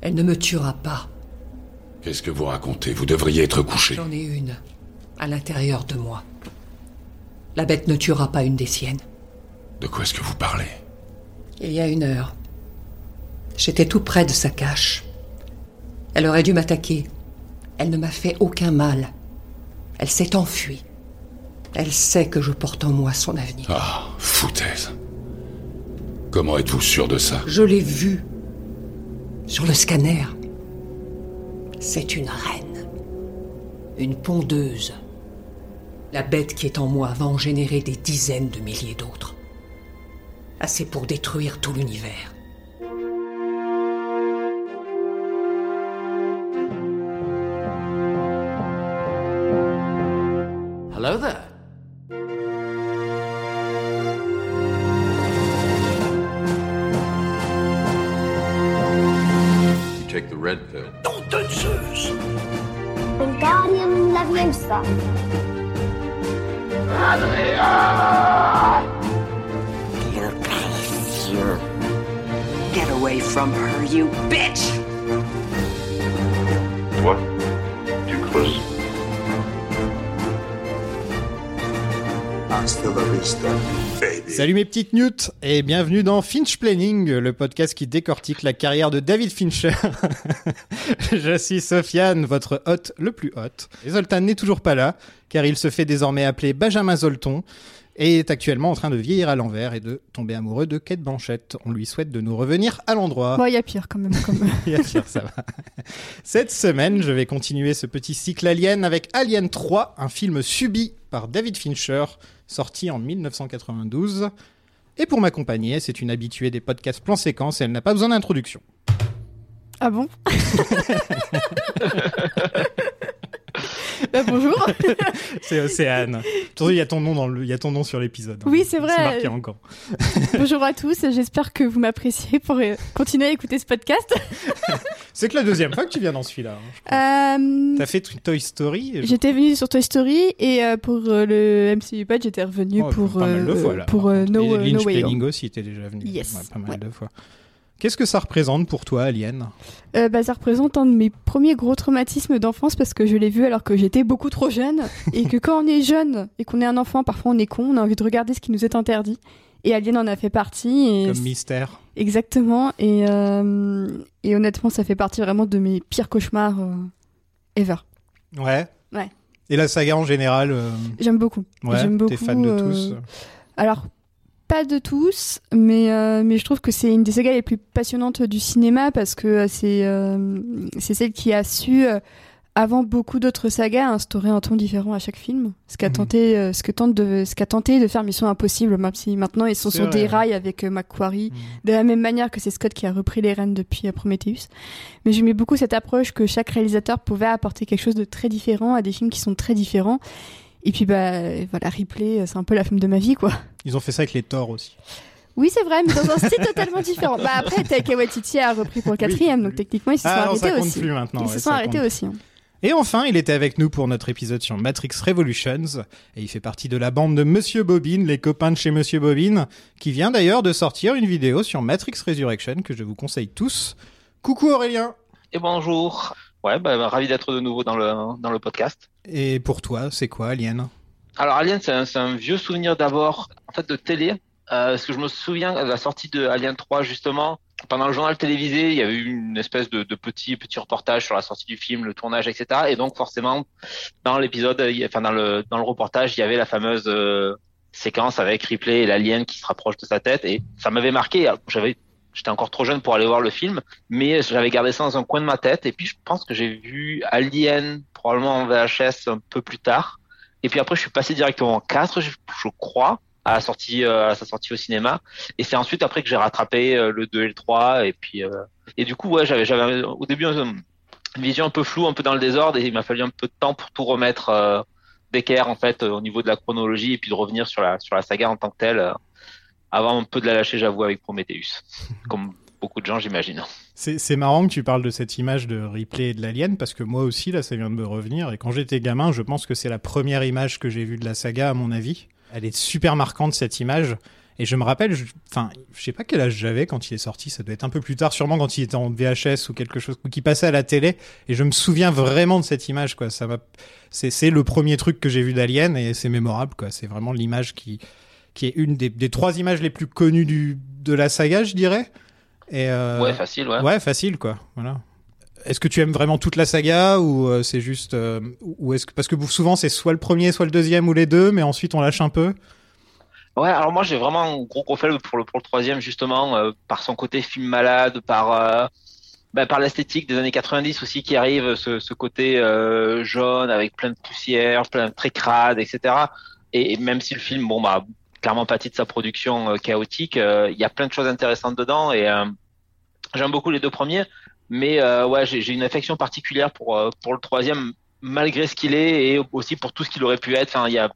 Elle ne me tuera pas. Qu'est-ce que vous racontez? Vous devriez être couché. J'en ai une, à l'intérieur de moi. La bête ne tuera pas une des siennes. De quoi est-ce que vous parlez? Il y a une heure, j'étais tout près de sa cache. Elle aurait dû m'attaquer. Elle ne m'a fait aucun mal. Elle s'est enfuie. Elle sait que je porte en moi son avenir. Ah, foutaise. Comment êtes-vous sûr de ça? Je l'ai vue. Sur le scanner. C'est une reine. Une pondeuse. La bête qui est en moi va en générer des dizaines de milliers d'autres. Assez pour détruire tout l'univers. Hello there. Get away from her, you bitch! Salut mes petites newts et bienvenue dans Finch Planning, le podcast qui décortique la carrière de David Fincher. Je suis Sofiane, votre hôte le plus hôte. Et Zoltan n'est toujours pas là, car il se fait désormais appeler Benjamin Zolton et est actuellement en train de vieillir à l'envers et de tomber amoureux de Kate Blanchett. On lui souhaite de nous revenir à l'endroit. Bon, il y a pire quand même. Il y a pire, ça va. Cette semaine, je vais continuer ce petit cycle Alien avec Alien 3, un film subi par David Fincher, sorti en 1992. Et pour m'accompagner, c'est une habituée des podcasts plan séquence et elle n'a pas besoin d'introduction. Ah bon? Bah, Bonjour. C'est Océane. Surtout, il y a ton nom dans le, il y a ton nom sur l'épisode. Oui, c'est vrai. C'est marqué encore. Bonjour à tous. J'espère que vous m'appréciez pour euh, continuer à écouter ce podcast. C'est que la deuxième fois que tu viens dans celui-là. hein. Euh, T'as fait Toy Story. je- J'étais venue sur Toy Story et euh, pour euh, le MCU Pod, j'étais revenue Oh, pour pas mal de fois, là, pour. No, Et Lynch No Way Home. Aussi était déjà venu. Yes. Ouais, pas mal Ouais. de fois. Qu'est-ce que ça représente pour toi, Alien? Euh, bah, ça représente un de mes premiers gros traumatismes d'enfance parce que je l'ai vu alors que j'étais beaucoup trop jeune et que quand on est jeune et qu'on est un enfant, parfois on est con, on a envie de regarder ce qui nous est interdit. Et Alien en a fait partie. Et Comme mystère. Exactement. Et, euh, et honnêtement, ça fait partie vraiment de mes pires cauchemars euh, ever. Ouais. Ouais. Et la saga en général euh, J'aime beaucoup. Ouais, J'aime beaucoup. t'es fan de euh, tous. Alors, pas de tous, mais, euh, mais je trouve que c'est une des sagas les plus passionnantes du cinéma parce que euh, c'est euh, c'est celle qui a su, euh, avant beaucoup d'autres sagas, instaurer un ton différent à chaque film. Ce qu'a Mhm. tenté, ce que tente de, ce qu'a tenté de faire Mission Impossible, même si maintenant ils sont sur vrai, des rails avec Macquarie, Mhm. de la même manière que c'est Scott qui a repris les rênes depuis Prometheus. Mais j'aimais beaucoup cette approche que chaque réalisateur pouvait apporter quelque chose de très différent à des films qui sont très différents. Et puis bah voilà, Ripley, c'est un peu la femme de ma vie quoi. Ils ont fait ça avec les Thor aussi. Oui, c'est vrai, mais dans un style totalement différent. Bah après, Taika Waititi a repris pour le quatrième, Oui, donc oui. techniquement, ils se sont Ah non, arrêtés ça compte aussi. plus maintenant. ils ouais, se sont arrêtés compte aussi. hein. Et enfin, il était avec nous pour notre épisode sur Matrix Revolutions, et il fait partie de la bande de Monsieur Bobine, les copains de chez Monsieur Bobine, qui vient d'ailleurs de sortir une vidéo sur Matrix Resurrection que je vous conseille tous. Coucou Aurélien Et bonjour. Ouais, bah, bah, ravi d'être de nouveau dans le, dans le podcast. Et pour toi, c'est quoi Alien? Alors, Alien, c'est un, c'est un vieux souvenir d'abord, en fait, de télé. Euh, parce que je me souviens de la sortie de Alien 3, justement. Pendant le journal télévisé, il y avait eu une espèce de, petit, petit reportage sur la sortie du film, le tournage, etc. Et donc, forcément, dans l'épisode, enfin, dans le, dans le reportage, il y avait la fameuse euh, séquence avec Ripley et l'alien qui se rapproche de sa tête. Et ça m'avait marqué. J'avais, j'étais encore trop jeune pour aller voir le film, mais j'avais gardé ça dans un coin de ma tête. Et puis, je pense que j'ai vu Alien, probablement en VHS, un peu plus tard. Et puis après, je suis passé directement en 4, je, je crois, à la sortie, euh, à sa sortie au cinéma. Et c'est ensuite après que j'ai rattrapé euh, le 2 et le 3. Et puis, euh, et du coup, ouais, j'avais, j'avais au début un- une vision un peu floue, un peu dans le désordre, et il m'a fallu un peu de temps pour tout remettre d'équerre en fait au niveau de la chronologie et puis de revenir sur la sur la saga en tant que telle. avant un peu de la lâcher, j'avoue, avec Prometheus, comme beaucoup de gens, j'imagine. C'est c'est marrant que tu parles de cette image de Ripley et de l'Alien, parce que moi aussi, là, ça vient de me revenir. Et quand j'étais gamin, je pense que c'est la première image que j'ai vue de la saga, à mon avis. Elle est super marquante, cette image. Et je me rappelle, je- enfin, je sais pas quel âge j'avais quand il est sorti. Ça doit être un peu plus tard, sûrement quand il était en VHS ou quelque chose, ou qui passait à la télé. Et je me souviens vraiment de cette image, quoi. Ça c'est le premier truc que j'ai vu d'Alien et c'est mémorable, quoi. C'est vraiment l'image qui, qui est une des, des trois images les plus connues du, de la saga, je dirais. Et euh, Ouais, facile, ouais. Ouais, facile, quoi. Voilà. Est-ce que tu aimes vraiment toute la saga ou euh, c'est juste euh, ou est-ce que parce que souvent c'est soit le premier, soit le deuxième ou les deux, mais ensuite on lâche un peu? Ouais, alors moi j'ai vraiment un gros gros faible pour le pour le troisième justement euh, par son côté film malade, par bah, par l'esthétique des années 90 aussi qui arrive, ce, côté jaune avec plein de poussière, plein de très crade, etc. Et, même si le film, bon bah clairement pâtit de sa production chaotique, il y a plein de choses intéressantes dedans et j'aime beaucoup les deux premiers, mais euh, ouais j'ai une affection particulière pour euh, pour le troisième malgré ce qu'il est et aussi pour tout ce qu'il aurait pu être. Enfin il y a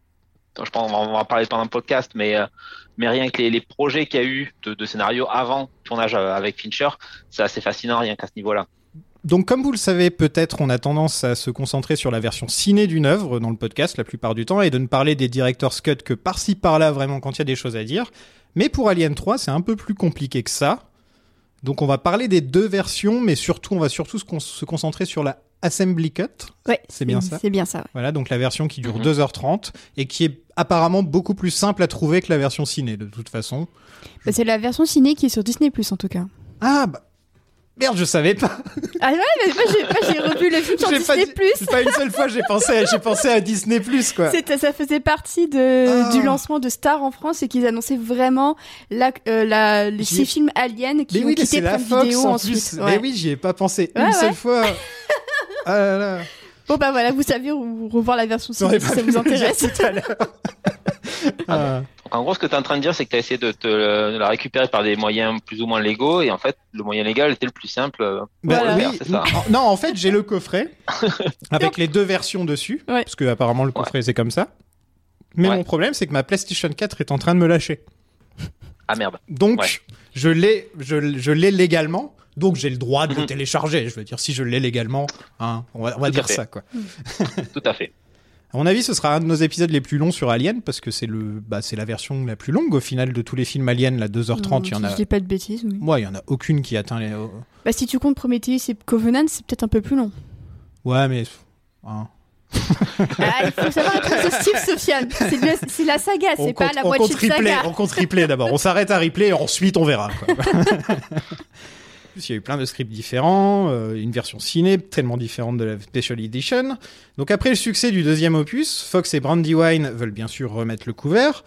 je pense on va en parler pendant le podcast, mais euh, mais rien que les, les projets qu'il y a eu de, de scénario avant le tournage avec Fincher, c'est assez fascinant rien qu'à ce niveau-là. Donc comme vous le savez, peut-être on a tendance à se concentrer sur la version ciné d'une œuvre dans le podcast la plupart du temps et de ne parler des director's cut que par-ci par-là vraiment quand il y a des choses à dire. Mais pour Alien 3, c'est un peu plus compliqué que ça. Donc on va parler des deux versions, mais surtout on va surtout se, con- se concentrer sur la Assembly Cut. Ouais, C'est bien ça C'est bien ça. ouais. Voilà, donc la version qui dure Mhm. 2h30 et qui est apparemment beaucoup plus simple à trouver que la version ciné de toute façon. Bah, c'est la version ciné qui est sur Disney Plus en tout cas. Ah bah merde, je savais pas. Ah ouais, mais moi j'ai, revu le film sur pas, Disney dit- Plus. pas une seule fois j'ai pensé à, j'ai pensé à Disney Plus quoi. Ça faisait partie de, Ah. du lancement de Star en France et qu'ils annonçaient vraiment la, euh, la, les six films aliens qui Mais ont oui, quitté Prime Video en ensuite. plus. Ouais. Mais oui, j'y ai pas pensé Ouais, une seule fois. Ah là là. Bon bah voilà, vous savez revoir la version si pas ça vous intéresse. tout à. Ah. Donc en gros ce que tu es en train de dire c'est que tu as essayé de te de la récupérer par des moyens plus ou moins légaux et en fait le moyen légal était le plus simple. euh, Ben Voilà. oui, c'est ça. non, en fait, j'ai le coffret avec les deux versions dessus, Ouais. parce que apparemment le coffret c'est comme ça. Mais Ouais. mon problème, c'est que ma PlayStation 4 est en train de me lâcher. Ah merde. Donc, Ouais. je l'ai, je, je l'ai légalement. Donc, j'ai le droit de le Mhm. télécharger. Je veux dire, si je l'ai légalement, hein, on va, on va dire ça, quoi. Tout à fait. À mon avis, ce sera un de nos épisodes les plus longs sur Alien, parce que c'est le, bah, c'est la version la plus longue au final de tous les films Alien, la 2h30. Il y en Si a, Je dis pas de bêtises. Oui. moi, il y en a aucune qui atteint les. oh. Bah si tu comptes Prometheus et Covenant, c'est peut-être un peu plus long. Ouais, mais. hein. Ah, il faut savoir être exhaustif, Sofiane. C'est, la saga, c'est pas la moitié de replay, saga. On compte replay d'abord. On s'arrête à replay et ensuite on verra. Quoi. Plus, il y a eu plein de scripts différents, euh, une version ciné tellement différente de la Special Edition. Donc après le succès du deuxième opus, Fox et Brandywine veulent bien sûr remettre le couvert.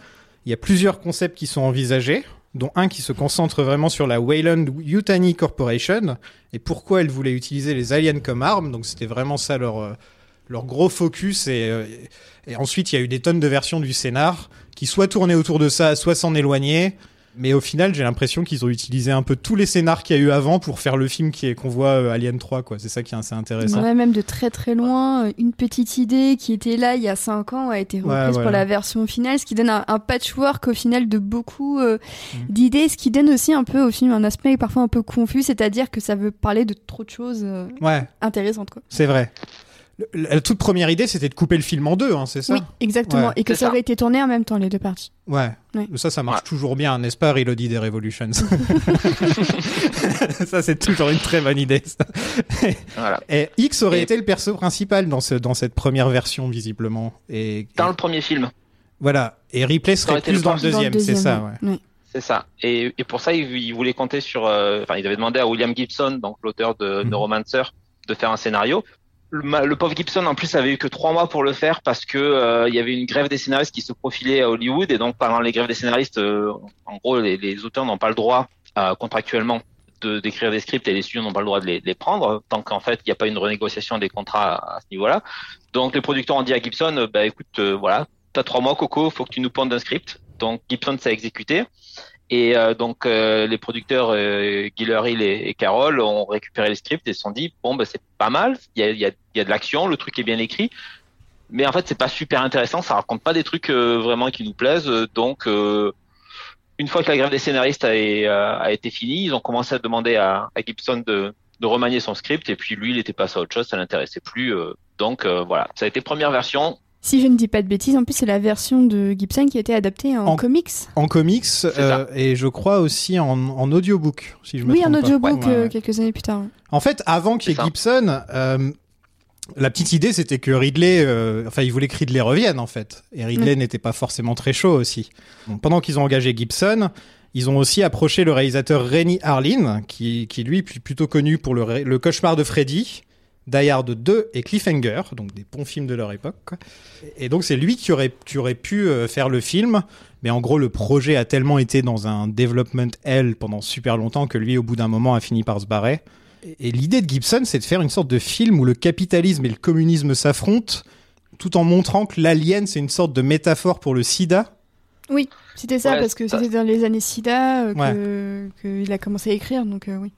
Il y a plusieurs concepts qui sont envisagés, dont un qui se concentre vraiment sur la Wayland Yutani Corporation et pourquoi elle voulait utiliser les aliens comme armes. Donc c'était vraiment ça leur euh, leur gros focus et, euh, et ensuite il y a eu des tonnes de versions du scénar qui soit tournaient autour de ça, soit s'en éloignaient. Mais au final, j'ai l'impression qu'ils ont utilisé un peu tous les scénars qu'il y a eu avant pour faire le film qu'on voit euh, Alien 3 quoi. C'est ça qui est assez intéressant. Ouais, même de très très loin, euh, une petite idée qui était là il y a 5 ans a été reprise Ouais, pour la version finale, ce qui donne un, un patchwork au final de beaucoup euh, Mm. d'idées, ce qui donne aussi un peu au film un aspect parfois un peu confus, c'est-à-dire que ça veut parler de trop de choses euh, Ouais, intéressantes. Quoi. c'est vrai. La toute première idée, c'était de couper le film en deux, hein, c'est ça Oui, exactement, Ouais. et que ça ça. aurait été tourné en même temps les deux parties. Ouais. Ouais. Ça, ça marche Ouais. toujours bien, n'est-ce pas, Reloaded et Revolutions Ça, c'est toujours une très bonne idée. ça. Voilà. Et X aurait Et- été le perso principal dans, ce, dans cette première version, visiblement. Et, Dans et- le premier film, Voilà. Et Ripley serait plus le dans le premier. Dans le deuxième, c'est ça, ouais. ouais. c'est ça. Et, et pour ça, ils, ils voulaient compter sur. euh, Enfin, ils avaient demandé à William Gibson, donc l'auteur de Mhm. Neuromancer, de faire un scénario. Le, pauvre Gibson, en plus, avait eu que trois mois pour le faire parce que euh, il y avait une grève des scénaristes qui se profilait à Hollywood et donc pendant les grèves des scénaristes, euh, en gros, les, les auteurs n'ont pas le droit euh, contractuellement de d'écrire des scripts et les studios n'ont pas le droit de les, de les prendre tant qu'en fait il n'y a pas une renégociation des contrats à, ce niveau-là. Donc les producteurs ont dit à Gibson, euh, bah écoute, euh, voilà, t'as trois mois, Coco, faut que tu nous pondes un script. Donc Gibson s'est exécuté. Et euh, donc euh, les producteurs euh, et, et Carroll ont récupéré les scripts et se sont dit bon bah c'est pas mal, il y a, y, a, y a de l'action, le truc est bien écrit, mais en fait c'est pas super intéressant, ça raconte pas des trucs euh, vraiment qui nous plaisent. Donc euh, une fois que la grève des scénaristes a, a été finie, ils ont commencé à demander à, à Gibson de, de remanier son script. Et puis lui il était passé à autre chose, ça l'intéressait plus. euh, donc voilà, ça a été première version, Si je ne dis pas de bêtises, en plus c'est la version de Gibson qui a été adaptée en, En- comics. En comics euh, et je crois aussi en, en audiobook, si je me Oui, trompe en audiobook Ouais, euh, quelques années plus tard. En fait, avant qu'il y ait ça. Gibson, euh, la petite idée c'était que Ridley, euh, enfin, il voulait que Ridley revienne en fait. Et Ridley n'était pas forcément très chaud aussi. Bon, pendant qu'ils ont engagé Gibson, ils ont aussi approché le réalisateur Rennie Harlin, qui, qui lui est plutôt connu pour le, le cauchemar de Freddy. Die Hard 2 et Cliffhanger, donc des bons films de leur époque. quoi. Et donc c'est lui qui aurait, qui aurait pu euh, faire le film, mais en gros le projet a tellement été dans un development hell pendant super longtemps que lui au bout d'un moment a fini par se barrer. Et, l'idée de Gibson c'est de faire une sorte de film où le capitalisme et le communisme s'affrontent, tout en montrant que l'alien c'est une sorte de métaphore pour le sida. C'était ça Ouais, parce que ça- c'était dans les années SIDA euh, que qu'il a commencé à écrire, donc euh, oui.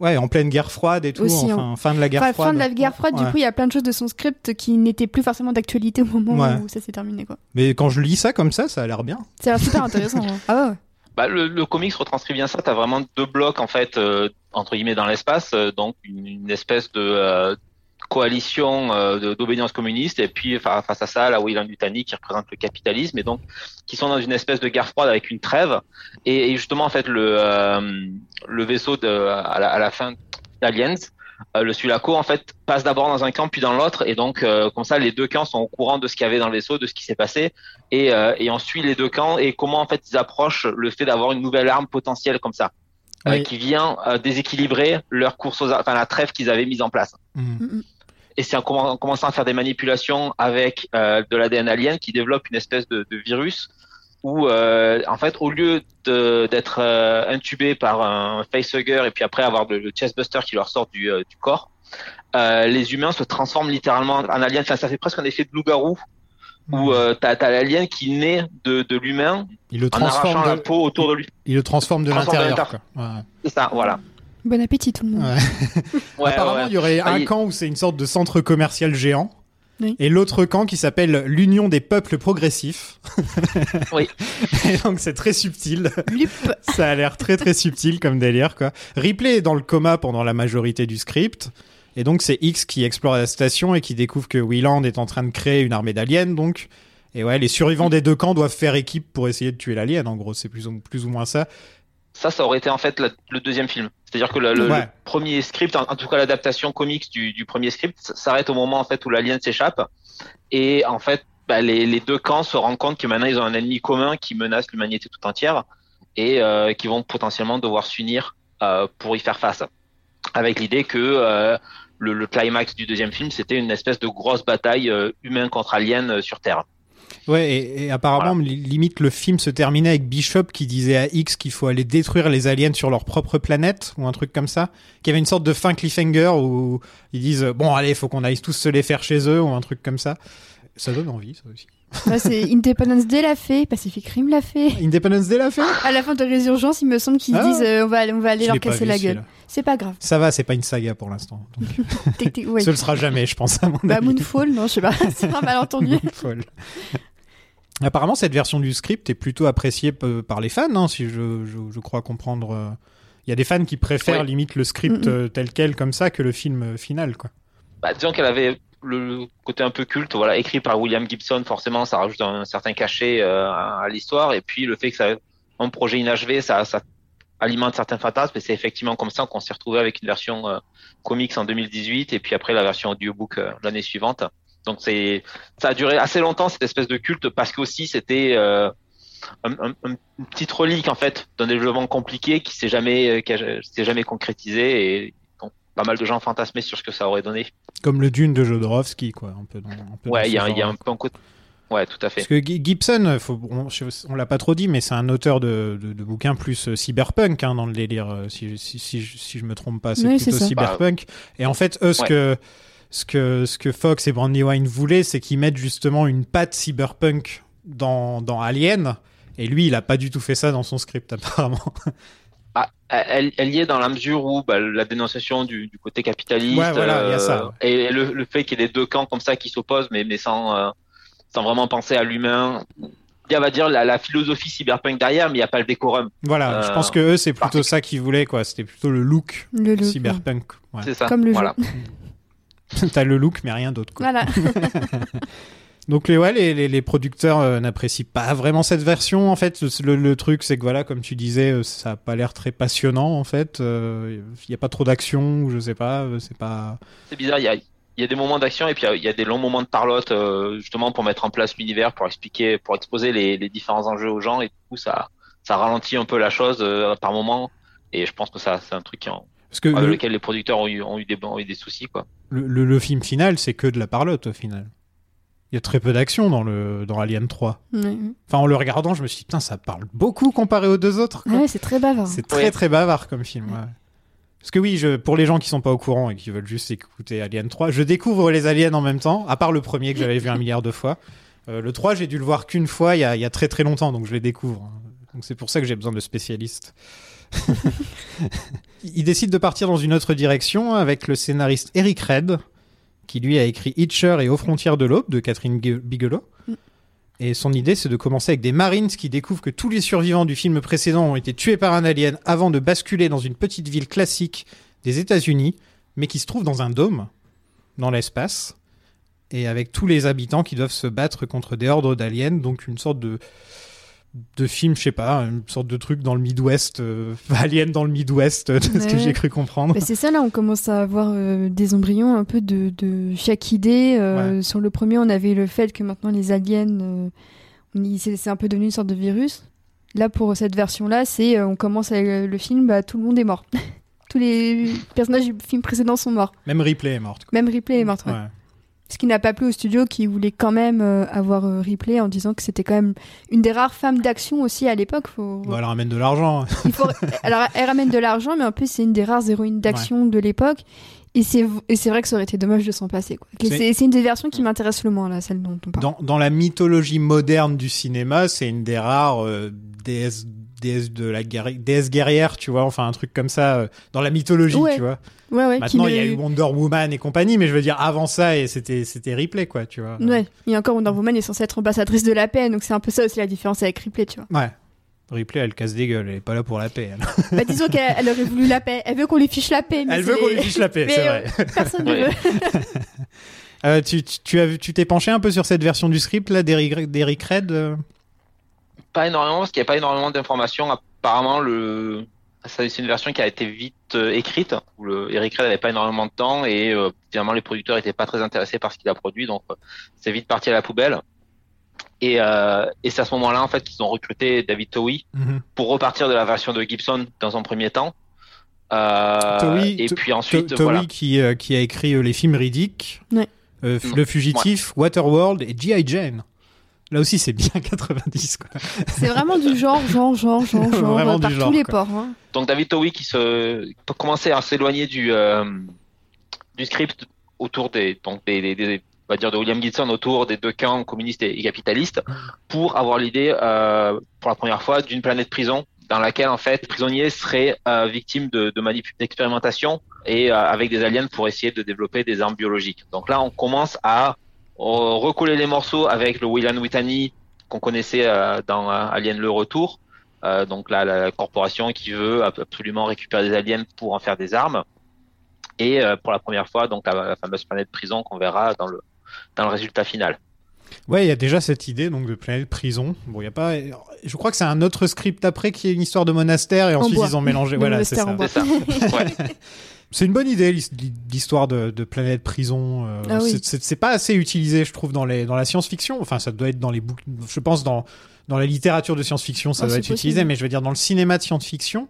Ouais, en pleine guerre froide et tout, Aussi, enfin, fin de la guerre Enfin, froide. fin de la guerre froide, du coup, il y a plein de choses de son script qui n'étaient plus forcément d'actualité au moment Ouais. où ça s'est terminé, quoi. Mais quand je lis ça comme ça, ça a l'air bien. Ça a l'air super intéressant. hein. Ah ouais, ouais. Bah, le, le comics retranscrit bien ça. T'as vraiment deux blocs en fait euh, entre guillemets dans l'espace, euh, donc une, une espèce de euh, coalition euh, d'obédience communiste et puis fa- face à ça la Weyland Yutani qui représente le capitalisme et donc qui sont dans une espèce de guerre froide avec une trêve et, et justement en fait le euh, le vaisseau de, à, la, à la fin d'Aliens euh, le Sulaco en fait passe d'abord dans un camp puis dans l'autre et donc euh, comme ça les deux camps sont au courant de ce qu'il y avait dans le vaisseau de ce qui s'est passé et, euh, et on suit les deux camps et comment en fait ils approchent le fait d'avoir une nouvelle arme potentielle comme ça euh, Oui. qui vient euh, déséquilibrer leur course aux enfin la trêve qu'ils avaient mise en place Mhm. Et c'est en, commen- en commençant à faire des manipulations avec euh, de l'ADN alien qui développe une espèce de, de virus où euh, en fait au lieu de- d'être euh, intubé par un facehugger et puis après avoir le, le chestbuster qui leur sort du, euh, du corps les humains se transforment littéralement en alien enfin, ça fait presque un effet de loup-garou où t'as as l'alien qui naît de, de l'humain en arrachant transforme la de, peau autour de lui. il le transforme de de l'intérieur. Ouais. c'est ça voilà Bon appétit, tout le monde. Ouais. Ouais, Apparemment, ouais. il y aurait Ah, un il- camp où c'est une sorte de centre commercial géant. Oui. Et l'autre camp qui s'appelle l'Union des peuples progressifs. Oui. Et donc c'est très subtil. Lup. Ça a l'air très très subtil comme délire quoi. Ripley est dans le coma pendant la majorité du script. Et donc c'est X qui explore la station et qui découvre que Wieland est en train de créer une armée d'aliens donc. Et ouais, les survivants des deux camps doivent faire équipe pour essayer de tuer l'alien en gros, c'est plus ou, plus ou moins ça. ça, ça aurait été en fait la- le deuxième film. C'est-à-dire que le, le- Ouais. le premier script, en, en tout cas l'adaptation comics du, du premier script, s'arrête au moment en fait où l'alien s'échappe. Et en fait, bah, les, les deux camps se rendent compte que maintenant ils ont un ennemi commun qui menace l'humanité tout entière et euh, qui vont potentiellement devoir s'unir euh, pour y faire face. Avec l'idée que euh, le, le climax du deuxième film, c'était une espèce de grosse bataille euh, humain contre alien sur Terre. Ouais, et, et apparemment, li- limite, le film se terminait avec Bishop qui disait à X qu'il faut aller détruire les aliens sur leur propre planète, ou un truc comme ça. Qu'il y avait une sorte de fin cliffhanger où ils disent, bon, allez, faut qu'on aille tous se les faire chez eux, ou un truc comme ça. Ça donne envie, ça aussi. Là, c'est Independence Day l'a fait, Pacific Rim l'a fait. Independence Day l'a fait? À la fin de Résurgence, il me semble qu'ils Ah. disent euh, on va aller, on va aller Je leur casser la gueule. C'est pas grave. Ça va, c'est pas une saga pour l'instant. Donc, ouais. Ce le sera jamais, je pense, à mon Bah, avis. Moonfall, non, je sais pas, c'est un malentendu. Moonfall. Apparemment, cette version du script est plutôt appréciée par les fans, hein, si je, je- je crois comprendre. euh. Il y a des fans qui préfèrent Ouais. limite le script euh, tel quel, comme ça, que le film final, quoi. bah, disons qu'elle avait le côté un peu culte, voilà, écrit par William Gibson, forcément, ça rajoute un certain cachet euh, à, l'histoire, et puis le fait que ça un projet inachevé, ça, ça alimente certains fantasmes, et c'est effectivement comme ça qu'on s'est retrouvé avec une version euh, comics en 2018, et puis après la version audiobook euh, l'année suivante. Donc c'est, ça a duré assez longtemps cette espèce de culte parce qu'aussi c'était euh, un, un- un- une petite relique en fait d'un développement compliqué qui s'est jamais, euh, qui s'est jamais concrétisé, et pas mal de gens fantasmaient sur ce que ça aurait donné. Comme le Dune de Jodorowsky, quoi. Un peu dans, un peu Ouais, il y a, y un peu un côté. Ouais, tout à fait. Parce que Gi- Gibson, faut, on, on l'a pas trop dit, mais c'est un auteur de, de, de bouquins plus euh, cyberpunk hein, dans le délire. euh, Si, si, si, je- si je me trompe pas, c'est Oui, plutôt cyberpunk. Et en fait, eux, ce Ouais. que ce que ce que Fox et Brandywine voulaient, c'est qu'ils mettent justement une patte cyberpunk dans dans Alien. Et lui, il a pas du tout fait ça dans son script apparemment. Ah, elle, elle y est dans la mesure où bah, la dénonciation du, du côté capitaliste Ouais, voilà, il y a ça, ouais. et le, le fait qu'il y ait les deux camps comme ça qui s'opposent, mais, mais sans, euh, sans vraiment penser à l'humain. Il y a, on va dire, la, la philosophie cyberpunk derrière, mais il n'y a pas le décorum. voilà, Euh, je pense que eux, c'est plutôt parfait. ça qu'ils voulaient, quoi. C'était plutôt le look Le look, cyberpunk. Ouais. C'est ça. Comme le voilà. jeu. T'as le look, mais rien d'autre, quoi. Voilà. Donc les, ouais, les, les, les producteurs euh, n'apprécient pas vraiment cette version. En fait, le, le truc, c'est que voilà, comme tu disais, euh, ça a pas l'air très passionnant. En fait, il y a pas trop d'action, je sais pas. euh, C'est pas. C'est bizarre, il y a, y a des moments d'action et puis il y a- il y, a des longs moments de parlotte euh, justement pour mettre en place l'univers, pour expliquer, pour exposer les, les différents enjeux aux gens et du coup ça, ça ralentit un peu la chose euh, par moment et je pense que ça c'est un truc qui en- Parce que avec le, lequel les producteurs ont eu, ont eu, des, ont eu des soucis quoi. le, le- le film final, c'est que de la parlotte au final. Il y a très peu d'action dans le dans Alien 3. Ouais, Enfin, en le regardant, je me suis dit, putain, ça parle beaucoup comparé aux deux autres. quoi. Ouais, c'est très bavard. C'est très Ouais. très bavard comme film. ouais. Parce que oui, je, pour les gens qui sont pas au courant et qui veulent juste écouter Alien 3, je découvre les aliens en même temps, à part le premier que j'avais vu un milliard de fois. Euh, le 3, j'ai dû le voir qu'une fois il y, a, il y a très très longtemps, donc je les découvre. Donc c'est pour ça que j'ai besoin de spécialistes. Il décide de partir dans une autre direction avec le scénariste Eric Red, qui lui a écrit Hitcher et Aux frontières de l'aube de Catherine Bigelow. Mm. Et son idée, c'est de commencer avec des Marines qui découvrent que tous les survivants du film précédent ont été tués par un alien avant de basculer dans une petite ville classique des États-Unis, mais qui se trouve dans un dôme, dans l'espace, et avec tous les habitants qui doivent se battre contre des ordres d'aliens, donc une sorte de de film, je sais pas, une sorte de truc dans le Midwest, euh, alien dans le Midwest, de ce que j'ai cru comprendre. Bah, c'est ça, là, on commence à avoir euh, des embryons un peu de, de chaque idée. Euh, Sur le premier, on avait le fait que maintenant les aliens, euh, c'est un peu devenu une sorte de virus. Là, pour cette version-là, c'est euh, on commence avec le, le film, bah, tout le monde est mort. Tous les personnages du film précédent sont morts. Même Ripley est morte. quoi. Même Ripley est morte. ouais. Ouais. Ce qui n'a pas plu au studio qui voulait quand même euh, avoir euh, Ripley en disant que c'était quand même une des rares femmes d'action aussi à l'époque. Faut... Elle ramène de l'argent. Faut... Alors, elle ramène de l'argent, mais en plus, c'est une des rares héroïnes d'action de l'époque. Et c'est vrai que ça aurait été dommage de s'en passer. C'est- une des versions qui m'intéresse le moins, là, celle dont on parle. Dans, dans la mythologie moderne du cinéma, c'est une des rares euh, déesses, déesses de la guerre, déesse guerrière, tu vois, enfin un truc comme ça, euh, dans la mythologie, Ouais. tu vois. Ouais, ouais, qui Maintenant, il y a eu Wonder Woman et compagnie, mais je veux dire, avant ça, et c'était, c'était Ripley, quoi, tu vois. Ouais, et encore Wonder Woman est censée être ambassadrice de la paix, donc c'est un peu ça aussi la différence avec Ripley, tu vois. Ouais. Ripley, elle casse des gueules, elle est pas là pour la paix. Elle, Bah, disons qu'elle elle aurait voulu la paix. Elle veut qu'on lui fiche la paix. mais Elle veut qu'on lui fiche la paix, Mais, c'est euh, vrai. Personne ne Ouais. veut. Euh, tu, tu, tu as vu- tu t'es penché un peu sur cette version du script, là, d'Eric, d'Eric Red euh? Pas énormément parce qu'il n'y a pas énormément d'informations. Apparemment le c'est une version qui a été vite euh, écrite où le Eric Red n'avait pas énormément de temps et euh, finalement les producteurs étaient pas très intéressés par ce qu'il a produit donc euh, c'est vite parti à la poubelle. Et, euh, et c'est à ce moment-là en fait qu'ils ont recruté David Towie Mhm. pour repartir de la version de Gibson dans un premier temps. Euh, Towie- et puis ensuite To- Towie voilà. qui, euh, qui a écrit euh, les films Riddick, Ouais. Le Fugitif, Waterworld et G.I. Jane. Là aussi, c'est bien 90, quoi. C'est vraiment du genre, genre, genre, genre, genre, par genre, tous les quoi. ports. hein. Donc David Towie qui se commencer à s'éloigner du euh, du script autour des donc des, des, des- on va dire de William Gibson autour des deux camps communistes et, et capitalistes pour avoir l'idée euh, pour la première fois d'une planète prison dans laquelle en fait les prisonniers seraient euh, victimes de, de manip- d'expérimentation et euh, avec des aliens pour essayer de développer des armes biologiques. Donc là on commence à recoller les morceaux avec le William Whitney qu'on connaissait euh, dans euh, Alien le Retour. Euh, donc là, la corporation qui veut ab- absolument récupérer des aliens pour en faire des armes. Et euh, pour la première fois, donc la, la fameuse planète prison qu'on verra dans le dans le résultat final. Ouais, il y a déjà cette idée donc de planète prison. Bon, il y a pas. Je crois que c'est un autre script après qui est une histoire de monastère et ensuite ils ont mélangé. Le voilà, c'est ça. Ouais. C'est une bonne idée l'his- l'histoire de, de planète prison. euh, Ah oui. c'est- pas assez utilisé, je trouve, dans les dans la science-fiction. Enfin, ça doit être dans les bouquins. Je pense dans dans la littérature de science-fiction, ça Ah, doit être utilisé. Mais je veux dire dans le cinéma de science-fiction,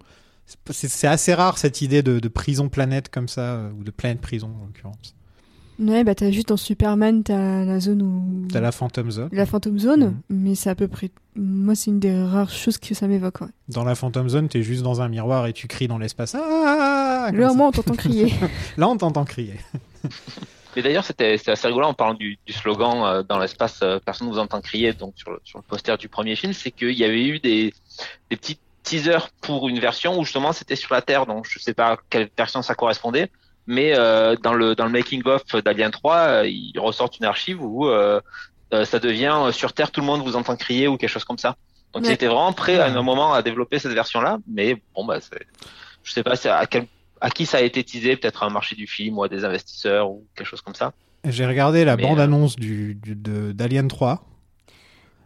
c'est assez rare cette idée de, de prison planète comme ça euh, ou de planète prison en l'occurrence. Ouais, bah t'as juste dans Superman, t'as la zone où. T'as la Phantom Zone. La Phantom Zone, Mhm. mais c'est à peu près. Moi, c'est une des rares choses que ça m'évoque. Ouais. Dans la Phantom Zone, t'es juste dans un miroir et tu cries dans l'espace. Ah Là, au ça. moins, on t'entend crier. Là, on t'entend crier. Mais d'ailleurs, c'était c'était assez rigolo en parlant du, du slogan euh, dans l'espace, euh, personne ne vous entend crier. Donc sur le, sur le poster du premier film, c'est qu'il y avait eu des des petits teasers pour une version où justement c'était sur la Terre. Donc je sais pas à quelle version ça correspondait. Mais euh, dans le dans le making of d'Alien 3, euh, ils ressortent une archive où euh, euh, ça devient euh, sur Terre tout le monde vous entend crier ou quelque chose comme ça. Donc Ouais. ils étaient vraiment prêts à un moment à développer cette version-là, mais bon bah je sais pas à quel à qui ça a été teasé, peut-être à un marché du film ou à des investisseurs ou quelque chose comme ça. J'ai regardé la Mais, bande-annonce du, du- de- d'Alien 3.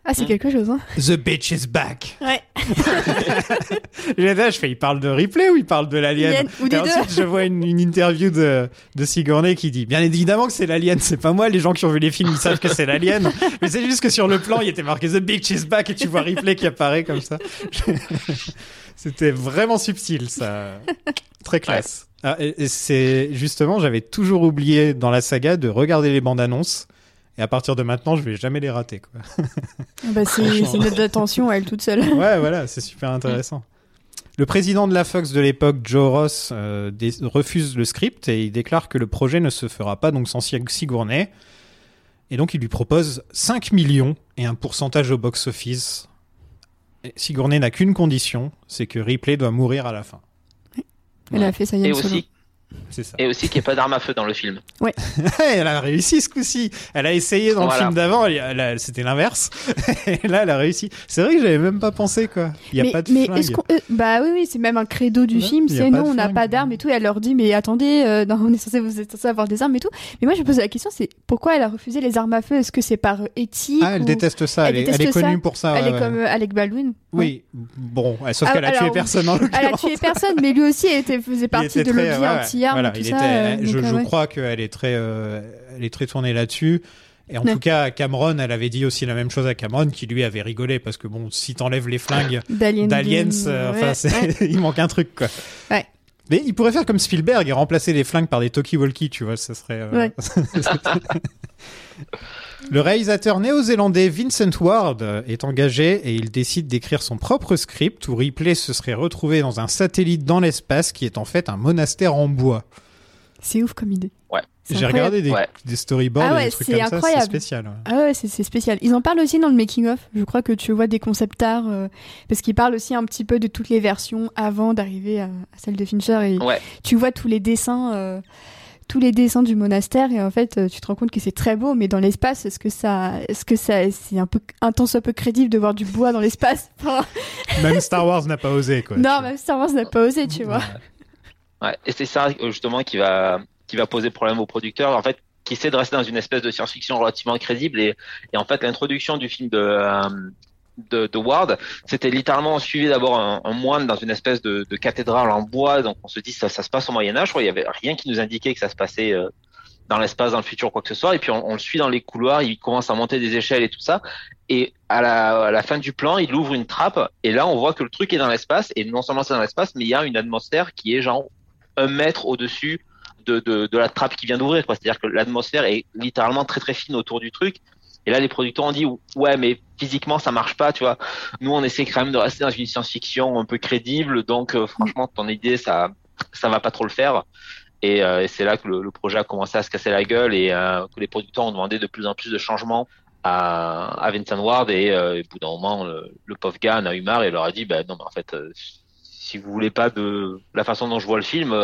Ah, c'est quelque chose, hein. The bitch is back. Ouais. J'ai là, je fais, il parle de Ripley ou il parle de l'alien Alien, ou Et des ensuite, je vois une, une interview de, de Sigourney qui dit, bien évidemment que c'est l'alien, c'est pas moi, les gens qui ont vu les films, ils savent que c'est l'alien. Mais c'est juste que sur le plan, il était marqué The bitch is back et tu vois Ripley qui apparaît comme ça. C'était vraiment subtil, ça. Très classe. Ah, et, et c'est justement, j'avais toujours oublié dans la saga de regarder les bandes annonces. Et à partir de maintenant, je vais jamais les rater, quoi. Ah Bah, c'est note d'attention à elle toute seule. Ouais, voilà, c'est super intéressant. Le président de la Fox de l'époque, Joe Ross, euh, refuse le script et il déclare que le projet ne se fera pas donc sans Sig- Sigourney. Et donc il lui propose 5 millions et un pourcentage au box-office. Et Sigourney n'a qu'une condition, c'est que Ripley doit mourir à la fin. Elle a fait ça Et Yann Solo. aussi, ça. et aussi qu'il n'y ait pas d'arme à feu dans le film. elle a réussi ce coup-ci. Elle a essayé dans Voilà. le film d'avant, c'était l'inverse. et là, elle a réussi. C'est vrai que j'avais même pas pensé, quoi. Il y a mais, pas de mais flingue. euh, bah oui oui c'est même un credo du Ouais, film c'est non on n'a pas d'armes et tout et elle leur dit mais attendez euh, non, on est censé vous êtes censé avoir des armes et tout mais moi je me pose la question c'est pourquoi elle a refusé les armes à feu? Est-ce que c'est par éthique Ah, elle ou- déteste ça. Elle, Elle est, elle est déteste connue ça. pour ça. elle ouais, est ouais. comme euh, Alec Baldwin Oui, bon, ouais, sauf Ah, qu'elle a tué alors, personne en elle a tué personne mais lui aussi était, faisait partie de l'objet ouais, Voilà, tout il ça était- euh, je, donc, euh, je ouais. crois qu'elle est très, euh, elle est très tournée là-dessus. Et en Ouais. tout cas, Cameron, elle avait dit aussi la même chose à Cameron, qui lui avait rigolé parce que bon, si t'enlèves les flingues d'Alien d'aliens, Game, euh, ouais, enfin, c'est- ouais. il manque un truc quoi. Ouais. Mais il pourrait faire comme Spielberg et remplacer les flingues par des talkie-walkie, tu vois, ça serait. euh. Le réalisateur néo-zélandais Vincent Ward est engagé et il décide d'écrire son propre script où Ripley se serait retrouvé dans un satellite dans l'espace qui est en fait un monastère en bois. c'est ouf comme idée Ouais. J'ai incroyable. regardé des, Ouais. des storyboards Ah et ouais, des trucs c'est comme ça, c'est incroyable. spécial. ouais. Ah ouais, c'est c'est spécial. Ils en parlent aussi dans le making of. Je crois que tu vois des concept art euh, parce qu'ils parlent aussi un petit peu de toutes les versions avant d'arriver à, à celle de Fincher et Ouais. tu vois tous les dessins, euh, tous les dessins du monastère et en fait euh, tu te rends compte que c'est très beau, mais dans l'espace, est-ce que ça, est-ce que ça, c'est un peu un temps soit peu crédible de voir du bois dans l'espace? Enfin, Même Star Wars n'a pas osé quoi. Non, même Star Wars n'a pas osé, tu vois. Ouais, et c'est ça euh, justement qui va qui va poser problème aux producteurs en fait qui essaient de rester dans une espèce de science-fiction relativement crédible et, et en fait l'introduction du film de euh, de, Ward. C'était littéralement suivi d'abord un, moine dans une espèce de, cathédrale en bois. Donc on se dit ça ça se passe au Moyen Âge crois il y avait rien qui nous indiquait que ça se passait euh, dans l'espace dans le futur quoi que ce soit. Et puis on, le suit dans les couloirs. Il commence à monter des échelles et tout ça. Et à la, fin du plan, il ouvre une trappe. Et là on voit que le truc est dans l'espace. Et non seulement c'est dans l'espace, mais il y a une atmosphère qui est genre un mètre au-dessus de, de, la trappe qui vient d'ouvrir. quoi. C'est-à-dire que l'atmosphère est littéralement très très fine autour du truc. Et là les producteurs ont dit ouais mais physiquement ça marche pas, tu vois. Nous on essaie quand même de rester dans une science-fiction un peu crédible, donc euh, franchement ton idée ça ça va pas trop le faire. Et, euh, et c'est là que le, projet a commencé à se casser la gueule et euh, que les producteurs ont demandé de plus en plus de changements à, à Vincent Ward et, euh, au bout d'un moment le, le pauvre gars en a eu marre et leur a dit bah non mais en fait euh, si vous voulez pas de la façon dont je vois le film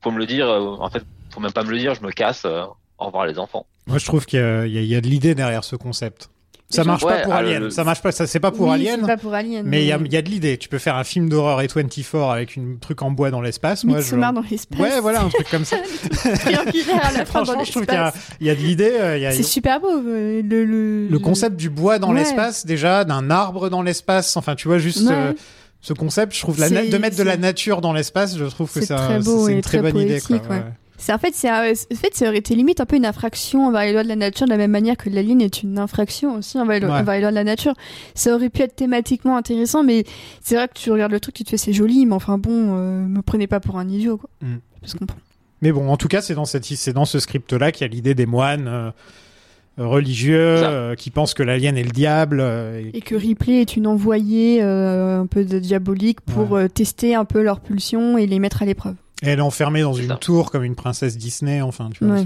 faut me le dire en fait faut même pas me le dire je me casse au revoir les enfants Moi je trouve qu'il y, a- il y a- il y a de l'idée derrière ce concept. Ça marche je- pas Ouais, pour ah, Alien, le- ça marche pas, ça c'est pas pour Alien. c'est pas pour Alien. Mais il y a, il y a de l'idée. Tu peux faire un film d'horreur et 24 avec un truc en bois dans l'espace. Moi, je... Dans l'espace. Ouais, voilà, un truc comme ça. Triangulaire à la fin dans Franchement, je trouve qu'il y a, y de l'idée. euh, a- C'est super beau. euh, Le, le, Le concept du bois dans Ouais. l'espace, déjà, d'un arbre dans l'espace. Enfin, tu vois, juste Ouais. euh, ce concept, je trouve la na- C'est- de mettre de la nature dans l'espace, je trouve que C'est c'est un- très beau c'est et une très, très bonne idée. Quoi, poétique, ouais. ouais. C'est en fait, c'est en fait, ça aurait été limite un peu une infraction envers les lois de la nature, de la même manière que la ligne est une infraction aussi envers, les- Ouais. envers les lois de la nature. Ça aurait pu être thématiquement intéressant, mais c'est vrai que tu regardes le truc, tu te fais c'est joli, mais enfin bon, euh, me prenez pas pour un idiot, quoi. Mm. Je comprends. Mais bon, en tout cas, c'est dans, cette, c'est dans ce script-là qu'il y a l'idée des moines euh, religieux euh, qui pensent que l'alien est le diable. euh, et- Et que Ripley est une envoyée euh, un peu de diabolique pour euh, tester un peu leurs pulsions et les mettre à l'épreuve. Et elle est enfermée dans une ça. tour comme une princesse Disney, enfin, tu vois. Ouais.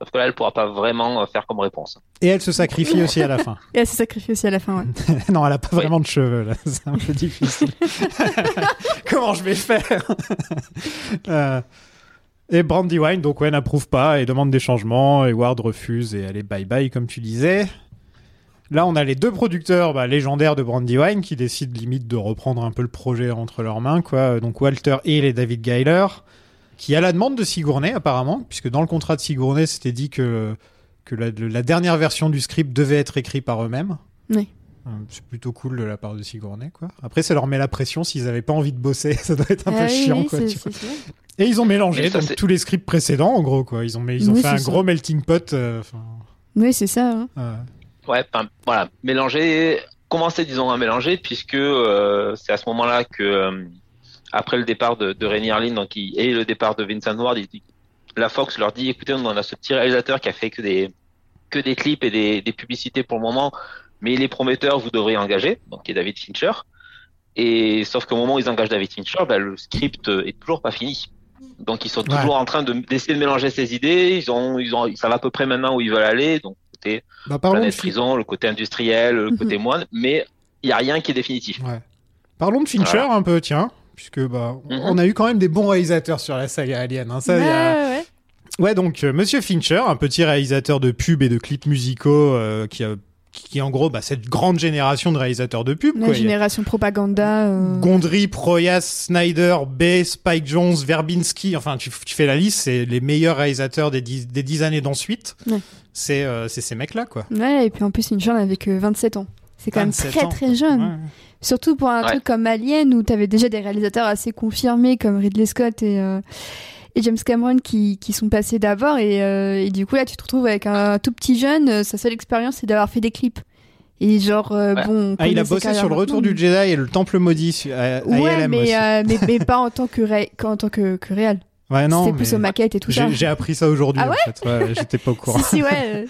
sauf que là elle pourra pas vraiment euh, faire comme réponse Et elle se sacrifie aussi à la fin. Et elle s'est sacrifiée aussi à la fin, ouais. non, elle a pas vraiment de cheveux, là. C'est un peu difficile. Comment je vais faire? Euh, Et Brandywine, donc ouais, n'approuve pas et demande des changements. Et Ward refuse et elle est bye-bye, comme tu disais. Là, on a les deux producteurs bah, légendaires de Brandywine qui décident limite de reprendre un peu le projet entre leurs mains, quoi. Donc Walter Hill et David Geiler, qui à la demande de Sigourney apparemment, puisque dans le contrat de Sigourney, c'était dit que que la, la dernière version du script devait être écrite par eux-mêmes. Oui. Euh, C'est plutôt cool de la part de Sigourney, quoi. Après, ça leur met la pression s'ils avaient pas envie de bosser. Ça doit être un Ah peu oui, chiant, oui, quoi. tu vois. Et ils ont mélangé ça, donc, tous les scripts précédents, en gros, quoi. Ils ont, ils ont Oui, fait un ça. gros melting pot. euh, Oui, c'est ça. hein. ouais. Ouais, enfin, voilà, mélanger, commencer disons à mélanger puisque euh, c'est à ce moment-là que euh, après le départ de, de Rémi Harlin donc il- et le départ de Vincent Ward, il la Fox leur dit écoutez on a ce petit réalisateur qui a fait que des que des clips et des, des publicités pour le moment, mais il est prometteur, vous devriez engager, donc qui est David Fincher. Et sauf qu'au moment où ils engagent David Fincher, ben, le script est toujours pas fini. Donc ils sont Ouais. toujours en train de d'essayer de mélanger ces idées. Ils ont, ils ont, ça va à peu près maintenant où ils veulent aller. Donc côté Bah, planète prison, le côté industriel, le Mhm. côté moine, mais il y a rien qui est définitif. ouais. parlons de Fincher un peu, tiens. Puisque bah, Mhm. on a eu quand même des bons réalisateurs sur la saga Alien. hein. Ça, il y a- Ouais, ouais, donc euh, Monsieur Fincher, un petit réalisateur de pubs et de clips musicaux euh, qui a qui est en gros bah, cette grande génération de réalisateurs de pubs. La quoi. Génération propaganda. euh, Gondry, Proyas, Snyder, Bay, Spike Jones, Verbinski, enfin tu, tu fais la liste, c'est les meilleurs réalisateurs des dix, des dix années d'ensuite. Ouais. C'est euh, c'est ces mecs-là, quoi. Ouais, et puis en plus, Fincher n'avait que 27 ans. C'est quand même 27 très ans. très jeune. Ouais. Surtout pour un Ouais. truc comme Alien où t'avais déjà des réalisateurs assez confirmés comme Ridley Scott et, euh, et James Cameron qui, qui sont passés d'abord et, euh, et du coup là tu te retrouves avec un tout petit jeune, euh, sa seule expérience c'est d'avoir fait des clips. Et genre euh, Ouais. bon. on Ah, il a bossé sur le retour du Jedi et le Temple maudit à, à Ouais, ILM mais, aussi. euh, mais, mais pas en tant que, ré... qu'en tant que, que réel. Ouais, non, C'était plus aux maquettes et tout ça. j'ai appris ça aujourd'hui. Ah en fait. Ouais, J'étais pas au courant. Si, si, ouais.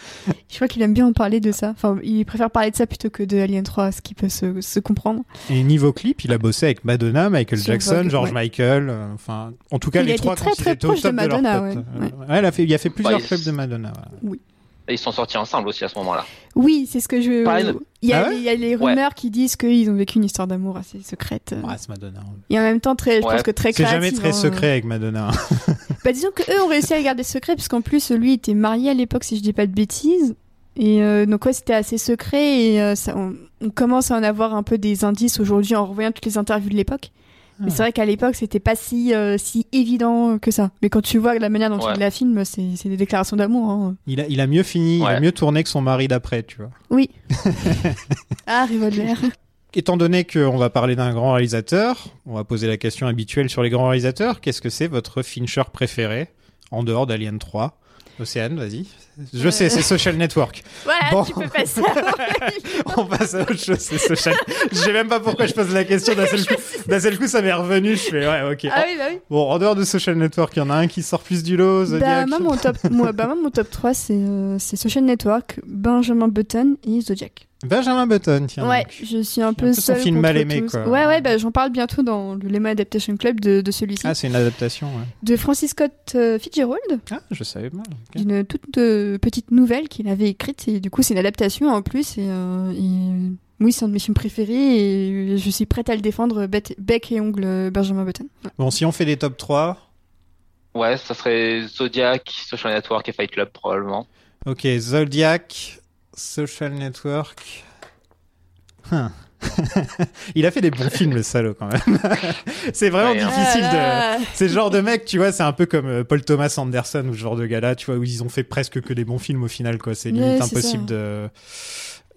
je crois qu'il aime bien en parler de ça. Enfin, il préfère parler de ça plutôt que de Alien 3, ce qui peut se, se comprendre. Et niveau clip, il a bossé avec Madonna, Michael Sur Jackson, Vogue, George ouais. Michael, euh, enfin, en tout cas Il les a été trois très, quand très au proche de Madonna, top. ouais, Euh, ouais, il a fait, il a fait plusieurs il- clips de Madonna. ouais. Et ils sont sortis ensemble aussi à ce moment-là. Oui, c'est ce que je. Pareil. Il y a, Ah ouais il y a les rumeurs qui disent qu'ils ont vécu une histoire d'amour assez secrète. Ouais, c'est Madonna. Et en même temps, très, je Ouais. pense que très C'est jamais très hein. secret avec Madonna. Bah, disons que eux ont réussi à le garder secret, parce qu'en plus, lui était marié à l'époque, si je dis pas de bêtises. Et euh, donc, ouais, c'était assez secret. Et euh, ça, on, on commence à en avoir un peu des indices aujourd'hui en revoyant toutes les interviews de l'époque. Mais c'est vrai qu'à l'époque, c'était pas si, euh, si évident que ça. Mais quand tu vois la manière dont Ouais. il la filme, c'est c'est des déclarations d'amour. hein. Il a, il a mieux fini, il a mieux tourné que son mari d'après, tu vois. Oui. ah, revolver. Étant donné qu'on va parler d'un grand réalisateur, on va poser la question habituelle sur les grands réalisateurs. Qu'est-ce que c'est votre Fincher préféré en dehors d'Alien 3 Océane, vas-y. Je Euh. sais, c'est Social Network. Voilà, Bon. tu peux passer. On passe à autre chose, c'est Social. Je sais même pas pourquoi je pose la question. D'un seul coup, d'un seul coup, ça m'est revenu. Je fais ouais, ok. ah oui, bah oui. Bon, en dehors de Social Network, il y en a un qui sort plus du lot. Bah, moi, mon top, moi, bah, moi, mon top 3, c'est euh, c'est Social Network, Benjamin Button et Zodiac. Benjamin Button, tiens. ouais, donc. je suis un un peu peu son seule film mal aimé, tous. quoi. Ouais, ouais, bah, j'en parle bientôt dans le Lemon Adaptation Club de, de celui-ci. Ah, c'est une adaptation. Ouais. de Francis Scott euh, Fitzgerald, Ah, je savais pas. ok. d'une toute euh, petite nouvelle qu'il avait écrite. Et du coup, c'est une adaptation en plus. Et, euh, et- oui, c'est un de mes films préférés. Et je suis prête à le défendre bec, bec et ongle Benjamin Button. Ouais. Bon, si on fait des top 3, Ouais, ça serait Zodiac, Social Network et Fight Club probablement. ok, Zodiac, Social Network. Hein. Il a fait des bons films, le salaud, quand même. c'est vraiment Ouais, hein. difficile de. Ah, C'est le genre de mec, tu vois, c'est un peu comme euh, Paul Thomas Anderson ou ce genre de gars-là, tu vois, où ils ont fait presque que des bons films au final, quoi. C'est limite impossible ça. de.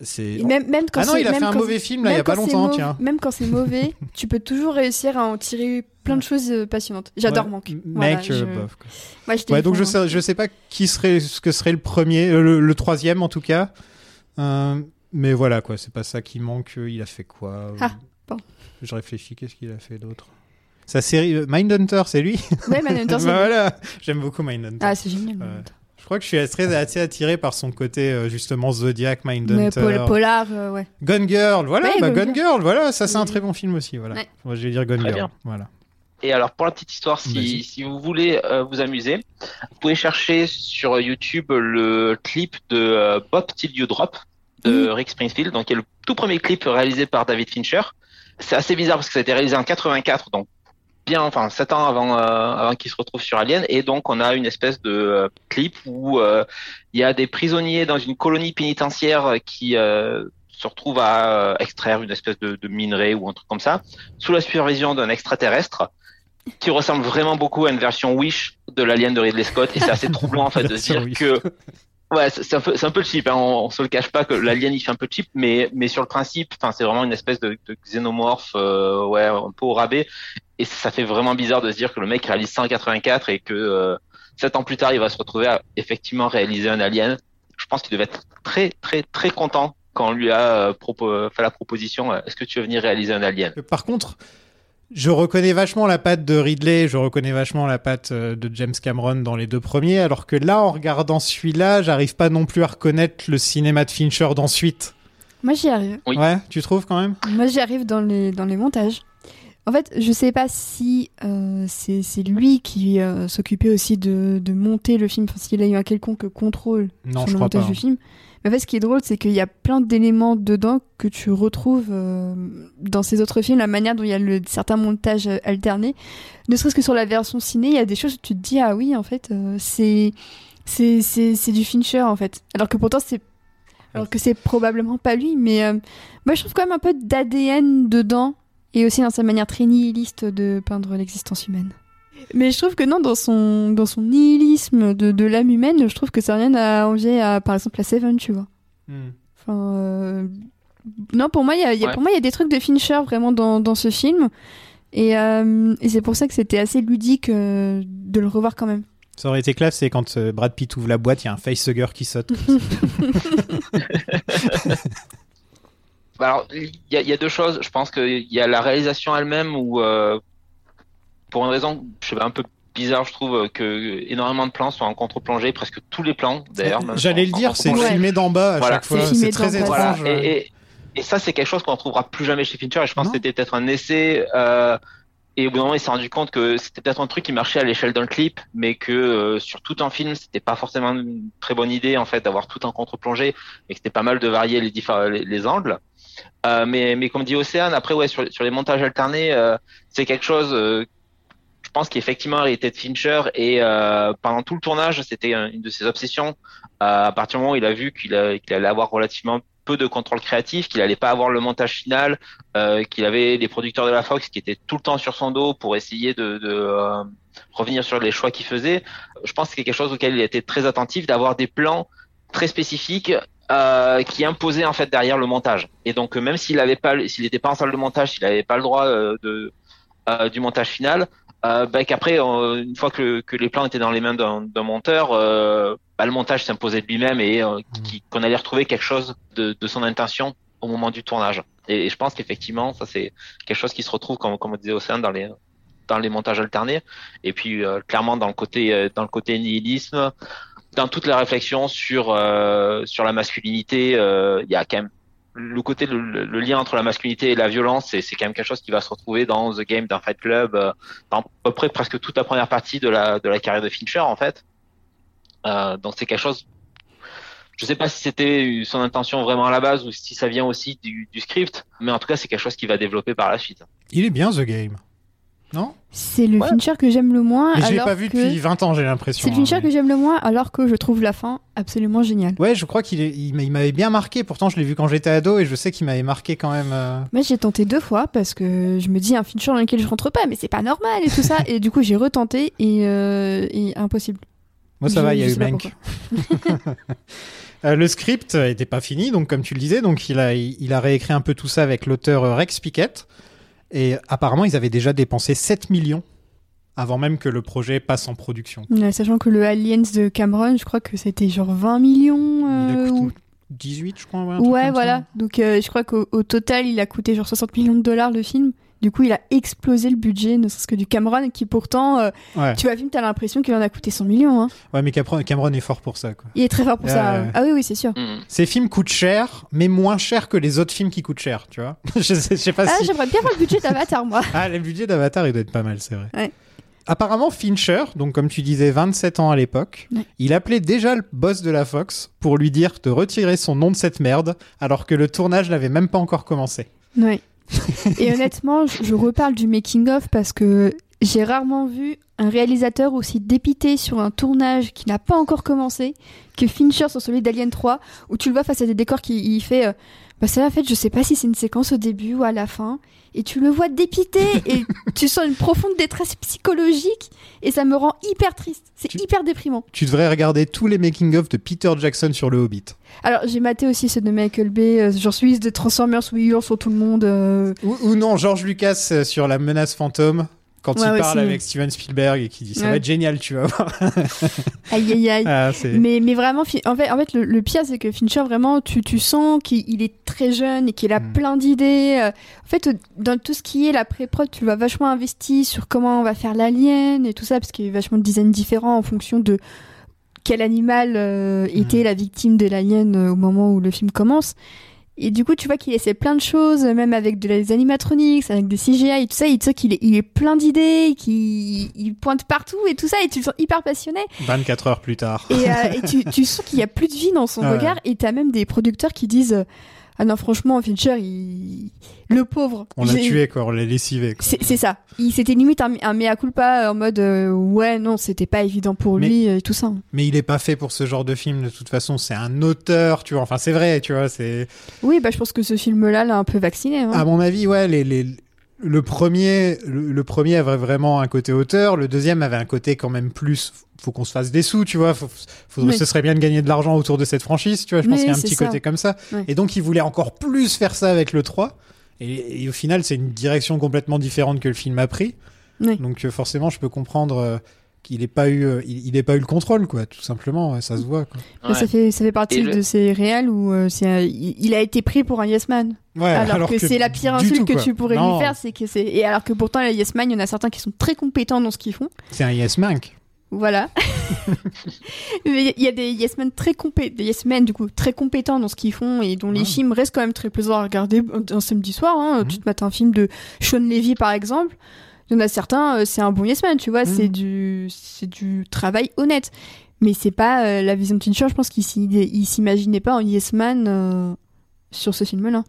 C'est. Même, même quand Ah non, c'est- il a même fait un quand- mauvais film là, il y a même pas quand c'est longtemps, mau- tiens. Même quand c'est mauvais, tu peux toujours réussir à en tirer plein de choses euh, passionnantes. J'adore Ouais, Manque. Voilà, Mec, euh, je- bof, quoi. Ouais, je Ouais, donc je sais, je sais pas qui serait, ce que serait le premier, euh, le, le troisième en tout cas. Euh, mais voilà, quoi, c'est pas ça qui manque. Il a fait quoi Ah, bon. Je réfléchis, qu'est-ce qu'il a fait d'autre? Sa série Mindhunter, c'est lui? Ouais, Manhunter, Bah c'est lui. voilà, j'aime beaucoup Mindhunter. Ah, c'est génial. Je crois que je suis assez, assez attiré par son côté euh, justement Zodiac, Mais Mindhunter, Pol- Polar, euh, ouais. Gone Girl, voilà, Ouais, bah, Gone Girl, voilà, ça c'est un très bon film aussi, voilà. Ouais. Moi, je vais dire Gone Très Girl, bien. voilà. Et alors, pour la petite histoire, si vous voulez euh, vous amuser, vous pouvez chercher sur YouTube le clip de euh, Bob Till You Drop de Rick Springfield, donc qui est le tout premier clip réalisé par David Fincher. C'est assez bizarre parce que ça a été réalisé en 84, donc bien, enfin, sept ans avant, euh, avant qu'il se retrouve sur Alien, et donc on a une espèce de euh, clip où euh, il y a des prisonniers dans une colonie pénitentiaire qui se retrouvent à extraire une espèce de, de minerai ou un truc comme ça, sous la supervision d'un extraterrestre. qui ressemble vraiment beaucoup à une version Wish de l'Alien de Ridley Scott. Et c'est assez troublant en fait de dire Wish. que ouais, c'est c'est un peu, c'est un peu cheap. Hein. On, on se le cache pas que l'Alien il fait un peu cheap, mais mais sur le principe, enfin c'est vraiment une espèce de, de xénomorphe, euh, ouais, un peu au rabais. Et ça fait vraiment bizarre de se dire que le mec réalise 184 et que euh, sept ans plus tard il va se retrouver à effectivement réaliser un Alien. Je pense qu'il devait être très très très content quand on lui a euh, propo- fait la proposition. euh, Est-ce que tu veux venir réaliser un Alien? Par contre, je reconnais vachement la patte de Ridley, je reconnais vachement la patte euh, de James Cameron dans les deux premiers, alors que là, en regardant celui-là, j'arrive pas non plus à reconnaître le cinéma de Fincher d'ensuite. Moi, j'y arrive. Oui. Ouais, tu trouves quand même? Moi, j'y arrive dans les, dans les montages. En fait, je sais pas si euh, c'est c'est lui qui euh, s'occupait aussi de, de monter le film, enfin, s'il a eu un quelconque contrôle Non, sur je le montage pas. du film. Mais en fait, ce qui est drôle, c'est qu'il y a plein d'éléments dedans que tu retrouves euh, dans ces autres films, la manière dont il y a le, certains montages alternés. Ne serait-ce que sur la version ciné, il y a des choses où tu te dis, ah oui, en fait, c'est c'est c'est c'est du Fincher, en fait. Alors que pourtant, c'est alors que c'est probablement pas lui, mais moi je trouve quand même un peu d'ADN dedans et aussi dans sa manière très nihiliste de peindre l'existence humaine. Mais je trouve que non, dans son, dans son nihilisme de, de l'âme humaine, je trouve que ça n'a rien à envier à, par exemple, la Seven, tu vois. Hmm. Enfin, euh, non, pour moi, il y a, y a- Ouais. pour moi, il y a des trucs de Fincher vraiment dans, dans ce film. Et, euh, et c'est pour ça que c'était assez ludique euh, de le revoir quand même. Ça aurait été classe, c'est quand euh, Brad Pitt ouvre la boîte, il y a un facehugger qui saute. Alors, il y a, il y a deux choses. Je pense qu'il y a la réalisation elle-même où, euh, pour une raison, je sais pas, un peu bizarre, je trouve que énormément de plans sont en contre-plongée, presque tous les plans d'ailleurs. J'allais le dire, c'est filmé d'en bas à Voilà. chaque fois. C'est très étrange. Voilà. Et, et, et ça, c'est quelque chose qu'on ne retrouvera plus jamais chez Fincher. Et je pense Non. que c'était peut-être un essai. Euh, et au bout d'un moment, il s'est rendu compte que c'était peut-être un truc qui marchait à l'échelle d'un clip, mais que euh, sur tout un film, c'était pas forcément une très bonne idée en fait d'avoir tout en contre-plongée, et que c'était pas mal de varier les différents les, les angles. Euh, mais, comme dit Océane, après ouais sur, les montages alternés, euh, c'est quelque chose. euh, je pense qu'effectivement, hérité de Fincher et pendant tout le tournage, c'était un- une de ses obsessions. À partir du moment où il a vu qu'il allait avoir relativement peu de contrôle créatif, qu'il allait pas avoir le montage final, qu'il avait des producteurs de la Fox qui étaient tout le temps sur son dos pour essayer de, revenir sur les choix qu'il faisait. Je pense que c'est quelque chose auquel il était très attentif, d'avoir des plans très spécifiques euh, qui imposaient en fait derrière le montage. Et donc euh, même s'il avait pas, s'il n'était pas en salle de montage, s'il n'avait pas le droit euh, de euh, du montage final, euh, bah, qu'après une fois que, que les plans étaient dans les mains d'un d'un monteur, euh, bah, le montage s'imposait de lui-même et qui- qu'on allait retrouver quelque chose de, de son intention au moment du tournage. Et, et je pense qu'effectivement, ça c'est quelque chose qui se retrouve, comme, comme on disait Océane, dans les dans les montages alternés. Et puis euh, clairement dans le côté euh, dans le côté nihilisme, dans toute la réflexion sur euh, sur la masculinité, euh, il y a quand même le côté le, lien entre la masculinité et la violence, c'est quand même quelque chose qui va se retrouver dans The Game, dans Fight Club, euh, dans à peu près presque toute la première partie de la de la carrière de Fincher en fait. Donc c'est quelque chose. Je sais pas si c'était son intention vraiment à la base ou si ça vient aussi du, du script, mais en tout cas c'est quelque chose qui va développer par la suite. Il est bien, The Game. Non C'est le Ouais. Fincher que j'aime le moins. Mais je l'ai pas vu que... depuis 20 ans, j'ai l'impression. C'est le Fincher hein, que mais- j'aime le moins, alors que je trouve la fin absolument géniale. Ouais, je crois qu'il est- il m'a- il m'avait bien marqué. Pourtant, je l'ai vu quand j'étais ado et je sais qu'il m'avait marqué quand même. euh, Moi, j'ai tenté deux fois parce que je me dis un Fincher dans lequel je rentre pas, mais c'est pas normal et tout ça. et du coup, j'ai retenté et, euh, et impossible. Moi, ça Je- va, il y a eu Mank. Euh, le script était pas fini, donc comme tu le disais, donc il a, il a réécrit un peu tout ça avec l'auteur Rex Piquet. Et apparemment, ils avaient déjà dépensé 7 millions avant même que le projet passe en production. Euh, Sachant que le Aliens de Cameron, je crois que c'était genre 20 millions. Il a euh, coûté ou- 18, je crois. Ouais, voilà. ça. Donc, euh, je crois qu'au au total, il a coûté genre 60 millions de dollars le film. Du coup, il a explosé le budget, ne serait-ce que du Cameron, qui pourtant, euh, Ouais. tu vois le film, t'as l'impression qu'il en a coûté 100 millions. Hein. ouais, mais Cameron, Cameron est fort pour ça. Quoi. Il est très fort pour ça. Ah oui, oui, c'est sûr. Mhm. Ces films coûtent cher, mais moins cher que les autres films qui coûtent cher, tu vois. je, sais, je sais pas Ah, si. j'aimerais bien voir le budget d'Avatar, moi. Ah, le budget d'Avatar, il doit être pas mal, c'est vrai. Ouais. Apparemment, Fincher, donc comme tu disais, 27 ans à l'époque, Ouais. il appelait déjà le boss de la Fox pour lui dire de retirer son nom de cette merde, alors que le tournage n'avait même pas encore commencé. Oui. Et honnêtement, je, je reparle du making-of parce que j'ai rarement vu un réalisateur aussi dépité sur un tournage qui n'a pas encore commencé que Fincher sur celui d'Alien 3, où tu le vois face à des décors qui il fait euh, Bah ça, en fait, je sais pas si c'est une séquence au début ou à la fin. Et tu le vois dépité et tu sens une profonde détresse psychologique et ça me rend hyper triste. C'est hyper déprimant. Tu devrais regarder tous les making-of de Peter Jackson sur le Hobbit. Alors, j'ai maté aussi ceux de Michael Bay, euh, genre celui de Transformers où il hurle sur tout le monde. euh, Ou, ou non, George Lucas euh, sur la menace fantôme. Quand Ouais, il ouais, parle avec Steven Spielberg et qui dit ça Ouais. va être génial, tu vas voir. Aïe aïe aïe. Ah, Mais, mais vraiment, en fait, en fait le, le pire, c'est que Fincher, vraiment, tu, tu sens qu'il il est très jeune et qu'il a Mm. plein d'idées. Euh, En fait, euh, dans tout ce qui est la pré-prod, tu vas vachement investi sur comment on va faire l'alien et tout ça, parce qu'il y a vachement de designs différents en fonction de quel animal euh, était la victime de l'alien au moment où le film commence. Et du coup, tu vois qu'il essaie plein de choses, même avec de les animatronics, avec des CGI et tout ça. Et tu sais qu'il est, il est plein d'idées, qu'il il pointe partout et tout ça, et tu le sens hyper passionné. 24 heures plus tard. Et, euh, et tu, tu sens qu'il y a plus de vie dans son Ah ouais. regard. Et t'as même des producteurs qui disent Ah non, franchement, Fincher, il... le pauvre. On l'a tué, quoi. On l'a lessivé. C'est ça. Il C'était limite un, un mea culpa euh, en mode euh, Ouais, non, c'était pas évident pour Mais- lui euh, et tout ça. Mais il est pas fait pour ce genre de film, de toute façon. C'est un auteur, tu vois. Enfin, c'est vrai, tu vois. C'est. Oui, bah je pense que ce film-là l'a un peu vacciné. hein. À mon avis, ouais, les, les- le premier, le, le premier avait vraiment un côté auteur, le deuxième avait un côté quand même plus. Faut qu'on se fasse des sous, tu vois. Faut, faut- Oui. Ce serait bien de gagner de l'argent autour de cette franchise, tu vois. Je pense qu'il y a un petit ça. côté comme ça. Ouais. Et donc, il voulait encore plus faire ça avec le 3. Et, et au final, c'est une direction complètement différente que le film a pris. Oui. Donc, euh, forcément, je peux comprendre euh, qu'il n'ait pas eu, euh, il, il ait pas eu le contrôle, quoi. Tout simplement, ça se voit. Quoi. Mais Ça, fait, ça fait partie le- de ces réels où euh, un- il, a été pris pour un yes man. Ouais, alors, que, c'est la pire insulte tout, que quoi. tu pourrais Non, lui faire, c'est que c'est et alors que pourtant les yes man, il y en a certains qui sont très compétents dans ce qu'ils font. C'est un yes man. Voilà. Il y a des yes men très compé des yes men du coup très compétents dans ce qu'ils font et dont les Ouais. films restent quand même très plaisants à regarder un samedi soir. Hein. Mhm. Tu te mates un film de Sean Levy par exemple. Il y en a certains, euh, c'est un bon yes man, tu vois, Mhm. c'est du c'est du travail honnête. Mais c'est pas euh, la vision de Fincher, je pense qu'il s'imaginait pas en yes man euh, sur ce film-là.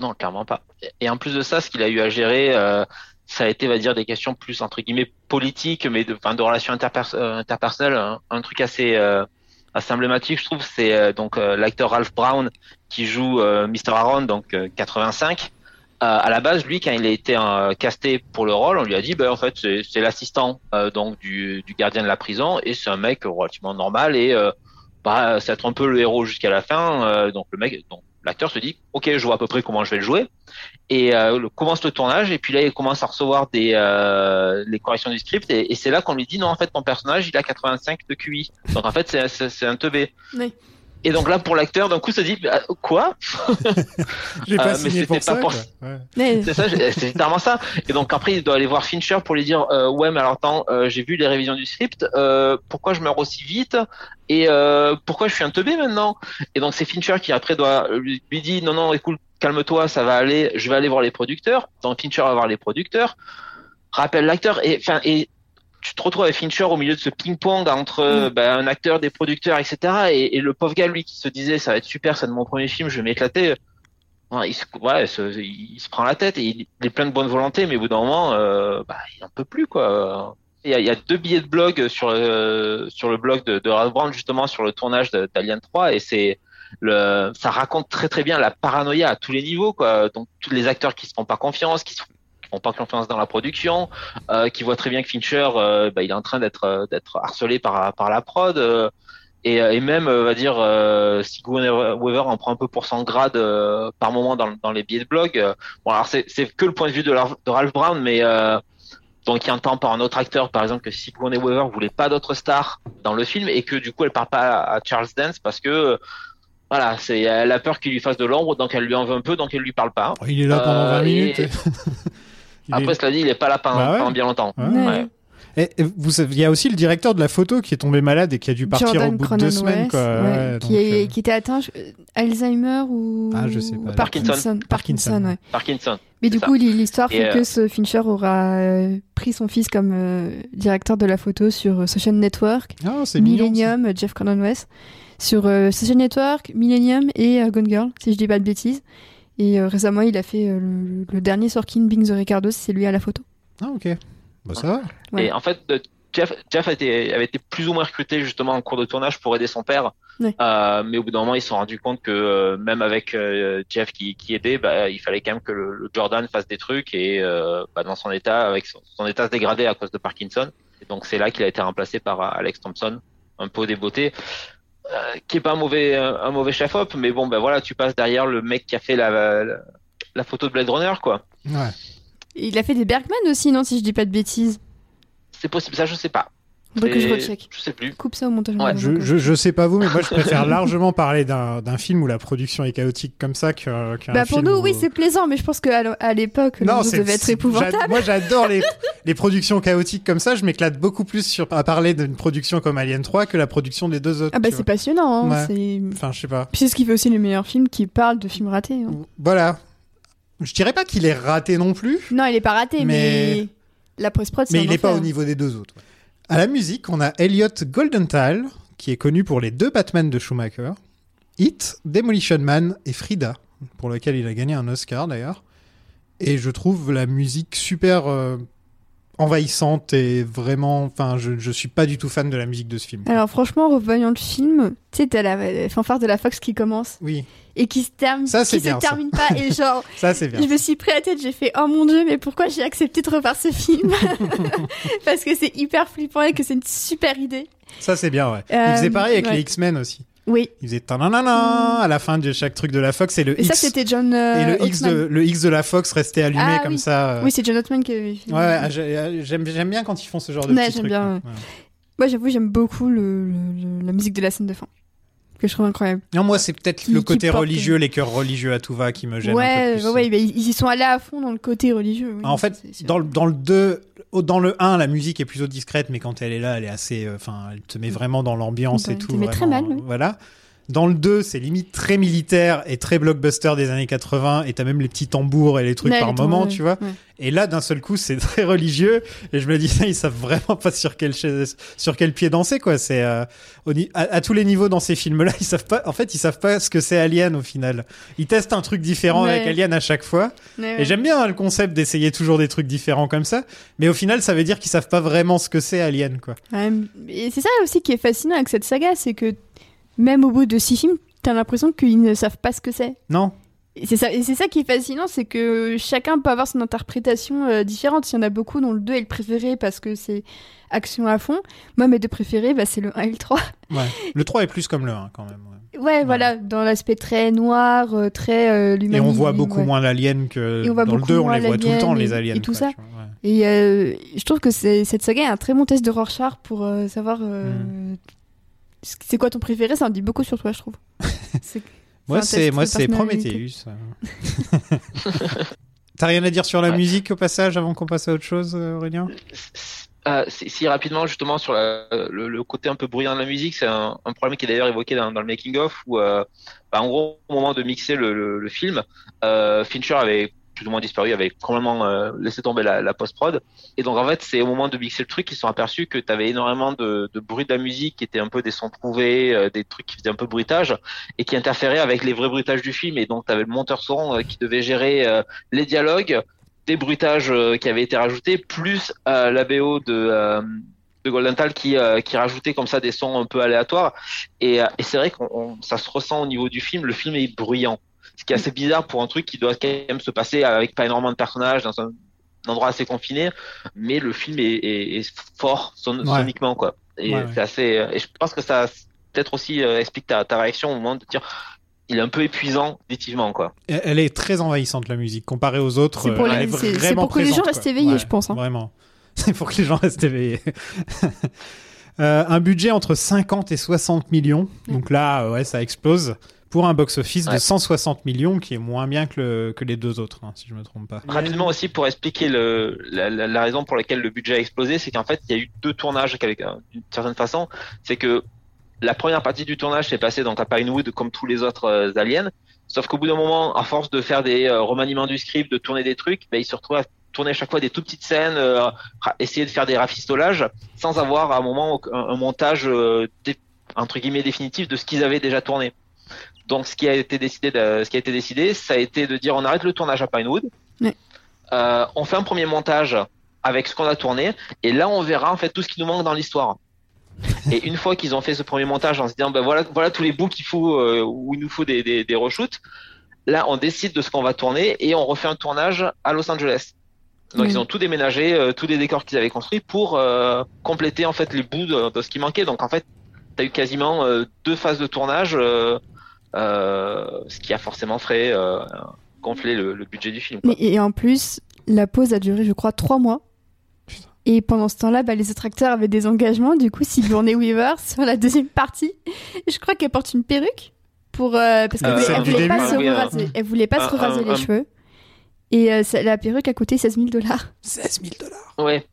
Non, clairement pas. Et en plus de ça, ce qu'il a eu à gérer, euh, ça a été, on va dire, des questions plus entre guillemets politiques, mais de, enfin, de relations interpers- euh, interpersonnelles. Un, un truc assez, euh, assez emblématique, je trouve, c'est euh, donc euh, l'acteur Ralph Brown qui joue euh, Mr. Aaron, donc euh, 85. Euh, à la base, lui, quand il a été euh, casté pour le rôle, on lui a dit, ben en fait, c'est l'assistant euh, donc du, du gardien de la prison, et c'est un mec relativement normal, et bah, c'est être un peu le héros jusqu'à la fin. donc le mec, donc l'acteur se dit, ok, je vois à peu près comment je vais le jouer, et euh, commence le tournage, et puis là, il commence à recevoir des euh, les corrections du script, et, et c'est là qu'on lui dit, non, en fait, ton personnage, il a 85 de QI, donc en fait, c'est un teubé. Oui. Et donc là, pour l'acteur, d'un coup, se dit, bah, quoi J'ai pas Euh, mais signé pour c'était ça. pas pour-. Ouais. Mais- C'est ça, c'est littéralement ça. Et donc après, il doit aller voir Fincher pour lui dire euh, ouais, mais alors attends, euh, j'ai vu les révisions du script, euh, pourquoi je meurs aussi vite et euh, pourquoi je suis un teubé maintenant? Et donc c'est Fincher qui après doit lui, lui dit non non, écoute, calme-toi, ça va aller, je vais aller voir les producteurs. Donc Fincher va voir les producteurs, rappelle l'acteur et enfin et tu te retrouves avec Fincher au milieu de ce ping-pong entre euh, ben, un acteur, des producteurs, etc. Et, et le pauvre gars, lui, qui se disait ça va être super, c'est de mon premier film, je vais m'éclater. Ouais, il, se, ouais, il se- il se prend la tête et il, il est plein de bonne volonté, mais au bout d'un moment, euh, bah, il en peut plus quoi. Il y a, il y a deux billets de blog sur le, sur le blog de, de Ralph Brown justement sur le tournage d'Alien 3 et c'est le, ça raconte très très bien la paranoïa à tous les niveaux quoi. Donc tous les acteurs qui se font pas confiance, qui se qui font pas confiance dans la production, euh, qui voient très bien que Fincher, euh, bah, il est en train d'être euh, d'être harcelé par par la prod. et, et même, va dire, Sigourney Weaver en prend un peu pour son grade par moment dans, dans les billets de blog. Bon, alors c'est c'est que le point de vue de, Ralph Brown, mais donc il entend par un autre acteur, par exemple, que Sigourney Weaver voulait pas d'autres stars dans le film et que du coup elle parle pas à, Charles Dance parce que voilà, c'est elle a peur qu'il lui fasse de l'ombre, donc elle lui en veut un peu, donc elle lui parle pas. Il est là pendant Euh, 20 et- est- Après, cela dit, il est pas là pendant, Bah ouais. pendant bien longtemps. Ouais. Ouais. Ouais. Et, et vous savez, il y a aussi le directeur de la photo qui est tombé malade et qui a dû partir Jordan au bout de deux semaines. Quoi. ouais, Ouais, qui, donc, est- euh, qui était atteint je- euh, Alzheimer ou Ah, je sais pas. Parkinson. Parkinson. Parkinson, ouais. Parkinson. Mais du coup, l'histoire fait euh, que ce Fincher aura euh, pris son fils comme euh, directeur de la photo sur euh, Social Network, Ah, mignon. Millennium, euh, Jeff Cronin West, sur euh, Social Network, Millennium et euh, Gone Girl, si je dis pas de bêtises. Et euh, récemment, il a fait euh, le, le dernier sur King Bing the Ricardo, c'est lui à la photo. Ah, ok. Bah, ça va. Ouais. Et en fait, euh, Jeff, Jeff a été, avait été plus ou moins recruté justement en cours de tournage pour aider son père Ouais. Euh, mais au bout d'un moment, ils se sont rendus compte que euh, même avec euh, Jeff qui, qui aidait, bah, il fallait quand même que le, le Jordan fasse des trucs et euh, bah, dans son état, avec son, son état se dégradé à cause de Parkinson. Et donc c'est là qu'il a été remplacé par Alex Thompson, un peu débeauté, euh, qui est pas un mauvais un mauvais chef-op, mais bon ben voilà, tu passes derrière le mec qui a fait la, la, la photo de Blade Runner quoi. Ouais. Il a fait des Bergman aussi, non, si je dis pas de bêtises? C'est possible, ça je sais pas. Faudrait que je recheck. Je sais plus. Coupe ça au montage. Ouais, Je, je, je sais pas vous, mais moi je préfère largement parler d'un film où la production est chaotique comme ça qu'un Bah pour film nous, où- oui, c'est plaisant, mais je pense qu'à l'époque, Non, ça c'est devait être épouvantable. Moi, j'adore les, les productions chaotiques comme ça. Je m'éclate beaucoup plus sur, à parler d'une production comme Alien 3 que la production des deux autres. Ah bah c'est passionnant, hein, Ouais. Enfin, je sais pas. Puis c'est ce qui fait aussi les meilleurs films qui parlent de films ratés. hein. Voilà. Je dirais pas qu'il est raté non plus, Non, il est pas raté, mais, Mais- la post-prod, c'est mais un il est pas au niveau des deux autres. ouais. À la musique, on a Elliot Goldenthal, qui est connu pour les deux Batman de Schumacher, Hit, Demolition Man et Frida, pour lequel il a gagné un Oscar d'ailleurs. Et je trouve la musique super euh, envahissante et vraiment. Enfin, je, je suis pas du tout fan de la musique de ce film. Alors franchement, en revoyant le film, tu sais, t'as la la fanfare de la Fox qui commence Oui, et qui se termine, Ça, c'est qui bien, se ça. termine pas et genre, ça bien. je me suis pris à la tête, j'ai fait oh mon dieu, mais pourquoi j'ai accepté de revoir ce film? Parce que c'est hyper flippant et que c'est une super idée. Ça c'est bien, ouais. Euh, il faisait pareil avec ouais. les X-Men aussi. Oui. Il faisait tananana à la fin de chaque truc de la Fox et le Et ça, X. c'était John. euh, et le X, de, le X de la Fox restait allumé Ah, comme oui. ça. euh. Oui, c'est John Oateman qui. Ouais, ouais, j'ai- j'aime j'aime bien quand ils font ce genre de Ouais, j'aime. Moi, j'avoue, j'aime beaucoup le, le- le- la musique de la scène de fin. Que je trouve incroyable. Non, moi, c'est peut-être Qui- le côté porte- religieux, les chœurs religieux à tout va qui me gêne un peu Ouais, plus. ouais, ouais, mais ils y sont allés à fond dans le côté religieux. oui, en fait, dans, le- dans le 2, au- dans le 1, la musique est plutôt discrète, mais quand elle est là, elle est assez. euh, Enfin, elle te met vraiment dans l'ambiance Ouais, et tout. te met très mal, oui. Voilà. Dans le 2, c'est limite très militaire et très blockbuster des années 80, et t'as même les petits tambours et les trucs Ouais, par les moment, tu vois. ouais. Et là, d'un seul coup, c'est très religieux, et je me dis, ils savent vraiment pas sur quel, chaise- sur quel pied danser, quoi. C'est, euh, à, à tous les niveaux dans ces films-là, ils savent pas, en fait, ils savent pas ce que c'est Alien au final. Ils testent un truc différent Ouais. avec Alien à chaque fois. Et j'aime bien hein, le concept d'essayer toujours des trucs différents comme ça, mais au final, ça veut dire qu'ils savent pas vraiment ce que c'est Alien, quoi. Et c'est ça aussi qui est fascinant avec cette saga, c'est que même au bout de six films, t'as l'impression qu'ils ne savent pas ce que c'est. Non Et c'est ça, et c'est ça qui est fascinant, c'est que chacun peut avoir son interprétation euh, différente. Il y en a beaucoup dont le 2 est le préféré parce que c'est action à fond. Moi, mes deux préférés, bah, c'est le 1 et le 3. Ouais. Le 3 est plus comme le 1 quand même. ouais. Ouais, voilà, dans l'aspect très noir, euh, très euh, Et on voit beaucoup ouais. moins l'alien que Et on voit dans le beaucoup 2, on les voit tout le temps, les aliens. et tout quoi, ça. Et euh, je trouve que cette saga est un très bon test de Rorschach pour savoir Hmm. C'est quoi ton préféré? Ça en dit beaucoup sur toi, je trouve. Moi, c'est moi c'est. Prometheus. T'as rien à dire sur la Ouais. musique au passage avant qu'on passe à autre chose, Aurélien? Euh, si, si rapidement justement sur la- le, le côté un peu bruyant de la musique, c'est un, un problème qui est d'ailleurs évoqué dans, dans le making of où euh, bah, en gros au moment de mixer le, le, le film, euh, Fincher avait plus ou moins disparu, avait complètement euh, laissé tomber la, post-prod. Et donc en fait c'est au moment de mixer le truc qu'ils sont aperçus que tu avais énormément de, bruit de la musique qui étaient un peu des sons trouvés, euh, des trucs qui faisaient un peu bruitage et qui interféraient avec les vrais bruitages du film. Et donc tu avais le monteur son euh, qui devait gérer les dialogues, des bruitages qui avaient été rajoutés, plus la BO de, de Goldenthal qui, rajoutait comme ça des sons un peu aléatoires. Et, et c'est vrai qu'on on- ça se ressent au niveau du film, le film est bruyant. Ce qui est assez bizarre pour un truc qui doit quand même se passer avec pas énormément de personnages dans un, un endroit assez confiné, mais le film est, est, est fort son, Ouais. soniquement quoi. Et Ouais, ouais. c'est assez. Et je pense que ça peut-être aussi euh, explique ta, ta réaction au moment de dire il est un peu épuisant auditivement quoi. Elle est très envahissante la musique comparée aux autres. C'est pour euh, les- c'est- pour que les gens restent éveillés, Ouais, je pense, hein. Vraiment. C'est pour que les gens restent éveillés. Euh, un budget entre 50 et 60 millions. Donc là, euh, ouais, ça explose. Pour un box-office de Ouais. 160 millions, qui est moins bien que, le- que les deux autres, hein, si je me trompe pas. Rapidement aussi pour expliquer le, la, la- la raison pour laquelle le budget a explosé, c'est qu'en fait il y a eu deux tournages euh, d'une certaine façon. C'est que la première partie du tournage s'est passée donc à Pinewood comme tous les autres euh, aliens, sauf qu'au bout d'un moment, à force de faire des euh, remaniements du script, de tourner des trucs, ben, ils se retrouvent à tourner à chaque fois des tout petites scènes, euh, essayer de faire des rafistolages, sans avoir à un moment un, un montage euh, dé- entre guillemets définitif de ce qu'ils avaient déjà tourné. Donc ce qui a été décidé, de- ce qui a été décidé, ça a été de dire on arrête le tournage à Pinewood, euh, on fait un premier montage avec ce qu'on a tourné, et là on verra en fait tout ce qui nous manque dans l'histoire. Et une fois qu'ils ont fait ce premier montage en se disant, ben voilà, voilà tous les bouts qu'il faut, euh, où il nous faut des, des, des reshoots, là, on décide de ce qu'on va tourner et on refait un tournage à Los Angeles. Donc ils ont tout déménagé, euh, tous les décors qu'ils avaient construits pour euh, compléter en fait les bouts de, de ce qui manquait. Donc en fait, tu as eu quasiment euh, deux phases de tournage, ce qui a forcément fait euh, gonfler le, le budget du film. quoi. Mais- et en plus, la pause a duré, je crois, trois mois. Et pendant ce temps-là, bah, les autres acteurs avaient des engagements. Du coup, Sigourney Weaver, sur la deuxième partie, je crois qu'elle porte une perruque. Pour, euh, parce qu'elle Euh, voulait, pas se raser. Elle voulait pas un- se raser un- les un- cheveux. Et euh, ça- la perruque a coûté 16 000 dollars. 16 000 dollars. Ouais.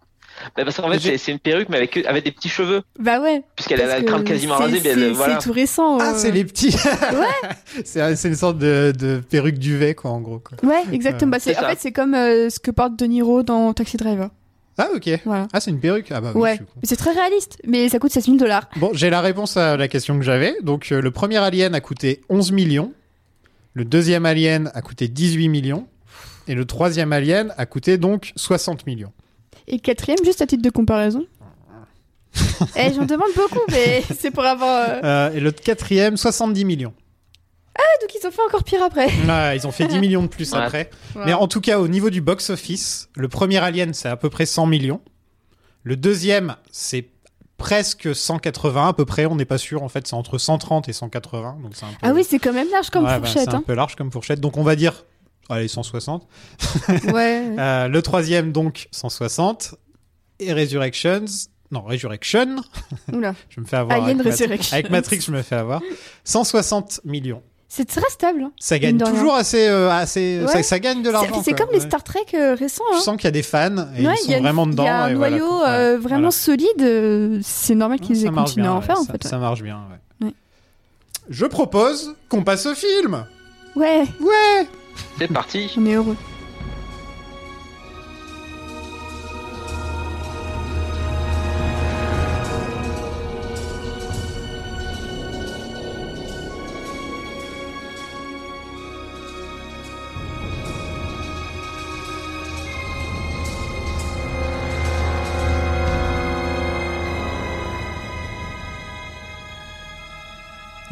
Bah, parce qu'en fait, c'est- c'est une perruque, mais avec, avec des petits cheveux, Bah ouais. puisqu'elle a la crâne quasiment mais elle- C'est voilà. c'est tout récent. Ah, euh. c'est les petits. c'est un- c'est une sorte de, de perruque duvet, quoi, en gros. Quoi. Ouais, exactement. Bah, c'est- C'est en ça. fait, c'est comme euh, ce que porte De Niro dans Taxi Driver. Ah, ok. Voilà. Ah, c'est une perruque. Ah, bah oui, ouais. c'est très réaliste. Mais ça coûte 16 000 dollars. Bon, j'ai la réponse à la question que j'avais. Donc, euh, le premier Alien a coûté 11 millions. Le deuxième Alien a coûté 18 millions. Et le troisième Alien a coûté donc 60 millions. Et quatrième, juste à titre de comparaison. Eh, j'en demande beaucoup, mais c'est pour avoir. euh, Euh, et le quatrième, 70 millions. Donc ils ont fait encore pire après. Ouais, ils ont fait 10 millions de plus Ouais. après. Mais en tout cas, au niveau du box-office, le premier Alien, c'est à peu près 100 millions. Le deuxième, c'est presque 180 à peu près. On n'est pas sûr, en fait, c'est entre 130 et 180. Donc c'est un peu... Ah oui, c'est quand même large comme Ouais, bah, fourchette. c'est un hein. peu large comme fourchette. Donc on va dire, allez, 160. Ouais. Euh, le troisième, donc, 160. Et Resurrections. Non, Resurrection. Oula. Je me fais avoir. Alien avec, Matrix. Resurrection. avec Matrix, je me fais avoir. 160 millions. C'est très stable. hein. Ça gagne rien. toujours assez. euh, assez Ouais. ça, ça gagne de l'argent. c'est comme les. Star Trek euh, récents. Je hein. sens qu'il y a des fans et Ouais, ils sont vraiment dedans. Il y a un voilà, noyau euh, vraiment voilà. solide. C'est normal qu'ils Ça aient continué à en faire en ça, fait. ça marche bien. Je propose qu'on passe au film. Ouais, Ouais. C'est parti. on est heureux.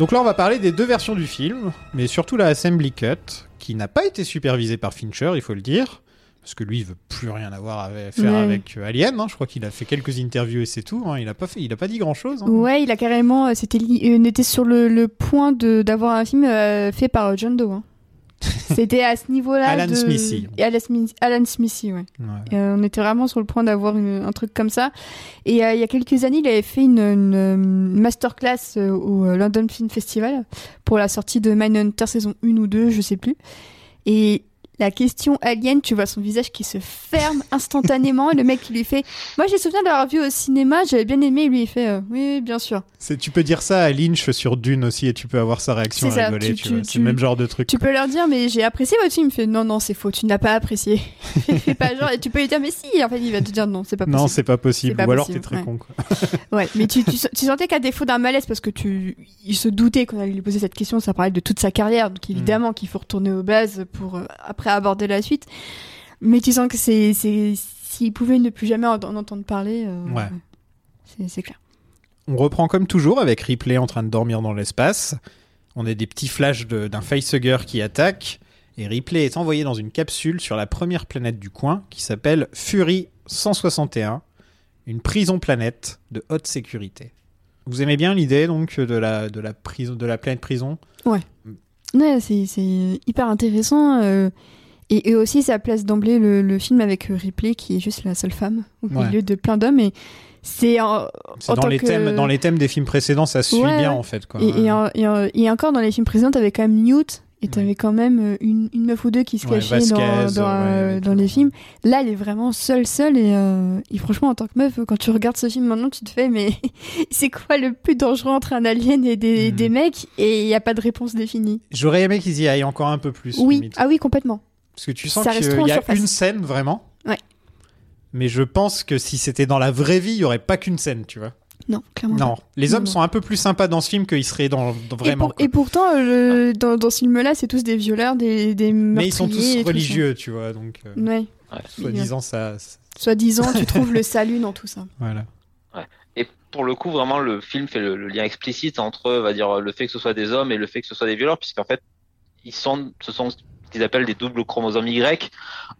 Donc là, on va parler des deux versions du film, mais surtout la Assembly Cut, qui n'a pas été supervisée par Fincher, il faut le dire, parce que lui, il veut plus rien avoir à faire Ouais. avec euh, Alien. hein. Je crois qu'il a fait quelques interviews et c'est tout. hein. Il a pas fait, il a pas dit grand chose. Ouais, il a carrément. euh, C'était, euh, on était sur le, le point de d'avoir un film euh, fait par John Doe. C'était à ce niveau-là. Alan de... Smithy. Et Alan, Smith- Alan Smithy, ouais. Euh, on était vraiment sur le point d'avoir une- un truc comme ça. Et euh, il y a quelques années, il avait fait une, une, euh, masterclass au London Film Festival pour la sortie de Mindhunter saison 1 ou 2, je sais plus. Et la question alien, tu vois son visage qui se ferme instantanément. le mec qui lui fait Moi, j'ai souvenir d'avoir vu au cinéma, j'avais bien aimé. Et lui, il fait euh, Oui, oui, bien sûr. Tu peux dire ça à Lynch sur Dune aussi et tu peux avoir sa réaction à ça, rigoler. tu- tu tu- vois. tu- C'est le même genre de truc. Tu peux leur dire, mais j'ai apprécié votre film. Il fait Non, non, c'est faux, tu ne l'as pas apprécié. Fais pas genre. Et tu peux lui dire, mais si. En fait, il va te dire Non, c'est pas possible. Non, c'est pas possible. Pas Ou alors t'es possible, très ouais. con. Quoi. Ouais, mais tu, tu, sentais qu'à défaut d'un malaise, parce que tu, il se doutait qu'on allait lui poser cette question, ça parlait de toute sa carrière, donc Mm. évidemment qu'il faut retourner aux bases pour euh, après aborder la suite. Mais tu sens que c'est, c'est, s'il pouvait ne plus jamais en, en entendre parler, euh, Ouais. c'est, clair. On reprend comme toujours avec Ripley en train de dormir dans l'espace. On a des petits flashs d'un facehugger qui attaque. Et Ripley est envoyé dans une capsule sur la première planète du coin qui s'appelle Fury 161, une prison planète de haute sécurité. Vous aimez bien l'idée donc de la, de la, prison, de la planète prison? Ouais, c'est, c'est hyper intéressant. euh, et, et aussi, ça place d'emblée le, le film avec euh, Ripley, qui est juste la seule femme au Ouais. milieu de plein d'hommes. Et c'est en, En dans les, que- thèmes, dans les thèmes des films précédents, ça se suit Ouais, bien ouais. en fait. Quoi. Et, et, en- et en- et encore dans les films précédents, t'avais quand même Newt et t'avais quand même euh, une, une meuf ou deux qui se Ouais, cachaient dans, ouais, euh, les films. Là, elle est vraiment seule, seule. Et, euh, et franchement, en tant que meuf, quand tu regardes ce film maintenant, tu te fais, mais c'est quoi le plus dangereux entre un alien et des, Mhm. des mecs? Et il n'y a pas de réponse définie. J'aurais aimé qu'ils y aillent encore un peu plus. Oui, limite. ah oui, complètement. Parce que tu sens qu'il y a surface. une scène vraiment. Ouais. Mais je pense que si c'était dans la vraie vie, il y aurait pas qu'une scène, tu vois. Non, clairement. Non, les hommes Non. sont un peu plus sympas dans ce film qu'ils seraient dans, dans Et, vraiment. pour- quoi. et pourtant, euh, dans, dans ce film-là, c'est tous des violeurs, des, des Mais ils sont meurtriers et tous religieux, tu vois, donc euh. Ouais. Ouais. soi-disant ça, Soi-disant, tu trouves le salut dans tout ça. voilà. pour le coup, vraiment, le film fait le, le lien explicite entre, on va dire, le fait que ce soit des hommes et le fait que ce soit des violeurs, puisqu'en fait, ils sont, ce sont qu'ils appellent des doubles chromosomes Y,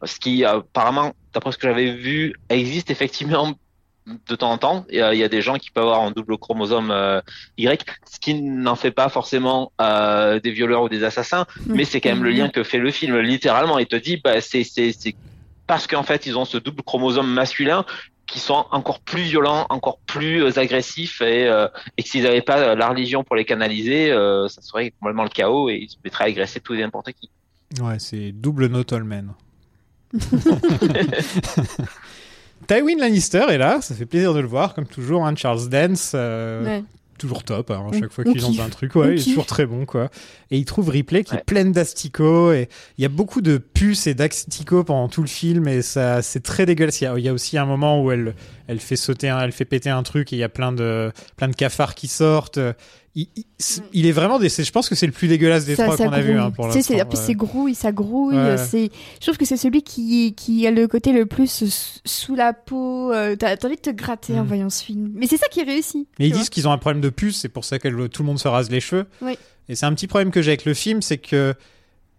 ce qui, apparemment, d'après ce que j'avais vu, existe effectivement de temps en temps. Il y, a, il y a des gens qui peuvent avoir un double chromosome euh, Y, ce qui n'en fait pas forcément euh, des violeurs ou des assassins, mais c'est quand même le lien que fait le film. Littéralement, il te dit, bah, c'est, parce qu'en fait, ils ont ce double chromosome masculin qui sont encore plus violents, encore plus euh, agressifs et, euh, et que s'ils n'avaient pas euh, la religion pour les canaliser, euh, ça serait complètement le chaos et ils se mettraient à agresser tout et n'importe qui. Ouais, c'est double Notolman. Tywin Lannister est là, ça fait plaisir de le voir, comme toujours. Hein, Charles Dance, euh, Ouais. toujours top. Hein, On- chaque fois on qu'il lance un truc, ouais, il est toujours très bon, quoi. Et il trouve Ripley qui est pleine d'asticots et il y a beaucoup de puces et d'asticots pendant tout le film et ça, c'est très dégueulasse. Il y, a, il y a aussi un moment où elle, elle fait sauter, un- elle fait péter un truc et il y a plein de, plein de cafards qui sortent. Il, il est vraiment des, je pense que c'est le plus dégueulasse des Ça- trois qu'on a vu hein, pour c'est- c'est grouille, ça grouille. Ouais. C'est, je trouve que c'est celui qui, qui a le côté le plus sous la peau. euh, T'as envie de te gratter en Mm. voyant ce film. Mais c'est ça qui réussit. Mais ils vois. disent qu'ils ont un problème de puce, c'est pour ça que tout le monde se rase les cheveux. Oui. Et c'est un petit problème que j'ai avec le film, c'est que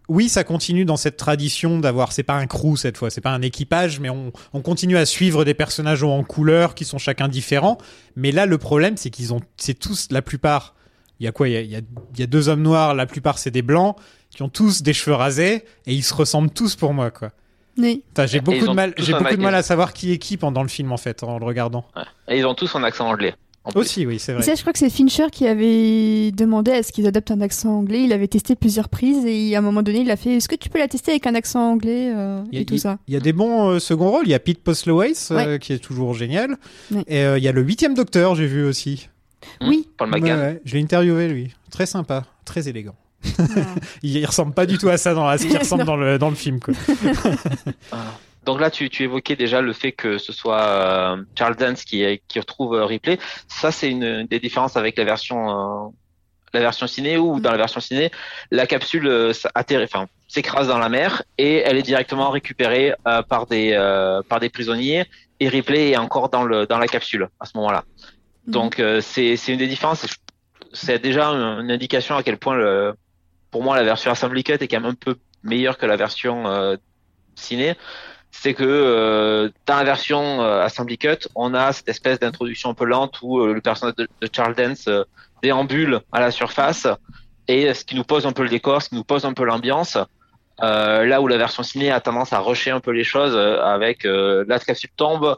oui, ça continue dans cette tradition d'avoir, c'est pas un crew cette fois, c'est pas un équipage, mais on, on continue à suivre des personnages en couleur qui sont chacun différents. Mais là, le problème, c'est qu'ils ont, c'est tous, la plupart, il y a quoi Il y a, il y a- il y a deux hommes noirs, la plupart c'est des blancs, qui ont tous des cheveux rasés, et ils se ressemblent tous pour moi, quoi. Oui. J'ai beaucoup de mal, j'ai beaucoup de mal à savoir qui est qui pendant le film en fait, en le regardant. Et ils ont tous un accent anglais. Aussi, oui, c'est Et vrai. ça, je crois que c'est Fincher qui avait demandé à ce qu'ils adoptent un accent anglais. Il avait testé plusieurs prises et à un moment donné, il a fait Est-ce que tu peux la tester avec un accent anglais euh, Il y a- et tout ça? Il y a des bons euh, second rôles. Il y a Pete Postlewaite euh, qui est toujours génial. Ouais. Et euh, il y a le huitième Docteur, j'ai vu aussi. Hmm, Oui. Paul McGann. Ouais, ouais. Je l'ai interviewé lui. Très sympa, très élégant. Il, il ressemble pas du tout à ça dans à ce qu'il ressemble dans le dans le film. Quoi. Donc là, tu, tu évoquais déjà le fait que ce soit euh, Charles Dance qui, qui retrouve euh, Ripley. Ça, c'est une, une des différences avec la version, euh, la version ciné où dans la version ciné, la capsule euh, atterrit, enfin, s'écrase dans la mer et elle est directement récupérée euh, par des euh, par des prisonniers et Ripley est encore dans le dans la capsule à ce moment-là. Mhm. Donc euh, c'est c'est une des différences. C'est déjà une, indication à quel point le pour moi la version Assembly Cut est quand même un peu meilleure que la version euh, ciné c'est que euh, dans la version euh, Assembly Cut, on a cette espèce d'introduction un peu lente où euh, le personnage de, de Charles Dance euh, déambule à la surface et ce qui nous pose un peu le décor, ce qui nous pose un peu l'ambiance. Euh, là où la version ciné a tendance à rusher un peu les choses euh, avec la capsule tombe,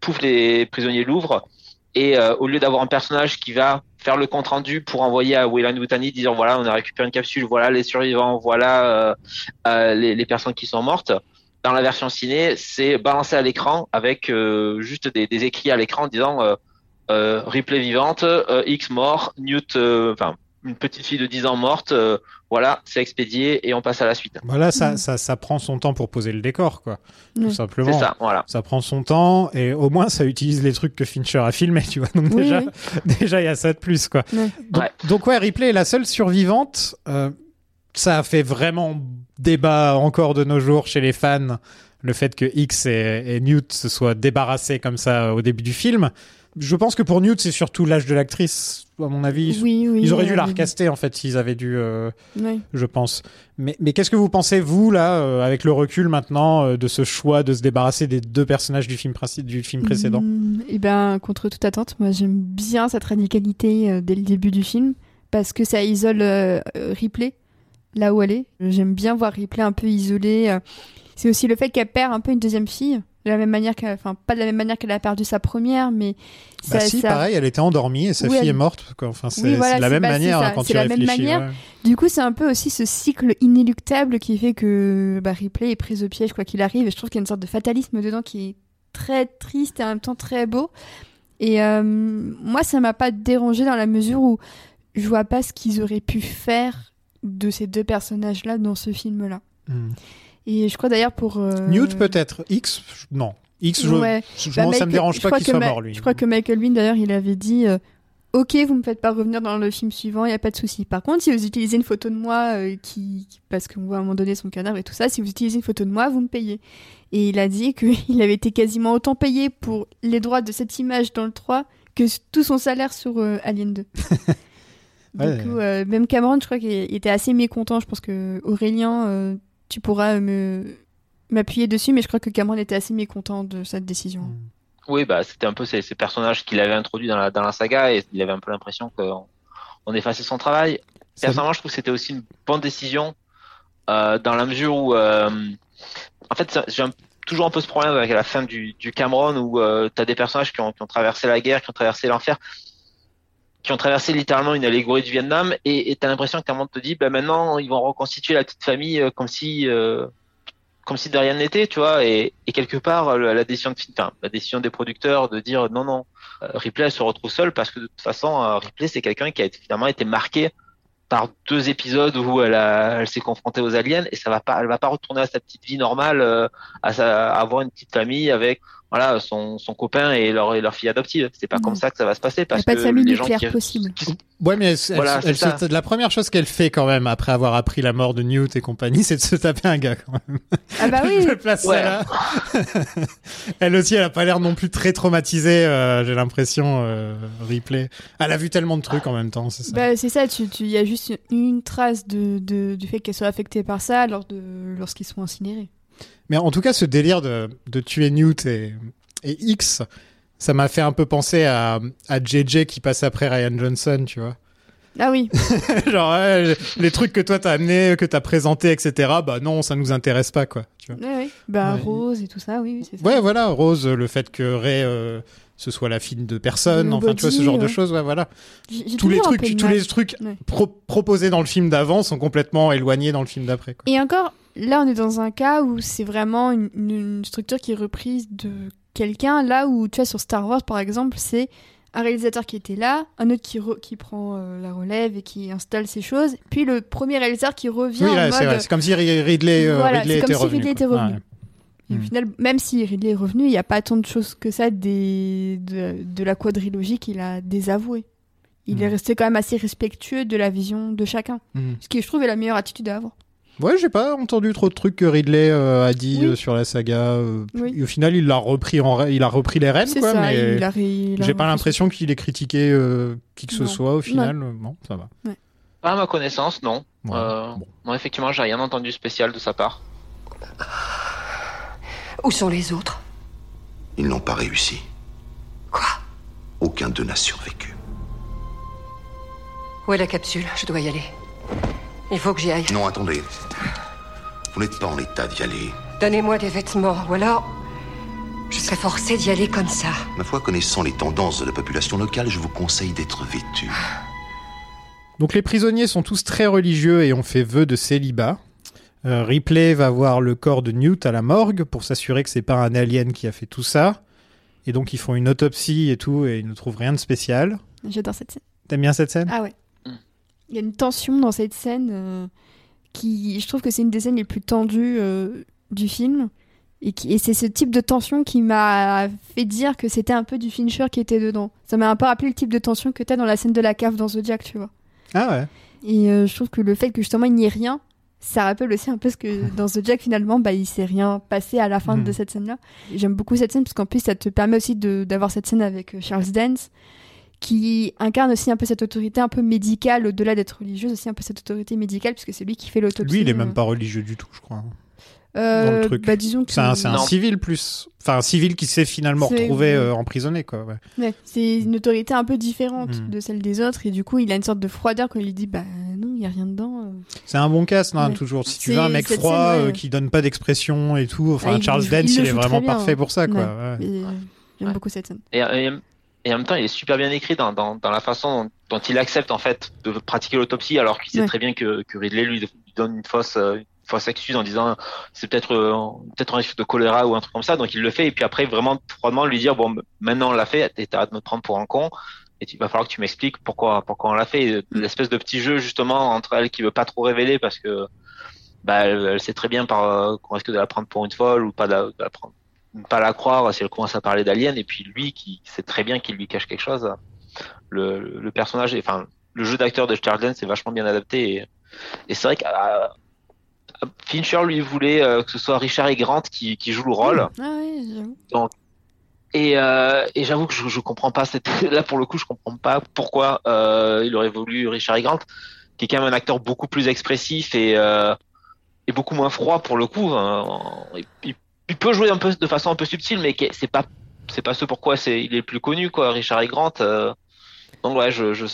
pouf les prisonniers l'ouvrent et au lieu d'avoir un personnage qui va faire le compte rendu pour envoyer à Wayland Woutani disant voilà on a récupéré une capsule, voilà les survivants, voilà les, les personnes qui sont mortes dans la version ciné, c'est balancé à l'écran avec euh, juste des, des écrits à l'écran disant euh, euh, replay vivante, euh, X mort, Newt, euh, enfin une petite fille de 10 ans morte, euh, voilà, c'est expédié et on passe à la suite. Voilà, ça, Mhm. ça ça prend son temps pour poser le décor, quoi. Tout C'est simplement. ça, voilà. Ça prend son temps et au moins ça utilise les trucs que Fincher a filmé, tu vois. Donc Oui, déjà, oui. déjà il y a ça de plus, quoi. Donc, Ouais. donc ouais, Ripley est la seule survivante. Ça a fait vraiment débat encore de nos jours chez les fans, le fait que X et, et Newt se soient débarrassés comme ça euh, au début du film. Je pense que pour Newt, c'est surtout l'âge de l'actrice, à mon avis. Oui, oui. Ils auraient dû la recaster en fait s'ils avaient dû, euh, je pense. Mais, mais qu'est-ce que vous pensez vous là, euh, avec le recul maintenant, euh, de ce choix de se débarrasser des deux personnages du film, du film précédent Mm, Eh ben, contre toute attente, moi j'aime bien cette radicalité dès le début du film parce que ça isole Ripley là où elle est. J'aime bien voir Ripley un peu isolée. euh. C'est aussi le fait qu'elle perd un peu une deuxième fille, de la même manière qu'elle, enfin pas de la même manière qu'elle a perdu sa première, mais ça, Bah si, ça- pareil, elle était endormie et sa Oui, fille elle- est morte. Quoi. Enfin, c'est Oui, voilà, la même bah, manière ça, hein, quand c'est tu la même manière. ouais. Du coup, c'est un peu aussi ce cycle inéluctable qui fait que bah, Ripley est prise au piège quoi qu'il arrive. Et je trouve qu'il y a une sorte de fatalisme dedans qui est très triste et en même temps très beau. Et euh, moi, ça m'a pas dérangé dans la mesure où je vois pas ce qu'ils auraient pu faire de ces deux personnages-là dans ce film-là. Hmm. Et je crois d'ailleurs pour euh, Newt peut-être. X, non. X, je, Ouais. je- Bah, moi, ça me dérange pas qu'il soit Ma- mort lui. Je crois que Michael Wynn d'ailleurs, il avait dit euh, Ok, vous me faites pas revenir dans le film suivant, il y a pas de souci. Par contre, si vous utilisez une photo de moi, euh, qui, qui- parce qu'on voit à un moment donné son cadavre et tout ça, si vous utilisez une photo de moi, vous me payez. Et il a dit qu'il avait été quasiment autant payé pour les droits de cette image dans le 3 que tout son salaire sur euh, Alien 2. du Ouais. coup, euh, même Cameron, je crois qu'il était assez mécontent. Je pense que Aurélien, euh, tu pourras me m'appuyer dessus, mais je crois que Cameron était assez mécontent de cette décision. Oui, bah, c'était un peu ces, ces personnages qu'il avait introduits dans la, dans la saga et il avait un peu l'impression qu'on on effaçait son travail. Personnellement, je trouve que c'était aussi une bonne décision euh, dans la mesure où, euh, en fait, j'ai un- toujours un peu ce problème avec la fin du, du Cameron où euh, tu as des personnages qui ont, qui ont traversé la guerre, qui ont traversé l'enfer, qui ont traversé littéralement une allégorie du Vietnam et tu as l'impression qu'un moment te dit, bah, maintenant, ils vont reconstituer la petite famille euh, comme si... euh, comme si de rien n'était, tu vois, et, et quelque part la, décision de, enfin, la décision des producteurs de dire non non, euh, Ripley se retrouve seule parce que de toute façon euh, Ripley c'est quelqu'un qui a finalement été marqué par deux épisodes où elle, elle s'est confrontée aux aliens et ça va pas, elle va pas retourner à sa petite vie normale, à, sa- à avoir une petite famille avec voilà son, son copain et leur, et leur fille adoptive. C'est pas Non. comme ça que ça va se passer Il parce a pas que de famille les gens nucléaire qui, possible. Ouais, mais elle, Voilà, elle la première chose qu'elle fait quand même après avoir appris la mort de Newt et compagnie, c'est de se taper un gars quand même. Ah bah oui, Je place ça Ouais. là. elle aussi, elle a pas l'air non plus très traumatisée, euh, j'ai l'impression, euh, Ripley. Elle a vu tellement de trucs en même temps, c'est ça. bah, c'est ça, tu- tu- il y a juste une trace de, de- du fait qu'elle soit affectée par ça lors de, lorsqu'ils sont incinérés. Mais en tout cas, ce délire de, de tuer Newt et, et X, ça m'a fait un peu penser à, à JJ qui passe après Ryan Johnson, tu vois. Ah oui, Genre, ouais, les trucs que toi t'as amené, que t'as présenté, etc., bah non, ça nous intéresse pas, quoi. Tu vois. ouais, ouais. Bah. Rose et tout ça, oui, c'est ça. Ouais, voilà, Rose, le fait que Ray, euh, ce soit la fille de personne, De enfin, tu vois, ce genre de choses, ouais, voilà. Tous les trucs, tous les trucs pro- proposés dans le film d'avant sont complètement éloignés dans le film d'après. Et encore, là, on est dans un cas où c'est vraiment une, une structure qui est reprise de quelqu'un. Là où, tu vois, sur Star Wars, par exemple, c'est un réalisateur qui était là, un autre qui, re- qui prend euh, la relève et qui installe ses choses, puis le premier réalisateur qui revient Oui, c'est vrai. C'est comme si Ri- Ridley, euh, Voilà, Ridley comme était si revenu. Ridley quoi. était revenu. Ouais. Et au Mm. final, même si Ridley est revenu, il n'y a pas tant de choses que ça des, de, de la quadrilogie qu'il a désavoué. Il Mm. est resté quand même assez respectueux de la vision de chacun. Mhm. Ce qui, je trouve, est la meilleure attitude à avoir. Ouais, j'ai pas entendu trop de trucs que Ridley euh, a dit Oui. euh, sur la saga. euh, Oui. et au final, il l'a repris en, il a repris les rênes, C'est quoi. ça, mais il a, ré- il a j'ai pas l'impression qu'il ait critiqué euh, qui que ce Non. soit au final. Bon, ça va. Pas à ma connaissance, non. Ouais, Euh, bon. Non, effectivement, j'ai rien entendu spécial de sa part. Où sont les autres? Ils n'ont pas réussi. Quoi? Aucun d'eux n'a survécu. Où est la capsule? Je dois y aller. Il faut que j'y aille. Non, attendez. Vous n'êtes pas en état d'y aller. Donnez-moi des vêtements, ou alors je serai forcée d'y aller comme ça. Ma foi, connaissant les tendances de la population locale, je vous conseille d'être vêtu. Donc les prisonniers sont tous très religieux et ont fait vœu de célibat. Euh, Ripley va voir le corps de Newt à la morgue pour s'assurer que c'est pas un alien qui a fait tout ça. Et donc ils font une autopsie et tout et ils ne trouvent rien de spécial. J'adore cette scène. T'aimes bien cette scène? Ah ouais. Il y a une tension dans cette scène euh, qui, je trouve que c'est une des scènes les plus tendues euh, du film. Et, c'est ce type de tension qui m'a fait dire que c'était un peu du Fincher qui était dedans. Ça m'a un peu rappelé le type de tension que t'as dans la scène de la cave dans Zodiac, tu vois. Ah ouais. Et euh, je trouve que le fait que justement il n'y ait rien, ça rappelle aussi un peu ce que dans Zodiac finalement, bah, il s'est rien passé à la fin Mhm. de cette scène-là. J'aime beaucoup cette scène parce qu'en plus ça te permet aussi d'avoir cette scène avec Charles Dance qui incarne aussi un peu cette autorité un peu médicale au-delà d'être religieuse aussi un peu cette autorité médicale puisque c'est lui qui fait l'autopsie. Lui, il est euh. même pas religieux du tout, je crois. Euh, dans le truc. Bah disons que C'est un, c'est un Non. civil plus. Enfin, un civil qui s'est finalement C'est- retrouvé euh, emprisonné, quoi. ouais. Ouais, c'est une autorité un peu différente Mhm. de celle des autres et du coup il a une sorte de froideur quand il lui dit bah non il y a rien dedans. euh. C'est un bon cast, non, Ouais. toujours. Si tu C'est- veux un mec froid scène, ouais. euh, qui donne pas d'expression et tout, enfin, Ah, Charles Dance, il est vraiment bien, parfait hein. pour ça, quoi. Ouais. ouais. Et, euh, J'aime Ouais. beaucoup cette scène. Et, et, et en même temps, il est super bien écrit dans, dans, dans la façon dont, dont il accepte en fait de pratiquer l'autopsie, alors qu'il sait Ouais. très bien que, que Ridley lui, lui donne une fausse, euh, une fausse excuse en disant c'est peut-être euh, peut-être un risque de choléra ou un truc comme ça. Donc il le fait et puis après vraiment froidement lui dire bon maintenant on l'a fait, et t'arrêtes de me prendre pour un con. Et il va falloir que tu m'expliques pourquoi pourquoi on l'a fait. Mm. L'espèce de petit jeu justement entre elle qui veut pas trop révéler parce que bah elle, elle sait très bien par euh, qu'on risque de la prendre pour une folle ou pas de la, de la prendre ne pas la croire si elle commence à parler d'alien et puis lui qui sait très bien qu'il lui cache quelque chose le, le, personnage enfin le jeu d'acteur de Charles Dance est vachement bien adapté et, et c'est vrai que euh, Fincher lui voulait euh, que ce soit Richard E. Grant qui, qui joue le rôle Ah ouais, j'avoue. donc Et, euh, et j'avoue que je, je comprends pas cette là pour le coup je comprends pas pourquoi euh, il aurait voulu Richard E. Grant qui est quand même un acteur beaucoup plus expressif et et beaucoup moins froid pour le coup hein. il, il- il peut jouer un peu de façon un peu subtile mais c'est pas c'est pas ce pourquoi c'est il est le plus connu quoi Richard E. Grant euh. donc ouais je je,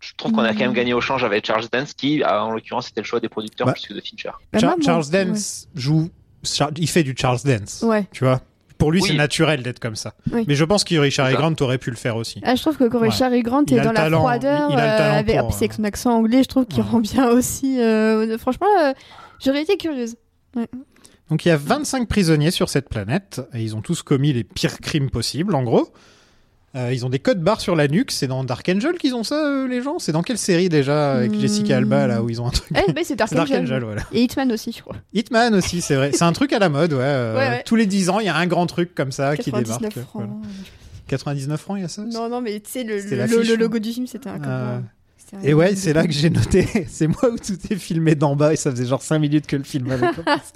je trouve qu'on a quand même gagné au change avec Charles Dance qui euh, en l'occurrence c'était le choix des producteurs Bah, plus que de Fincher Bah, Char- Charles ouais. Dance joue. Il fait du Charles Dance. Ouais. Tu vois? Pour lui, Oui. c'est naturel d'être comme ça. Oui. Mais je pense que Richard E. ça. Grant aurait pu le faire aussi. Ah, je trouve que quand Ouais. Richard E. Grant Il est a dans le la talent, froideur, il- il a le euh, talent avec, pour, avec euh, son accent anglais, je trouve qu'il ouais. rend bien aussi. euh, franchement, euh, j'aurais été curieuse. Donc il y a 25 prisonniers sur cette planète et ils ont tous commis les pires crimes possibles, en gros. Euh, ils ont des codes barres sur la nuque. C'est dans Dark Angel qu'ils ont ça, euh, les gens? C'est dans quelle série déjà avec Hmm. Jessica Alba là où ils ont un truc Eh, c'est Dark, Dark Angel. Angel, voilà. Et Hitman aussi, je crois. Hitman aussi, c'est vrai. C'est un truc à la mode, ouais. euh, Ouais, ouais. Tous les 10 ans, il y a un grand truc comme ça qui 99 débarque. francs. voilà. 99 francs, il y a ça Non, non, mais tu sais, le, le, logo du film, c'était un Et ouais, c'est là que j'ai noté. c'est moi où tout est filmé d'en bas et ça faisait genre 5 minutes que le film avait commencé.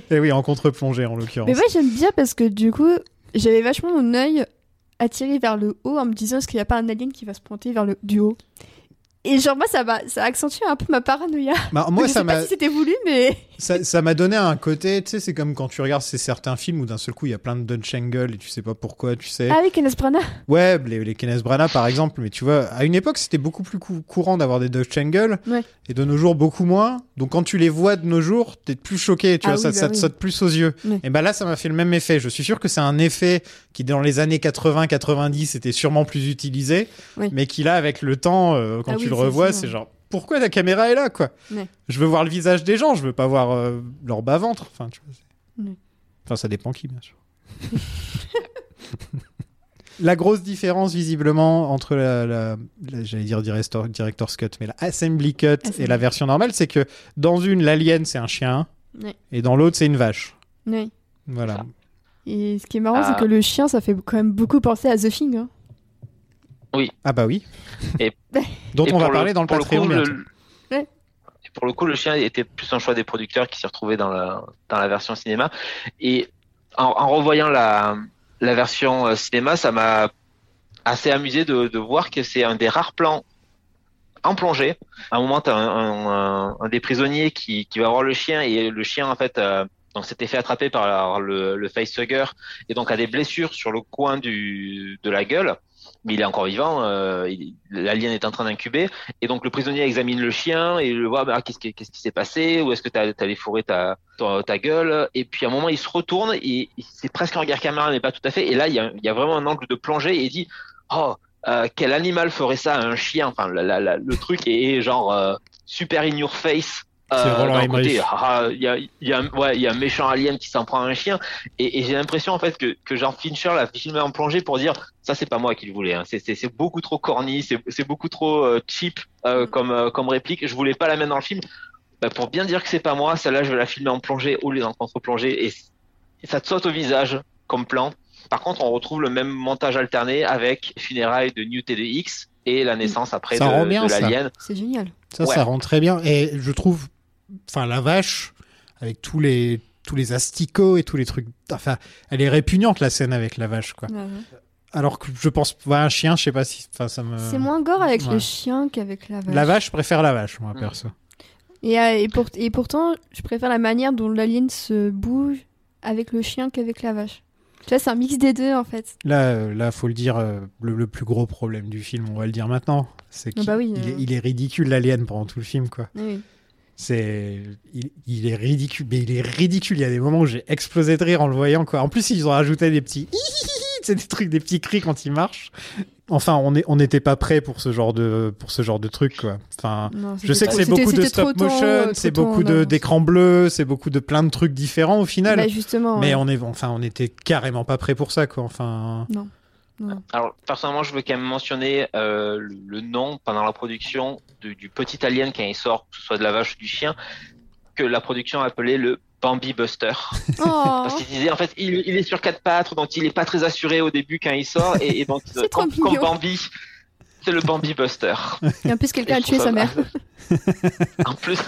et oui, en contre-plongée en l'occurrence. Mais ouais, j'aime bien parce que du coup, j'avais vachement mon œil attiré vers le haut en me disant est-ce qu'il n'y a pas un alien qui va se pointer vers le du haut? Et genre, moi, ça ça a accentué un peu ma paranoïa. Bah, moi, je ça sais pas si c'était voulu, mais. ça, ça m'a donné un côté, tu sais, c'est comme quand tu regardes ces certains films où d'un seul coup il y a plein de Dutch Angle et tu sais pas pourquoi, tu sais. Ah oui, Kenneth Branagh. Ouais, les, les Kenneth Branagh par exemple, mais tu vois, à une époque c'était beaucoup plus cou- courant d'avoir des Dutch Angle Ouais. et de nos jours beaucoup moins. Donc quand tu les vois de nos jours, t'es plus choqué, tu Ah vois, oui, ça, bah ça te saute plus aux yeux. Et ben là, ça m'a fait le même effet. Je suis sûr que c'est un effet qui dans les années 80-90 était sûrement plus utilisé, mais qui là avec le temps, euh, quand Ah tu le c'est revois, c'est genre pourquoi la caméra est là quoi Ouais. Je veux voir le visage des gens, je veux pas voir euh, leur bas ventre. Enfin, tu vois. Ouais. Enfin, ça dépend qui, bien sûr. la grosse différence, visiblement, entre la, la- la- j'allais dire director, director's cut, mais la assembly cut et la version normale, c'est que dans une, l'alien, c'est un chien, Ouais. et dans l'autre, c'est une vache. Ouais. Voilà. Et ce qui est marrant, Ah. c'est que le chien, ça fait quand même beaucoup penser à The Thing. hein. Ah bah oui. Et- Dont Et on va pour le- parler dans le pour Patreon coup, le- Ouais. Et pour le coup, le chien était plus un choix des producteurs qui s'y retrouvaient dans la, dans la version cinéma. Et en, en revoyant la, la version euh, cinéma, ça m'a assez amusé de, de voir que c'est un des rares plans en plongée. À un moment, t'as un, un, un, un des prisonniers qui, qui va voir le chien et le chien, en fait, euh, donc s'était fait attraper par le, le facehugger et donc a des blessures sur le coin du, de la gueule. Mais il est encore vivant, euh, l'alien est en train d'incuber. Et donc le prisonnier examine le chien et le voit, bah, qu'est-ce qui s'est passé? Où est-ce que tu as, ta, ta, gueule? Et puis à un moment, il se retourne et c'est presque un regard caméra, mais pas tout à fait. Et là, il y a, vraiment un angle de plongée et il dit, oh, euh, quel animal ferait ça à un chien Enfin, le truc est genre euh, super in your face. C'est Roland côté, ah, il y a, il y, a, un- ouais, il y a un méchant alien qui s'en prend à un chien et, et j'ai l'impression en fait que, que genre Fincher l'a filmé en plongée pour dire ça c'est pas moi qui le voulais hein. c'est c'est- c'est beaucoup trop corny c'est c'est beaucoup trop euh, cheap euh, Mm. comme euh, comme réplique je voulais pas la mettre dans le film Bah, pour bien dire que c'est pas moi celle-là je vais la filmer en plongée au lieu d'en contre-plongée et, et ça te saute au visage comme plan par contre on retrouve le même montage alterné avec funérailles de New TDX et la naissance après Ça de, l'alien C'est génial. Ça, Ouais. ça rend très bien. Et je trouve, enfin, la vache, avec tous les, tous les asticots et tous les trucs, enfin, elle est répugnante, la scène avec la vache, quoi. Ouais. Alors que je pense, ouais, un chien, je sais pas si, enfin, ça me. C'est moins gore avec ouais. le chien qu'avec la vache. La vache, je préfère la vache, moi, Mm. perso. Et, euh, et, pour- et pourtant, je préfère la manière dont l'alien se bouge avec le chien qu'avec la vache. Tu vois, c'est un mix des deux en fait. Là, euh, là, faut le dire, euh, le, le plus gros problème du film, on va le dire maintenant, c'est qu'il bah oui, il euh. est, il est ridicule, l'alien, pendant tout le film, quoi. Oui. C'est, il, il est ridicule, mais il est ridicule. Il y a des moments où j'ai explosé de rire en le voyant, quoi. En plus, ils ont rajouté des petits, c'est des trucs, des petits cris quand il marche. Enfin, on est, on n'était pas prêt pour ce genre de, pour ce genre de truc, quoi. Enfin, Non, je sais que c'est beaucoup de stop motion, c'est temps beaucoup de d'écrans bleus, c'est beaucoup de plein de trucs différents au final. Bah justement. mais ouais. on est, enfin, on était carrément pas prêt pour ça, quoi. Enfin, Non. Non. Alors, personnellement, je veux quand même mentionner euh, le, nom pendant la production du, du petit alien quand il sort, que ce soit de la vache ou du chien, que la production appelait le Bambi Buster. Oh, Parce qu'il disait, en fait, il, il est sur quatre pattes, donc il est pas très assuré au début quand il sort, et, et donc, C'est comme, comme. Bambi, c'est le Bambi Buster. et en plus, quelqu'un a tué sa mère. en plus,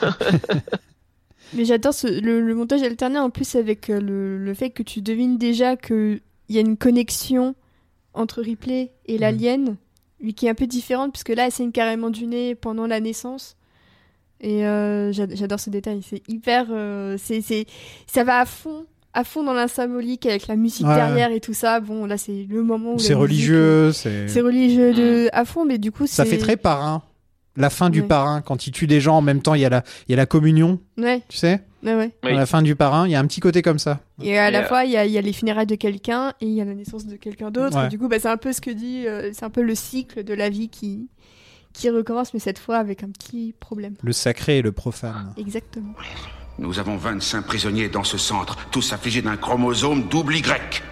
Mais j'adore le montage alterné en plus avec euh, le, le fait que tu devines déjà qu'il y a une connexion entre Ripley et l'alien, lui qui est un peu différente, puisque là elle saigne carrément du nez pendant la naissance. Et euh, j'a- j'adore ce détail, c'est hyper. euh, c'est c'est- ça va à fond. À fond dans la symbolique avec la musique Ouais. derrière et tout ça. Bon, là, c'est le moment où. C'est religieux, c'est. C'est religieux de, à fond, mais du coup, Ça fait très parrain. La fin du Ouais. parrain, quand il tue des gens en même temps, il y a la, il y a la communion, Ouais, tu sais? ouais, ouais. Oui. À la fin du parrain, il y a un petit côté comme ça. Et à Et, la euh, fois, il y a, il y a les funérailles de quelqu'un et il y a la naissance de quelqu'un d'autre. Du coup, bah, c'est un peu ce que dit, euh, c'est un peu le cycle de la vie qui, qui recommence, mais cette fois avec un petit problème. Le sacré et le profane. Exactement. Nous avons 25 prisonniers dans ce centre, tous affligés d'un chromosome double Y.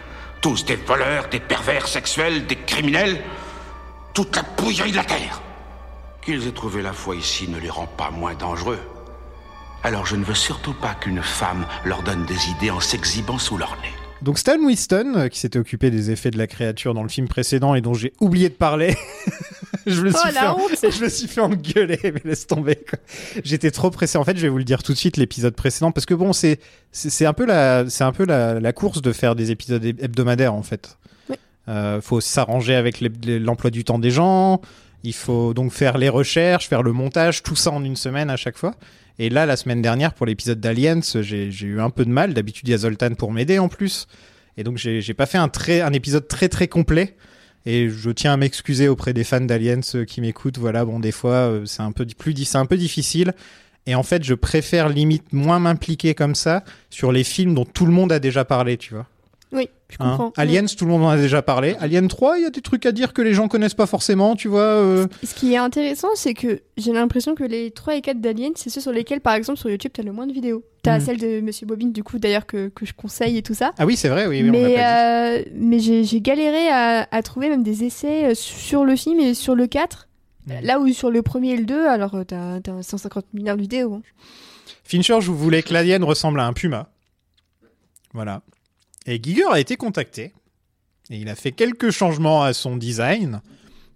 Tous des voleurs, des pervers sexuels, des criminels. Toute la bouillerie de la Terre. Qu'ils aient trouvé la foi ici ne les rend pas moins dangereux. Alors je ne veux surtout pas qu'une femme leur donne des idées en s'exhibant sous leur nez. Donc Stan Winston, euh, qui s'était occupé des effets de la créature dans le film précédent et dont j'ai oublié de parler, je me Oh, suis la fait, honte je me suis fait engueuler, mais laisse tomber. J'étais trop pressé. En fait, je vais vous le dire tout de suite, l'épisode précédent, parce que bon, c'est un peu la c'est un peu la, la course de faire des épisodes heb- hebdomadaires en fait. Oui. Euh, faut s'arranger avec l'emploi du temps des gens. Il faut donc faire les recherches, faire le montage, tout ça en une semaine à chaque fois. Et là, la semaine dernière, pour l'épisode d'Aliens, j'ai eu un peu de mal. D'habitude, il y a Zoltan pour m'aider en plus. Et donc, j'ai pas fait un, épisode très très complet. Et je tiens à m'excuser auprès des fans d'Aliens euh, qui m'écoutent. Voilà, bon, des fois, euh, c'est un peu un peu difficile. Et en fait, je préfère limite moins m'impliquer comme ça sur les films dont tout le monde a déjà parlé, tu vois. Oui, je Hein comprends. Aliens, tout le monde en a déjà parlé. Alien 3, il y a des trucs à dire que les gens connaissent pas forcément, tu vois. euh. Ce qui est intéressant, c'est que j'ai l'impression que les 3 et 4 d'Alien, c'est ceux sur lesquels, par exemple, sur YouTube, t'as le moins de vidéos. T'as Mhm. celle de Monsieur Bobine, du coup, d'ailleurs, que, que je conseille et tout ça. Ah oui, c'est vrai, oui, mais dit. euh, mais j'ai galéré à, à trouver même des essais euh, sur le film et sur le 4. Mhm. Là où sur le premier et le 2, alors t'as t'as 150 milliards de vidéos. hein. Fincher, je voulais que l'alien ressemble à un puma. Voilà. Et Giger a été contacté. Et il a fait quelques changements à son design.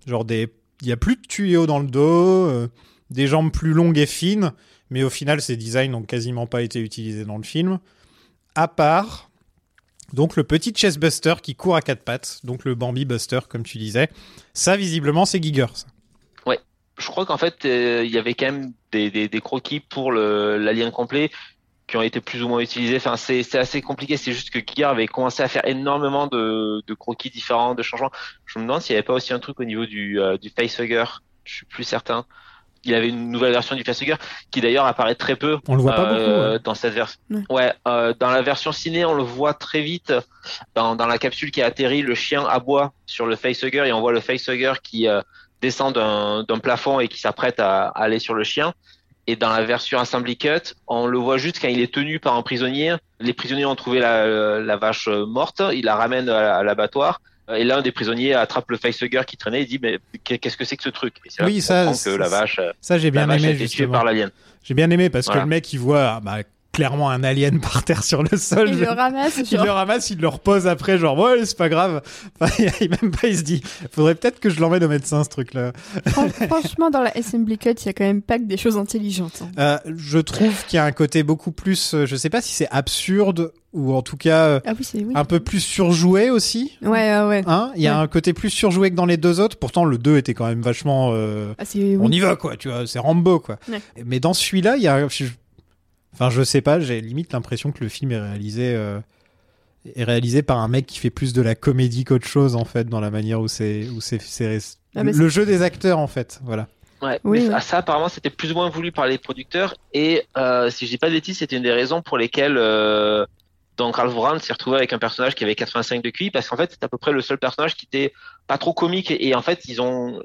Genre des. Il y a plus de tuyaux dans le dos, euh, des jambes plus longues et fines. Mais au final, ces designs n'ont quasiment pas été utilisés dans le film. À part. Donc le petit chestbuster qui court à quatre pattes. Donc le Bambi Buster, comme tu disais. Ça, visiblement, c'est Giger. ça. je crois qu'en fait, euh, il y avait quand même des, croquis pour l'alien complet qui ont été plus ou moins utilisés. Enfin, c'est c'est assez compliqué. C'est juste que Giger avait commencé à faire énormément de, de croquis différents, de changements. Je me demande s'il n'y avait pas aussi un truc au niveau du, euh, du facehugger. Je suis plus certain. Il avait une nouvelle version du facehugger qui d'ailleurs apparaît très peu On le voit pas euh, beaucoup. ouais. dans cette version. Ouais. Ouais, euh, dans la version ciné, on le voit très vite dans, dans la capsule qui atterrit. Le chien aboie sur le facehugger et on voit le facehugger qui euh, descend d'un d'un plafond et qui s'apprête à, à aller sur le chien. Et dans la version Assembly Cut, on le voit juste quand il est tenu par un prisonnier. Les prisonniers ont trouvé la, la vache morte, ils la ramènent à, à l'abattoir. Et l'un des prisonniers attrape le facehugger qui traînait et dit mais qu'est-ce que c'est que ce truc? Et là Oui, ça, que la vache, Ça, j'ai bien aimé, été tuée justement. par l'alien. J'ai bien aimé parce que le mec, il voit ah, bah, clairement un alien par terre sur le sol. Il le ramasse, Il le ramasse, il le repose après, genre, ouais, c'est pas grave. Enfin, il, même pas, il se dit, faudrait peut-être que je l'emmène au médecin, ce truc-là. Fran- Franchement, dans la Assembly Cut, il y a quand même pas que des choses intelligentes. hein. Euh, je trouve qu'il y a un côté beaucoup plus, euh, je sais pas si c'est absurde ou en tout cas euh, Ah oui, c'est oui. un peu plus surjoué aussi. Ouais, ouais, ouais. Hein il y a Ouais. un côté plus surjoué que dans les deux autres. Pourtant, le 2 était quand même vachement. euh, Ah, On y va, quoi, tu vois, c'est Rambo, quoi. Ouais. Mais dans celui-là, il y a. Enfin, je sais pas, j'ai limite l'impression que le film est réalisé. euh, est réalisé par un mec qui fait plus de la comédie qu'autre chose en fait dans la manière où c'est où c'est c'est- Ah, le jeu des acteurs en fait voilà Ouais, Oui, mais ça, apparemment c'était plus ou moins voulu par les producteurs et euh, si je dis pas de bêtises c'était une des raisons pour lesquelles euh, donc Ralph Brown s'est retrouvé avec un personnage qui avait 85 de QI parce qu'en fait c'est à peu près le seul personnage qui était pas trop comique et, et en fait ils ont euh,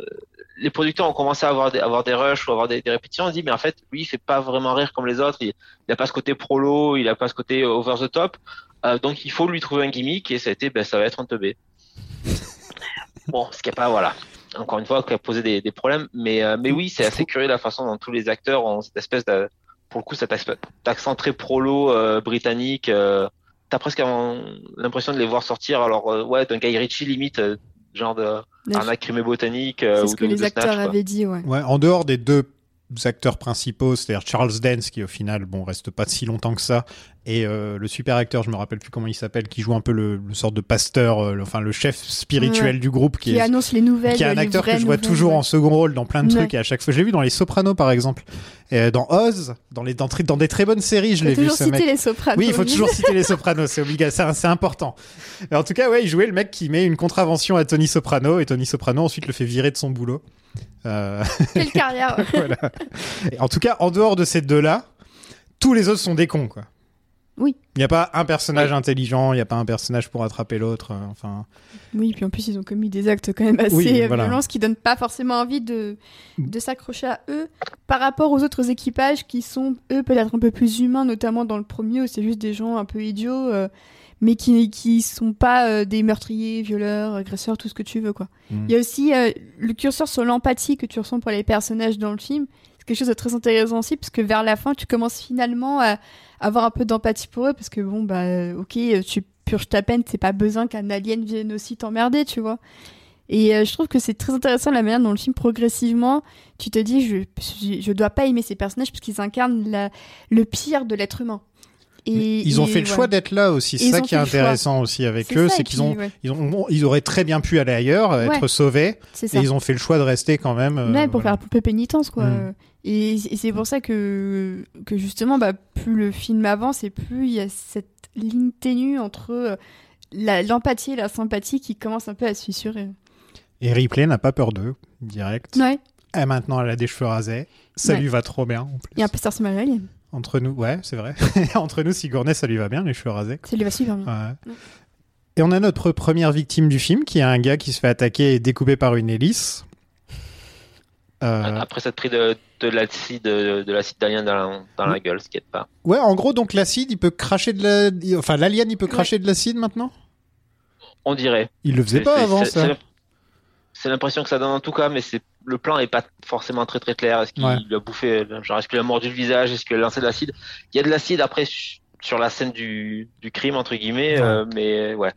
les producteurs ont commencé à avoir des, avoir des rushs ou avoir des, des répétitions on se dit mais en fait lui il fait pas vraiment rire comme les autres il, il a pas ce côté prolo il a pas ce côté over the top Euh, donc il faut lui trouver un gimmick et ça a été ben ça va être un teubé bon ce qui est pas voilà encore une fois, qui a posé des, des problèmes. Mais, euh, mais oui, c'est assez curieux la façon dont tous les acteurs ont cette espèce de, pour le coup, cet accent très prolo euh, britannique. Euh, T'as presque l'impression de les voir sortir, alors euh, ouais, d'un Guy Ritchie limite, euh, genre de arnaque crimée botanique euh, C'est ou ce de, que les acteurs Snatch, quoi. avaient dit, ouais. ouais en dehors des deux acteurs principaux, c'est-à-dire Charles Dance, qui au final, bon, reste pas si longtemps que ça, et euh, le super acteur, je me rappelle plus comment il s'appelle, qui joue un peu le, le sorte de pasteur, euh, le- enfin le chef spirituel Ouais. du groupe, qui, Qui est, annonce les nouvelles. qui est un acteur que je vois toujours ouais. en second rôle dans plein de Ouais. trucs, et à chaque fois, je l'ai vu dans Les Sopranos par exemple, et dans Oz, dans, les, dans, dans des très bonnes séries, je Faut l'ai vu toujours ce citer mec. les sopranos. Oui, il faut toujours citer les Sopranos, c'est obligatoire, c'est- important. Mais en tout cas, ouais, il jouait le mec qui met une contravention à Tony Soprano et Tony Soprano ensuite le fait virer de son boulot. Euh, Quelle carrière. voilà. Et en tout cas, en dehors de ces deux-là, tous les autres sont des cons, quoi. Oui. Il n'y a pas un personnage intelligent, il n'y a pas un personnage pour attraper l'autre. euh, Enfin, Oui, puis en plus, ils ont commis des actes quand même assez Oui, euh, voilà. violents, ce qui donne pas forcément envie de, de s'accrocher à eux par rapport aux autres équipages qui sont, eux, peut-être un peu plus humains, notamment dans le premier où c'est juste des gens un peu idiots, euh, mais qui, qui sont pas euh, des meurtriers, violeurs, agresseurs, tout ce que tu veux, quoi. Mm. Il y a aussi euh, le curseur sur l'empathie que tu ressens pour les personnages dans le film. C'est quelque chose de très intéressant aussi, parce que vers la fin, tu commences finalement à avoir un peu d'empathie pour eux, parce que bon, bah, ok, tu purges ta peine, c'est pas besoin qu'un alien vienne aussi t'emmerder, tu vois. Et euh, je trouve que c'est très intéressant la manière dont le film, progressivement, tu te dis, je, je, dois pas aimer ces personnages, parce qu'ils incarnent la, le pire de l'être humain. Et, ils ont et fait le choix d'être là aussi. C'est ça qui est intéressant aussi avec eux, c'est qu'ils ont, ouais. ils ont, ils auraient très bien pu aller ailleurs, Ouais. être sauvés, et ils ont fait le choix de rester quand même. euh, Ouais, pour voilà. faire un peu pénitence, quoi. Mm. Et, et c'est pour ça que, que justement, bah, plus le film avance et plus il y a cette ligne ténue entre euh, l'empathie et la sympathie qui commence un peu à se fissurer. Et Ripley n'a pas peur d'eux, direct. Ouais. Et maintenant, elle a des cheveux rasés. Ça Ouais. lui va trop bien. en plus. Et un peu l'alien. Entre nous, ouais, c'est vrai. Entre nous, Sigourney, ça lui va bien, les cheveux rasés. Ça lui va super bien. Ouais. Et on a notre première victime du film, qui est un gars qui se fait attaquer et découper par une hélice. Euh, Après s'être pris de, de l'acide de, de l'acide d'alien dans, la- dans la gueule, ce qui est pas. Ouais, en gros, donc l'acide, il peut cracher de la... Enfin, l'alien, il peut cracher de l'acide maintenant? On dirait. Il le faisait pas avant, ça. c'est- l'impression que ça donne en tout cas, mais c'est le plan est pas forcément très très clair. Est-ce qu'il Ouais. a bouffé, genre est-ce qu'il a mordu le visage, est-ce qu'il a lancé de l'acide? Il y a de l'acide après su- sur la scène du, du crime entre guillemets, Ouais. euh, mais ouais,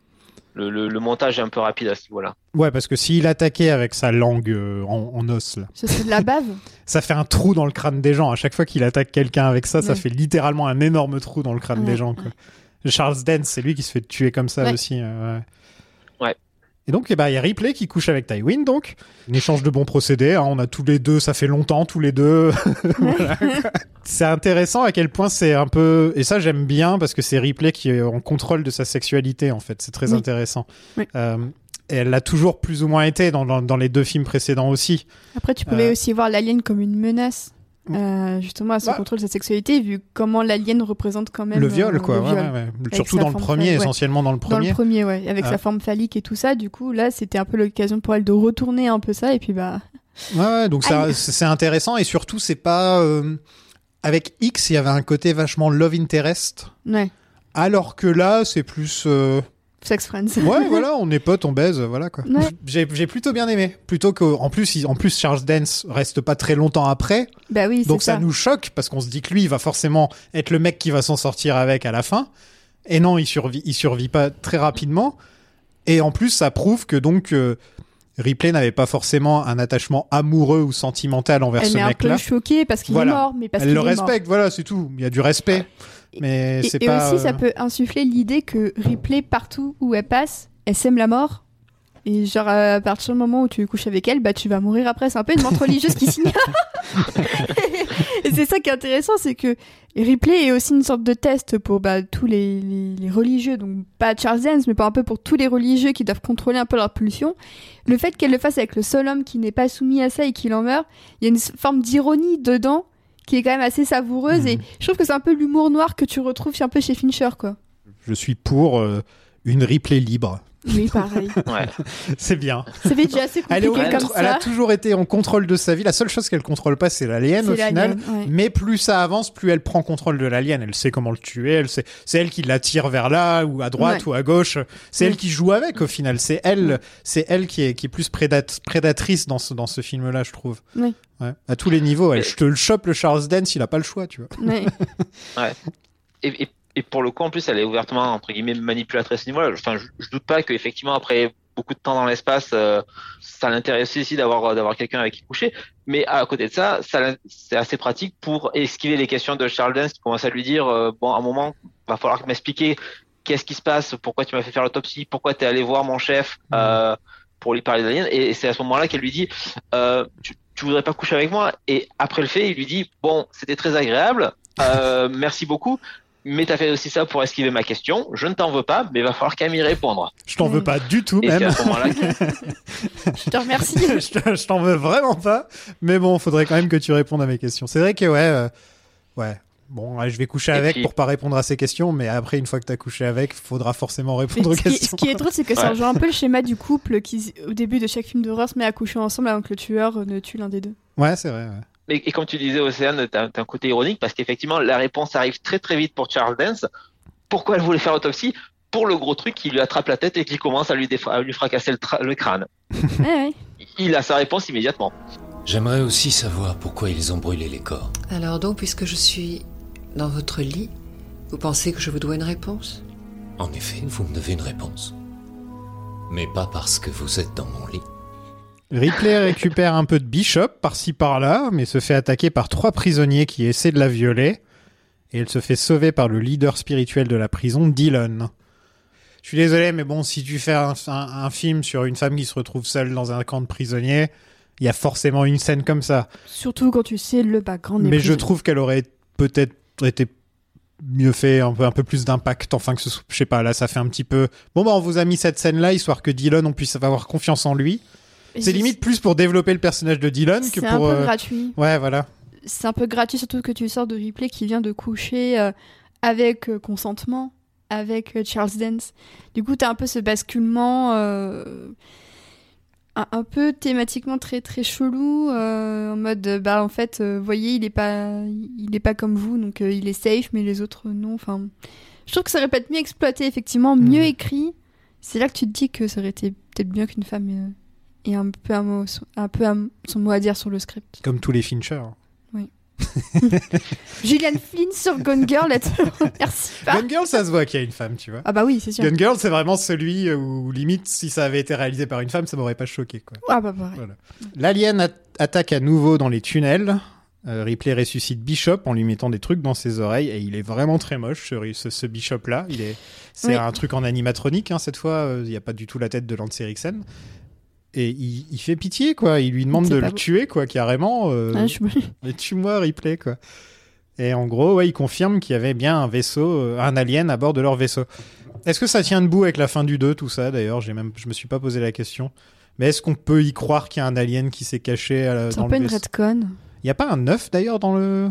le, le, le montage est un peu rapide à ce niveau-là. Ouais, parce que s'il attaquait avec sa langue euh, en, en os, là, Ce serait de la bave. ça fait un trou dans le crâne des gens. À chaque fois qu'il attaque quelqu'un avec ça, ça fait littéralement un énorme trou dans le crâne Ouais, des gens. Quoi. Charles Dance, c'est lui qui se fait tuer comme ça Ouais. aussi. euh. Et donc, eh ben, il y a Ripley qui couche avec Tywin, donc. Un échange de bons procédés. hein, on a tous les deux, ça fait longtemps, tous les deux. Voilà, c'est intéressant à quel point c'est un peu. Et ça, j'aime bien parce que c'est Ripley qui est en contrôle de sa sexualité, en fait. C'est très Oui. intéressant. Oui. Euh, et elle l'a toujours plus ou moins été dans, dans, dans les deux films précédents aussi. Après, tu pouvais Euh. aussi voir l'alien comme une menace. Euh, justement à son Bah. contrôle de sa sexualité, vu comment l'alien représente quand même le viol, euh, quoi. le ouais, viol. ouais, ouais. Avec Surtout dans le premier, essentiellement dans le Dans premier. le premier, ouais, avec sa forme phallique et tout ça. Du coup, là, c'était un peu l'occasion pour elle de retourner un peu ça, et puis bah, Ouais, ouais, donc c'est c'est intéressant et surtout c'est pas euh, avec X il y avait un côté vachement love interest ouais, alors que là c'est plus euh, sex friends. ouais voilà on est potes on baise voilà quoi. Ouais. J'ai j'ai plutôt bien aimé plutôt que en plus il- en plus Charles Dance reste pas très longtemps après bah oui, c'est donc ça. ça. nous choque parce qu'on se dit que lui il va forcément être le mec qui va s'en sortir avec à la fin et non il survit il survit pas très rapidement et en plus ça prouve que donc euh, Ripley n'avait pas forcément un attachement amoureux ou sentimental envers Elle ce est un mec-là. peu choquée parce qu'il Voilà. est mort, mais parce Elle qu'il le est mort. respecte, voilà, c'est tout. Il y a du respect. Mais Et, c'est et pas. aussi, ça euh, peut insuffler l'idée que Ripley, partout où elle passe, elle sème la mort. Et genre, à partir du moment où tu couches avec elle, bah tu vas mourir après. C'est un peu une menthe religieuse qui signale. et c'est ça qui est intéressant, c'est que Ripley est aussi une sorte de test pour bah, tous les, les- les religieux, donc pas Charles Dance, mais pas un peu pour tous les religieux qui doivent contrôler un peu leur pulsion. Le fait qu'elle le fasse avec le seul homme qui n'est pas soumis à ça et qui l'en meurt, il y a une forme d'ironie dedans qui est quand même assez savoureuse Mhm. et je trouve que c'est un peu l'humour noir que tu retrouves un peu chez Fincher quoi. Je suis pour euh, une Ripley libre. Oui, pareil. Ouais. C'est bien. Ça fait déjà assez Elle, est au compliqué comme contr- elle a ça. toujours été en contrôle de sa vie. La seule chose qu'elle contrôle pas, c'est l'alien C'est au final. ouais. Mais plus ça avance, plus elle prend contrôle de l'alien. Elle sait comment le tuer. Elle sait, c'est elle qui l'attire vers là ou à droite Ouais. ou à gauche. C'est Ouais. elle qui joue avec au final. C'est elle, c'est elle qui est, qui est plus prédat- prédatrice dans ce, dans ce film-là, je trouve. Oui. Ouais. À tous les niveaux. Elle, je te le chope le Charles Dance, il a pas le choix, tu vois. Ouais. Et, et, et pour le coup, en plus, elle est ouvertement entre guillemets manipulatrice à ce niveau-là. Enfin, je, je doute pas qu'effectivement après beaucoup de temps dans l'espace, euh, ça l'intéresse aussi d'avoir d'avoir quelqu'un avec qui coucher. Mais à côté de ça, c'est assez pratique pour esquiver les questions de Charles Dance qui commence à lui dire euh, bon, à un moment, va falloir m'expliquer qu'est-ce qui se passe, pourquoi tu m'as fait faire l'autopsie, pourquoi tu es allé voir mon chef euh, pour lui parler d'aliens. Et c'est à ce moment-là qu'elle lui dit euh, tu, tu voudrais pas coucher avec moi? Et après le fait, il lui dit bon, c'était très agréable, euh, merci beaucoup. Mais t'as fait aussi ça pour esquiver ma question. Je ne t'en veux pas, mais il va falloir qu'à m'y répondre. Je t'en veux pas du tout, Et même. à ce moment-là Je te remercie. je te- je t'en veux vraiment pas. Mais bon, faudrait quand même que tu répondes à mes questions. C'est vrai que, ouais, euh, ouais. Bon, ouais, je vais coucher Et avec puis- pour pas répondre à ces questions, mais après, une fois que t'as couché avec, faudra forcément répondre aux ce, qui, ce questions. qui est drôle, c'est que ça Ouais. rejoint un peu le schéma du couple qui, au début de chaque film d'horreur, se met à coucher ensemble avant que le tueur euh, ne tue l'un des deux. Ouais, c'est vrai. ouais. Et, et comme tu disais, Océane, t'as un côté ironique parce qu'effectivement, la réponse arrive très très vite pour Charles Dance. Pourquoi elle voulait faire l'autopsie? Pour le gros truc qui lui attrape la tête et qui commence à lui, défa- à lui fracasser le, crâne. Ouais, ouais. Il a sa réponse immédiatement. J'aimerais aussi savoir pourquoi ils ont brûlé les corps. Alors donc, puisque je suis dans votre lit, vous pensez que je vous dois une réponse? En effet, vous me devez une réponse. Mais pas parce que vous êtes dans mon lit. Ripley récupère un peu de Bishop par-ci par-là, mais se fait attaquer par trois prisonniers qui essaient de la violer. Et elle se fait sauver par le leader spirituel de la prison, Dylan. Je suis désolé, mais bon, si tu fais un, un- un film sur une femme qui se retrouve seule dans un camp de prisonniers, il y a forcément une scène comme ça. Surtout quand tu sais le background des Mais je trouve qu'elle aurait peut-être été mieux fait, un peu, un peu plus d'impact. Enfin, que ce soit, je sais pas, là, ça fait un petit peu. Bon, bah, on vous a mis cette scène-là, histoire que Dylan, on puisse avoir confiance en lui. C'est limite plus pour développer le personnage de Dylan que C'est pour. un peu euh, gratuit. Ouais, voilà. C'est un peu gratuit, surtout que tu sors de replay qui vient de coucher euh, avec euh, consentement, avec Charles Dance. Du coup, t'as un peu ce basculement un, un peu thématiquement très très chelou, en mode bah en fait, euh, voyez, il est pas il est pas comme vous, donc il est safe, mais les autres non. Enfin, je trouve que ça aurait pu être mieux exploité, effectivement, mieux Mhm. écrit. C'est là que tu te dis que ça aurait été peut-être bien qu'une femme euh, ait un peu un mot, un peu un- son mot à dire sur le script. Comme tous les Fincher. Julian Flynn sur Gone Girl, elle te remercie pas. Gun Girl, ça se voit qu'il y a une femme, tu vois. Ah bah oui, c'est sûr. Gun Girl, c'est vraiment celui où, limite, si ça avait été réalisé par une femme, ça m'aurait pas choqué, quoi. Ah bah pareil. Voilà. L'alien at- attaque à nouveau dans les tunnels. Euh, Ripley ressuscite Bishop en lui mettant des trucs dans ses oreilles et il est vraiment très moche ce, ce, ce Bishop là. Il est, c'est Oui. un truc en animatronique hein, cette fois. euh, Il n'y a pas du tout la tête de Lance Eriksen. Et il, il fait pitié quoi. Il lui demande C'est de le beau. tuer quoi carrément. euh, Ah, je- et tue-moi Ripley quoi. Et en gros, ouais, il confirme qu'il y avait bien un vaisseau, euh, un alien à bord de leur vaisseau. Est-ce que ça tient debout avec la fin du 2, tout ça d'ailleurs? J'ai même, je me suis pas posé la question. Mais est-ce qu'on peut y croire qu'il y a un alien qui s'est caché à la- C'est dans un peu le une vaisseau? redcon. Il y a pas un 9 d'ailleurs dans le?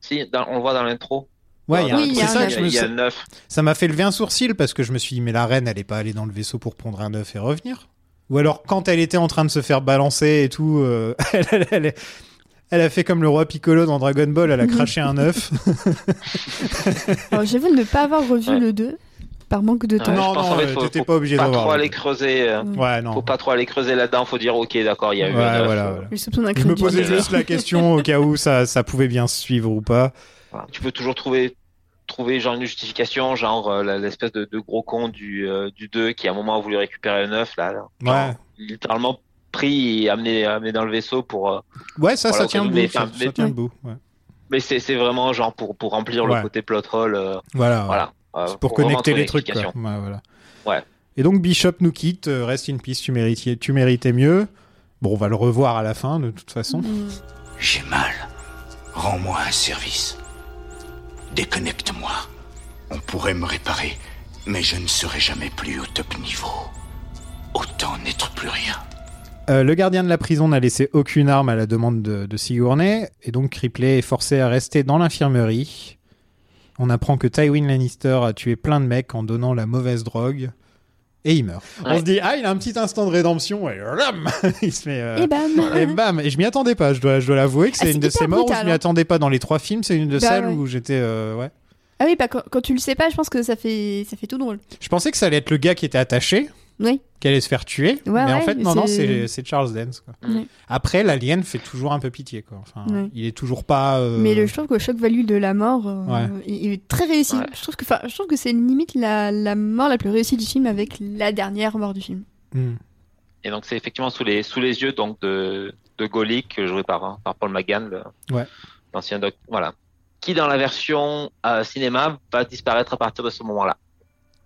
Si, dans- on le voit dans l'intro. Ouais, il y a un- Oui, il y c'est ça que je Il me y a ça- un neuf. ça m'a fait lever un sourcil parce que je me suis dit mais la reine elle est pas allée dans le vaisseau pour pondre un œuf et revenir. Ou alors quand elle était en train de se faire balancer et tout, euh, elle, elle- elle est- elle a fait comme le roi Piccolo dans Dragon Ball, elle a craché un œuf. J'avoue ne pas avoir revu Ouais. le 2 par manque de Ouais, temps. non, pense, en non, fait, euh, faut- t'étais faut pas obligé de Pas revoir. trop le aller creuser. euh, Ouais, non. Faut pas trop aller creuser là-dedans. Faut dire, ok, d'accord, il y a eu Ouais, un voilà, voilà. Je me posais juste la question au cas où ça, ça pouvait bien se suivre ou pas. Tu peux toujours trouver trouver genre une justification, genre euh, l'espèce de, de gros con du euh, du 2 qui à un moment a voulu récupérer le 9 là, là. Genre, Ouais. littéralement pris et amené amené dans le vaisseau pour euh, Ouais, ça, Voilà, ça tient mais- Ça, mais- ça tient debout. ouais. mais c'est c'est vraiment genre pour pour remplir Ouais. le côté plot hole euh, Voilà. voilà. Euh, pour connecter les trucs. Quoi. l'explication. Ouais, voilà. Ouais. Et donc Bishop nous quitte. euh, Reste in peace. Tu méritais, tu méritais mieux. Bon, on va le revoir à la fin de toute façon. Mm. J'ai mal. Rends-moi un service. Déconnecte-moi. On pourrait me réparer, mais je ne serai jamais plus au top niveau. Autant n'être plus rien. Euh, le gardien de la prison n'a laissé aucune arme à la demande de, Sigourney, et donc Ripley est forcé à rester dans l'infirmerie. On apprend que Tywin Lannister a tué plein de mecs en donnant la mauvaise drogue, et il meurt. On se dit, ah, il a un petit instant de rédemption, et ram il se met. euh, Et bam et bam Et je m'y attendais pas, je dois, je dois l'avouer que Ah, c'est c'est une de ces morts où je m'y hein. attendais pas dans les trois films, c'est une de Bah celles ouais. où j'étais. euh, ouais. Ah oui, bah, quand, quand tu le sais pas, je pense que ça fait, ça fait tout drôle. Je pensais que ça allait être le gars qui était attaché, Oui. qui allait se faire tuer, Ouais, mais en fait, non, non, c'est- Charles Dance. Quoi. Ouais. Après, l'alien fait toujours un peu pitié. Quoi. Enfin, Ouais. Il est toujours pas. euh, Mais le, je trouve que le choc value de la mort, euh, Ouais. il, est très réussi. Ouais. Je trouve que, enfin, je trouve que c'est limite la, la mort la plus réussie du film avec la dernière mort du film. Hmm. Et donc c'est effectivement sous les sous les yeux donc de de Golic joué par par Paul McGann, l'ancien doc, voilà, qui dans la version euh, cinéma va disparaître à partir de ce moment-là,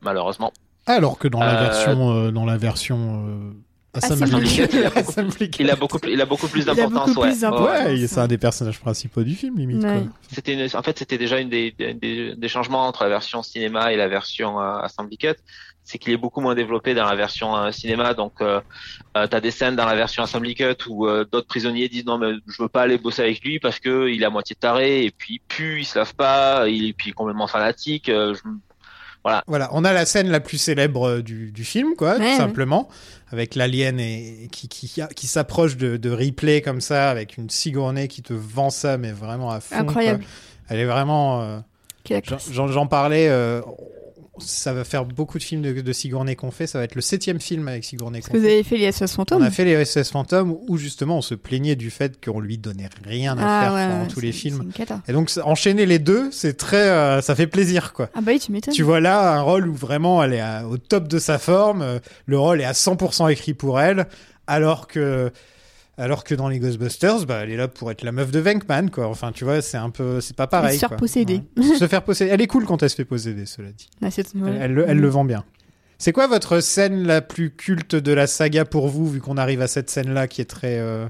malheureusement. Alors que dans la Euh, version, euh, dans la version euh, Assembly Assembly Cut. Cut, il a beaucoup- Il a beaucoup il a beaucoup plus d'importance, beaucoup ouais. c'est un des personnages principaux du film, limite. Ouais. C'était en fait c'était déjà une des, des, changements entre la version cinéma et la version euh, Assembly Cut, c'est qu'il est beaucoup moins développé dans la version euh, cinéma. Donc euh, euh, t'as des scènes dans la version Assembly Cut où euh, d'autres prisonniers disent non mais je veux pas aller bosser avec lui parce que il est à moitié taré et puis il pue, il se lave pas, il, et puis il est complètement fanatique. euh, je- Voilà, on a la scène la plus célèbre euh, du, du film, quoi, Ouais, tout ouais. simplement, avec l'alien et qui, qui, qui s'approche de, de Ripley comme ça, avec une Sigourney qui te vend ça, mais vraiment à fond. Incroyable. quoi. Elle est vraiment. euh, j'en parlais. euh, ça va faire beaucoup de films de, de Sigourney qu'on fait. Ça va être le septième film avec Sigourney Parce que vous avez fait les On fantômes. a fait les SS Fantômes où justement on se plaignait du fait qu'on lui donnait rien à Ah faire ouais, pendant ouais, tous les films. Et donc enchaîner les deux, c'est très, euh, ça fait plaisir quoi. Ah bah oui, tu m'étonnes. Tu vois là un rôle où vraiment elle est à- au top de sa forme, euh, le rôle est à 100% écrit pour elle, alors que alors que dans les Ghostbusters, bah, elle est là pour être la meuf de Venkman quoi. Enfin tu vois, c'est un peu, c'est pas pareil. se faire quoi. posséder. Ouais. se faire posséder. Elle est cool quand elle se fait posséder, cela dit. Ah, ouais. Elle, elle le- elle le vend bien. C'est quoi votre scène la plus culte de la saga pour vous, vu qu'on arrive à cette scène-là qui est très, euh,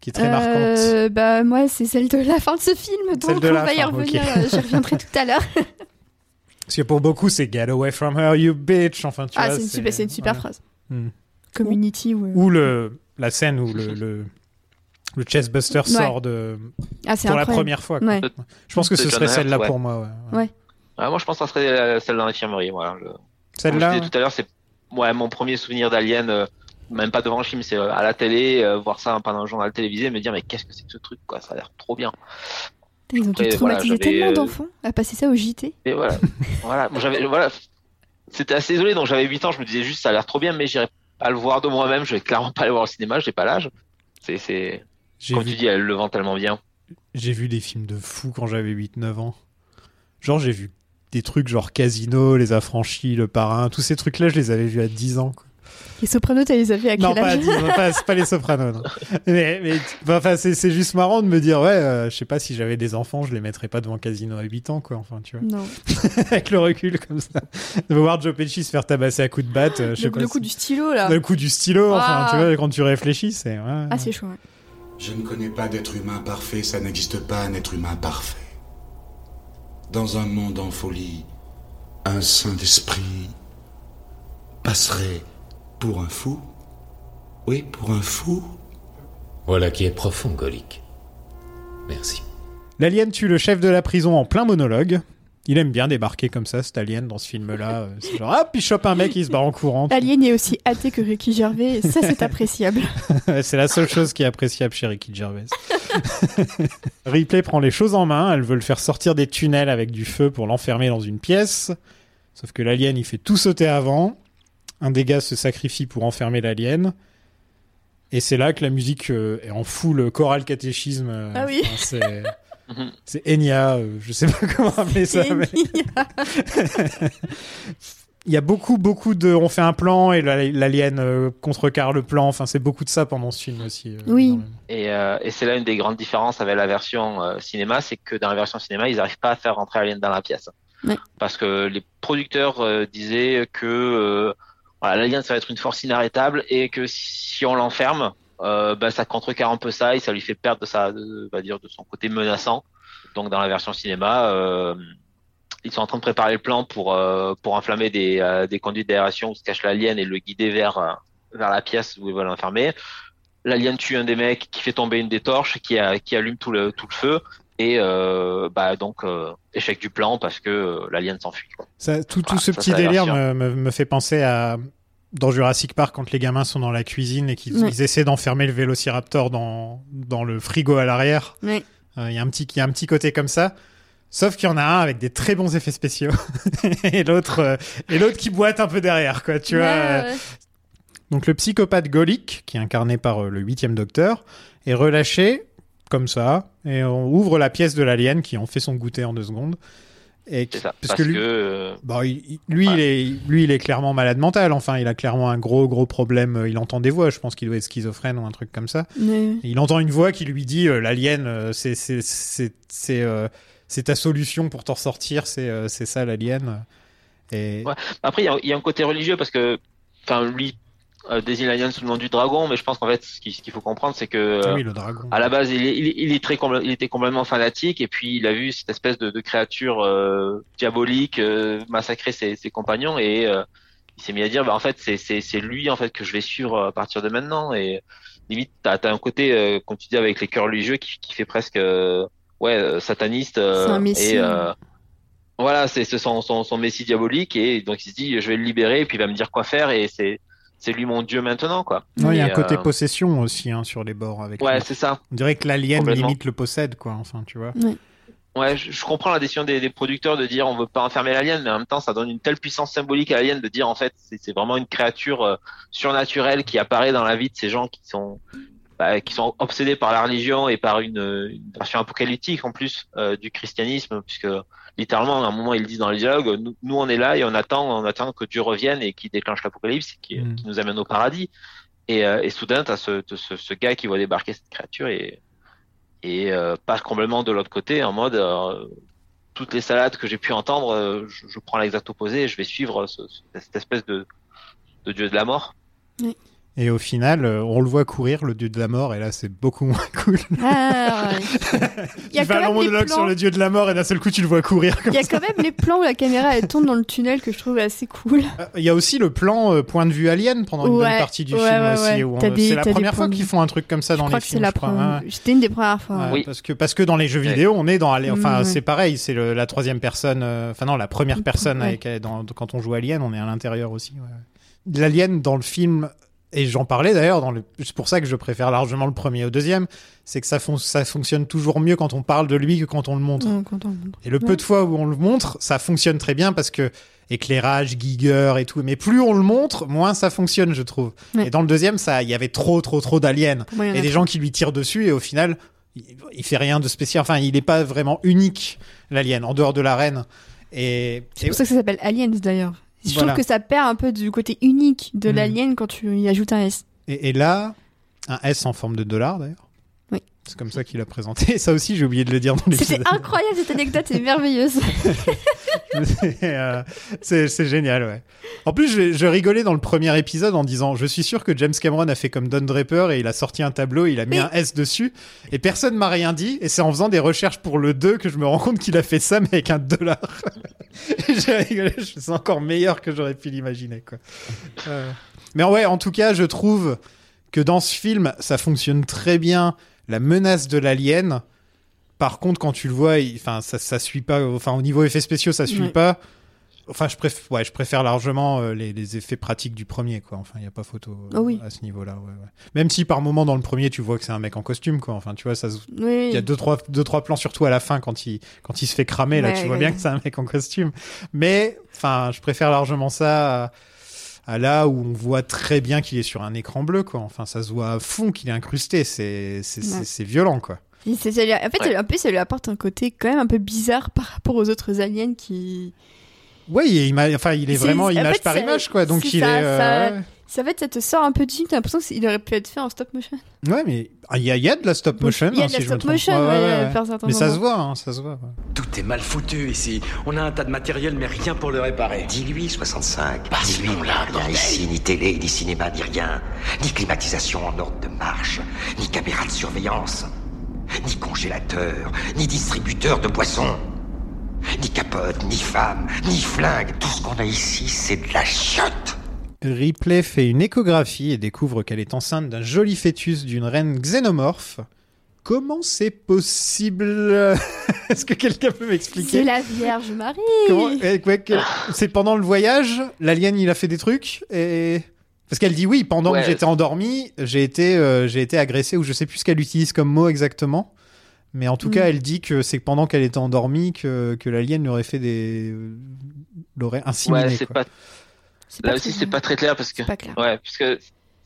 qui est très marquante? Euh, bah moi c'est celle de la fin de ce film, donc Celle de on la va y revenir. euh, J'y reviendrai tout à l'heure. Parce que pour beaucoup, c'est Get away from her, you bitch. Enfin, tu Ah vois, c'est une super, c'est une super voilà. phrase. Hmm. Community ou. Ou le, la scène où le, le, le Chessbuster sort de, Ah c'est pour la première fois. Ouais. Je pense que ce serait celle-là ouais. pour moi. ouais. Ouais. Ah, moi je pense que ça serait euh, celle dans l'infirmerie. Voilà. Je Celle-là, tout à l'heure, c'est ouais, mon premier souvenir d'Alien, euh, même pas devant le film, c'est euh, à la télé, euh, voir ça pendant un journal télévisé, me dire mais qu'est-ce que c'est que ce truc quoi, ça a l'air trop bien. Ils ont dû Après, voilà, traumatiser j'avais, tellement d'enfants à passer ça au JT. Et voilà, voilà, j'avais voilà, c'était assez isolé, donc j'avais 8 ans, je me disais juste ça a l'air trop bien, mais j'irais pas le voir de moi-même, je vais clairement pas aller voir au cinéma, j'ai pas l'âge. C'est comme vu, tu dis, elle le vend tellement bien. j'ai vu des films de fous quand j'avais 8-9 ans. Genre, j'ai vu des trucs genre Casino, Les Affranchis, Le Parrain, tous ces trucs-là, je les avais vus à 10 ans. quoi. Les Sopranos, t'as les as vus à quel Non, pas à âge 10 ans, pas- c'est pas les Sopranos. non. Mais, mais enfin, c'est juste marrant de me dire, ouais, euh, je sais pas si j'avais des enfants, je les mettrais pas devant Casino à 8 ans, quoi. Enfin, tu vois. Non. Avec le recul comme ça. De voir Joe Pesci se faire tabasser à coups de batte, euh, je sais Le, pas. le si- coup du stylo là. Le coup du stylo, enfin, Ah. tu vois, quand tu réfléchis, c'est. ouais. Ah c'est chaud. ouais. Je ne connais pas d'être humain parfait, ça n'existe pas un être humain parfait. Dans un monde en folie, un saint d'esprit passerait pour un fou Oui, pour un fou Voilà qui est profond, Golic. Merci. L'alien tue le chef de la prison en plein monologue. Il aime bien débarquer comme ça, cet alien, dans ce film-là. Euh, C'est genre, ah, puis il chope un mec, il se barre en courant. Alien est aussi athée que Ricky Gervais, et ça c'est appréciable. c'est la seule chose qui est appréciable chez Ricky Gervais. Ripley prend les choses en main. Elle veut le faire sortir des tunnels avec du feu pour l'enfermer dans une pièce. Sauf que l'alien, il fait tout sauter avant. Un des gars se sacrifie pour enfermer l'alien. Et c'est là que la musique euh, est en full choral catéchisme. euh, Ah oui. enfin, c'est... Mhm. C'est Enya, euh, je sais pas comment appeler ça. mais- Il y a beaucoup, beaucoup de. On fait un plan et la- l'alien euh, contrecarre le plan. Enfin, c'est beaucoup de ça pendant ce film aussi. euh, Oui. Et, euh, et c'est là une des grandes différences avec la version euh, cinéma, c'est que dans la version cinéma, ils n'arrivent pas à faire rentrer Alien dans la pièce. Ouais. Parce que les producteurs euh, disaient que euh, voilà, l'alien, ça va être une force inarrêtable et que si on l'enferme, euh, ben, ça contrecarre un peu ça et ça lui fait perdre de, sa, de, on va dire, de son côté menaçant. Donc dans la version cinéma, euh, ils sont en train de préparer le plan pour, euh, pour enflammer des, euh, des conduites d'aération où se cache l'alien et le guider vers, euh, vers la pièce où ils veulent l'enfermer. L'alien tue un des mecs qui fait tomber une des torches, qui, qui allume tout le, tout le feu. Et euh, bah donc euh, échec du plan parce que euh, l'alien s'enfuit. Ça, tout, tout ce ça, petit délire me, me, me fait penser à dans Jurassic Park quand les gamins sont dans la cuisine et qu'ils essaient d'enfermer le Vélociraptor dans, dans le frigo à l'arrière. Euh, Il y a un petit il y a un petit côté comme ça. Sauf qu'il y en a un avec des très bons effets spéciaux et l'autre euh, et l'autre qui boite un peu derrière quoi. Tu vois. Ouais, ouais. Donc le psychopathe Golic, qui est incarné par euh, le huitième docteur, est relâché comme ça, et on ouvre la pièce de l'alien qui en fait son goûter en deux secondes. Et ça. parce Parce, que lui- que, Bon, il- lui, il est, lui, il est clairement malade mental. Enfin, il a clairement un gros, gros problème. Il entend des voix. Je pense qu'il doit être schizophrène ou un truc comme ça. Mais- il entend une voix qui lui dit euh, l'alien, euh, c'est, euh, c'est ta solution pour t'en sortir. C'est, euh, ça l'alien. Et Ouais. Après, il y a, il y a un côté religieux parce que, enfin, lui euh, désigne l'alien sous le nom du dragon, mais je pense qu'en fait, ce qu'il faut comprendre, c'est que euh, oui, le dragon. à la base, il, est, il, est- il est très, il était complètement fanatique, et puis il a vu cette espèce de, de créature euh, diabolique euh, massacrer ses, ses compagnons, et euh, il s'est mis à dire, bah en fait, c'est c'est c'est lui en fait que je vais suivre à partir de maintenant, et limite, t'as as un côté, euh, comme tu dis, avec les cœurs religieux qui, qui fait presque, euh, ouais, sataniste, euh, un et euh, voilà, c'est c'est son, son son messie diabolique, et donc il se dit, je vais le libérer, et puis il va me dire quoi faire, et c'est c'est lui mon dieu maintenant, quoi. Non, il y a un côté euh, possession aussi hein, sur les bords avec. Ouais, c'est ça. On dirait que l'alien limite le possède, quoi. Enfin, tu vois. Ouais, je, je comprends la décision des, des producteurs de dire on veut pas enfermer l'alien, mais en même temps, ça donne une telle puissance symbolique à l'alien de dire en fait c'est c'est vraiment une créature euh, surnaturelle qui apparaît dans la vie de ces gens qui sont bah, qui sont obsédés par la religion et par une, une version apocalyptique en plus euh, du christianisme, puisque littéralement à un moment ils disent dans le dialogue nous, nous, on est là et on attend on attend que Dieu revienne et qui déclenche l'apocalypse et qui, Mm. qui nous amène au paradis. Et, euh, et soudain, t'as ce, t'as ce, ce gars qui voit débarquer cette créature et et euh, pas complètement de l'autre côté en mode euh, toutes les salades que j'ai pu entendre euh, je, je prends l'exact opposé et je vais suivre ce- ce- cette espèce de, de dieu de la mort Et au final, euh, on le voit courir, le dieu de la mort, et là, c'est beaucoup moins cool. Ah, ouais. Il y a tu monologue plans- sur le dieu de la mort, et d'un seul coup, tu le vois courir. Il y a ça. quand même les plans où la caméra elle tourne dans le tunnel que je trouve assez cool. Euh, Il y a aussi le plan euh, point de vue alien pendant une bonne partie du ouais, film ouais, aussi. C'est la première fois qu'ils font un truc comme ça je dans crois les que films. Ouais. C'était une des premières fois. Parce que parce que dans les jeux vidéo, on est dans Alien. Enfin, ouais. c'est pareil, c'est la troisième personne. euh, Enfin non, la première personne Ouais. avec, dans- quand on joue Alien, on est à l'intérieur aussi. L'Alien dans le film, et j'en parlais d'ailleurs. le- C'est pour ça que je préfère largement le premier au deuxième. C'est que ça, fon- ça fonctionne toujours mieux quand on parle de lui que quand on le montre. Ouais, on. Et le peu de fois où on le montre, ça fonctionne très bien parce que éclairage, Giger et tout. Mais plus on le montre, moins ça fonctionne, je trouve. Ouais. Et dans le deuxième, ça, il y avait trop, trop, trop d'aliens. Et des gens qui lui tirent dessus et au final, il, il fait rien de spécial. Enfin, il n'est pas vraiment unique, l'alien, en dehors de l'arène. Et, C'est pour ça que ça s'appelle Aliens d'ailleurs. Je Voilà. trouve que ça perd un peu du côté unique de Mm. l'alien quand tu y ajoutes un S. et- et là, un S en forme de dollar d'ailleurs. C'est comme ça qu'il a présenté. Ça aussi, j'ai oublié de le dire dans l'épisode. C'était incroyable cette anecdote, c'est merveilleuse. Euh, c'est génial, ouais. En plus, je, je rigolais dans le premier épisode en disant Je suis sûr que James Cameron a fait comme Don Draper et il a sorti un tableau, il a mis Oui. un S dessus et personne m'a rien dit. Et c'est en faisant des recherches pour le 2 que je me rends compte qu'il a fait ça, mais avec un dollar. J'ai rigolé, c'est encore meilleur que j'aurais pu l'imaginer, quoi. Euh, Mais ouais, en tout cas, je trouve que dans ce film, ça fonctionne très bien. La menace de l'alien. Par contre, quand tu le vois, il- enfin, ça, ça suit pas. Enfin, au niveau effets spéciaux, ça suit Ouais. pas. Enfin, je préfère, ouais, je préfère largement euh, les, les effets pratiques du premier, quoi. Enfin, il y a pas photo euh, Ah oui. à ce niveau-là. ouais, ouais. Même si par moment dans le premier, tu vois que c'est un mec en costume, quoi. Enfin, tu vois, ça. se- Oui. Il y a deux trois, deux trois plans surtout à la fin quand il quand il se fait cramer. Là, tu vois bien que c'est un mec en costume. Mais enfin, je préfère largement ça. À, à là où on voit très bien qu'il est sur un écran bleu, quoi. Enfin, ça se voit à fond qu'il est incrusté. C'est c'est c'est- Ouais. violent, quoi. Et c'est- ça lui- en fait, en plus, ça lui apporte un côté quand même un peu bizarre par rapport aux autres aliens qui. Oui, il, ima- enfin, il est vraiment en image fait, par image, quoi. Donc il ça, est. euh, ça- ouais. Ça, en fait, ça te sort un peu du film, t'as l'impression qu'il aurait pu être fait en stop motion. Ouais, mais ah, il y, a- il y a de la stop motion. Il y a hein, de la si me stop motion, ouais, par certains Mais ça se voit, hein, ça se voit. ouais. Tout est mal foutu ici. On a un tas de matériel, mais rien pour le réparer. Dis-lui 65. Passe-nous Dis-lui, là, rien bordel. ici, ni télé, ni cinéma, ni rien. Ni climatisation en ordre de marche, ni caméra de surveillance, ni congélateur, ni distributeur de boissons. Ni capote, ni femme, ni flingue. Tout ce qu'on a ici, c'est de la chiotte. Ripley fait une échographie et découvre qu'elle est enceinte d'un joli fœtus d'une reine xénomorphe. Comment c'est possible? Est-ce que quelqu'un peut C'est m'expliquer la Vierge Marie Comment- eh, C'est pendant le voyage, l'alien il a fait des trucs et parce qu'elle dit oui pendant Ouais. que j'étais endormi, j'ai été euh, j'ai été agressé ou je sais plus ce qu'elle utilise comme mot exactement. Mais en tout Mm. cas, elle dit que c'est pendant qu'elle était endormie que, que l'alien lui aurait fait des l'aurait inséminé. ouais c'est pas C'est là aussi c'est pas très clair parce que pas clair. ouais puisque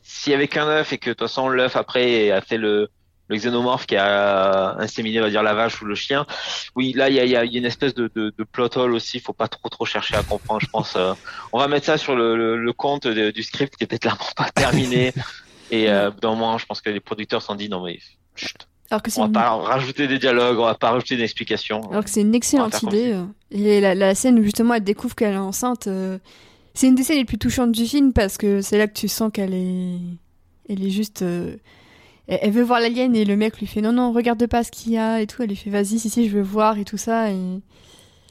s'il y avait qu'un œuf et que de toute façon l'œuf après a fait le le xénomorphe qui a inséminé, on va dire, la vache ou le chien. Oui, là, il y a, y a, une espèce de, de, de plot hole aussi. Faut pas trop trop chercher à comprendre. Je pense. Euh, on va mettre ça sur le, le, le compte de, du script qui était clairement pas terminé. Et euh, dans moment, je pense que les producteurs s'en dit non mais chut. Alors que c'est on va une- pas rajouter des dialogues, on va pas rajouter d'explications. Alors que c'est une excellente idée. euh. Et la, la scène où justement elle découvre qu'elle est enceinte, euh, c'est une des scènes les plus touchantes du film parce que c'est là que tu sens qu'elle est, elle est juste, euh, elle, veut voir l'alien et le mec lui fait non non regarde pas ce qu'il y a et tout. Elle lui fait vas-y si si je veux voir et tout ça et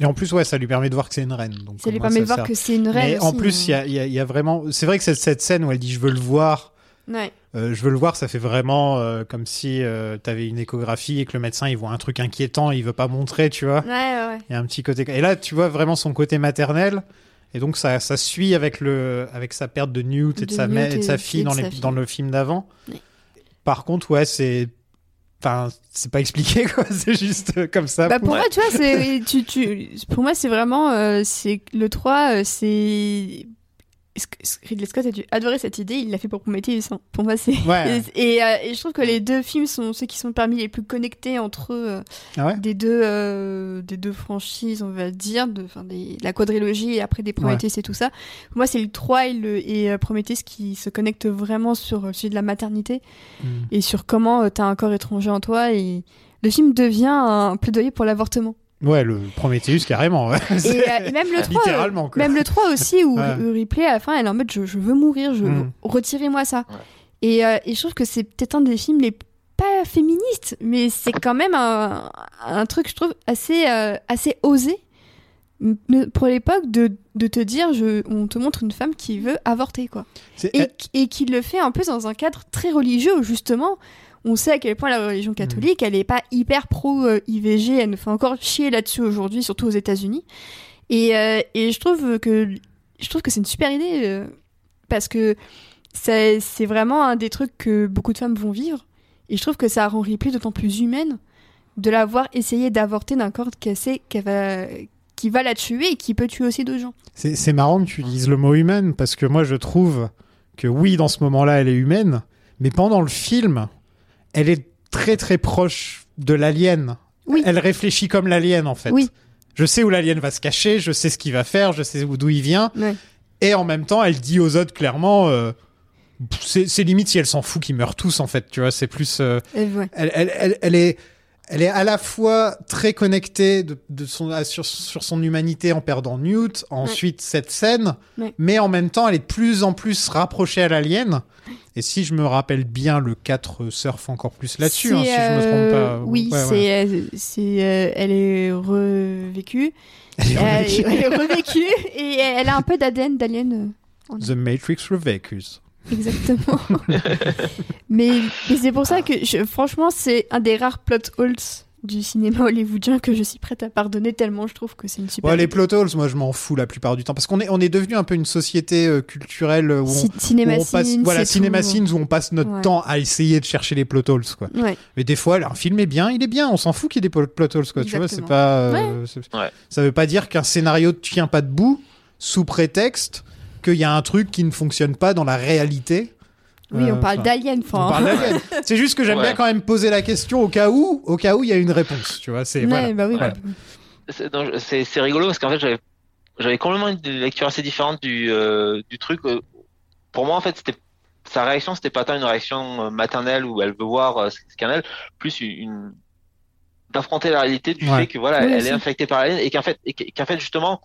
Et en plus, ouais, ça lui permet de voir que c'est une reine. Donc, ça lui permet de voir sert. que c'est une reine. Mais en aussi, plus, il y euh. a, il y a- il y a vraiment. C'est vrai que cette, cette scène où elle dit je veux le voir. Ouais. euh, je veux le voir, ça fait vraiment euh, comme si euh, t'avais une échographie et que le médecin il voit un truc inquiétant, il veut pas montrer, tu vois. Ouais ouais ouais. Il y a un petit côté. Et là, tu vois vraiment son côté maternel. Et donc, ça, ça suit avec, le, avec sa perte de Newt et de, De sa, Newt mère- et de et- sa et fille de dans, sa les, fille. dans le film d'avant. Oui. Par contre, ouais, c'est. Enfin, c'est pas expliqué, quoi. C'est juste euh, comme ça. Bah pour moi, tu vois, c'est, tu, tu, pour moi, c'est vraiment, euh, c'est le 3, euh, c'est. Ridley Scott a dû adorer cette idée, il l'a fait pour Prometheus. hein. Pour moi, c'est. Ouais. Et, euh, et je trouve que les deux films sont ceux qui sont parmi les plus connectés entre eux Ah ouais? des, deux, euh, des deux franchises, on va dire, de, enfin, des, la quadrilogie et après des Prometheus et tout ça. Pour moi, c'est le 3 et, le, et euh, Prometheus qui se connectent vraiment sur euh, celui de la maternité Mm. et sur comment euh, t'as un corps étranger en toi. Et le film devient un plaidoyer pour l'avortement. Ouais, le Prometheus, carrément. ouais. Et, C'est- euh, et même le 3, Littéralement, quoi. même le 3 aussi, où Ouais. Ripley, à la fin, elle est en mode je, je veux mourir, je Mm. retirez-moi ça. Et, euh, et je trouve que c'est peut-être un des films les pas féministes, mais c'est quand même un, un truc, je trouve, assez, euh, assez osé pour l'époque de, de te dire je, on te montre une femme qui veut avorter, quoi. Et, et qui le fait en plus dans un cadre très religieux justement on sait à quel point la religion catholique elle est pas hyper pro euh, IVG elle nous fait encore chier là-dessus aujourd'hui surtout aux États-Unis. Et, euh, et je trouve que je trouve que c'est une super idée euh, parce que c'est c'est vraiment un des trucs que beaucoup de femmes vont vivre. Et je trouve que ça rend Ripley d'autant plus humaine de l'avoir essayé d'avorter d'un corps qu'elle sait qu'elle va qui va la tuer et qui peut tuer aussi d'autres gens. C'est c'est marrant que tu dises le mot humaine parce que moi je trouve que oui, dans ce moment-là, elle est humaine, mais pendant le film, elle est très très proche de l'alien. Elle réfléchit comme l'alien en fait. Oui. Je sais où l'alien va se cacher, je sais ce qu'il va faire, je sais où- d'où il vient. Ouais. Et en même temps, elle dit aux autres clairement, euh, c'est limite si elle s'en fout qu'ils meurent tous en fait. Tu vois, c'est plus. euh, Et ouais. elle, elle, elle, elle est, elle est à la fois très connectée de, de son, sur, sur son humanité en perdant Newt, ensuite cette scène, Ouais. mais en même temps, elle est de plus en plus rapprochée à l'alien. Et si je me rappelle bien, le 4 surfe encore plus là-dessus, hein, si C'est, je me trompe euh, pas. Oui, Ouais, ouais. c'est, euh, c'est, euh, elle est revécue. Elle est Elle revécue. elle est revécue et elle a un peu d'ADN d'alien. euh, en- The Matrix Revekus. Exactement. mais mais c'est pour ça que, je- franchement, c'est un des rares plot holes du cinéma hollywoodien que je suis prête à pardonner tellement je trouve que c'est une super. Ouais, les plot holes, moi je m'en fous la plupart du temps parce qu'on est on est devenu un peu une société euh, culturelle où on, Ci- où on Cinéma passe voilà cinéma tout. scenes où on passe notre Ouais. temps à essayer de chercher les plot holes quoi. Ouais. Mais des fois, un film est bien, il est bien, on s'en fout qu'il y ait des plot plot holes quoi. Tu vois, c'est Exactement. pas euh, c'est- Ouais. ça veut pas dire qu'un scénario ne tient pas debout sous prétexte qu'il y a un truc qui ne fonctionne pas dans la réalité. Oui, on Euh, parle d'alien. Enfin, d'alien. C'est juste que j'aime Ouais. bien quand même poser la question au cas où, au cas où il y a une réponse, tu vois. C'est Ouais, voilà. bah oui. Rigolo parce qu'en fait j'avais j'avais complètement une lecture assez différente du euh, du truc. euh, Pour moi en fait c'était sa réaction c'était pas tant une réaction maternelle où elle veut voir euh, ce qu'elle plus une- d'affronter la réalité du Ouais. fait que voilà Oui, elle aussi. est infectée par l'alien et qu'en fait qu'en justement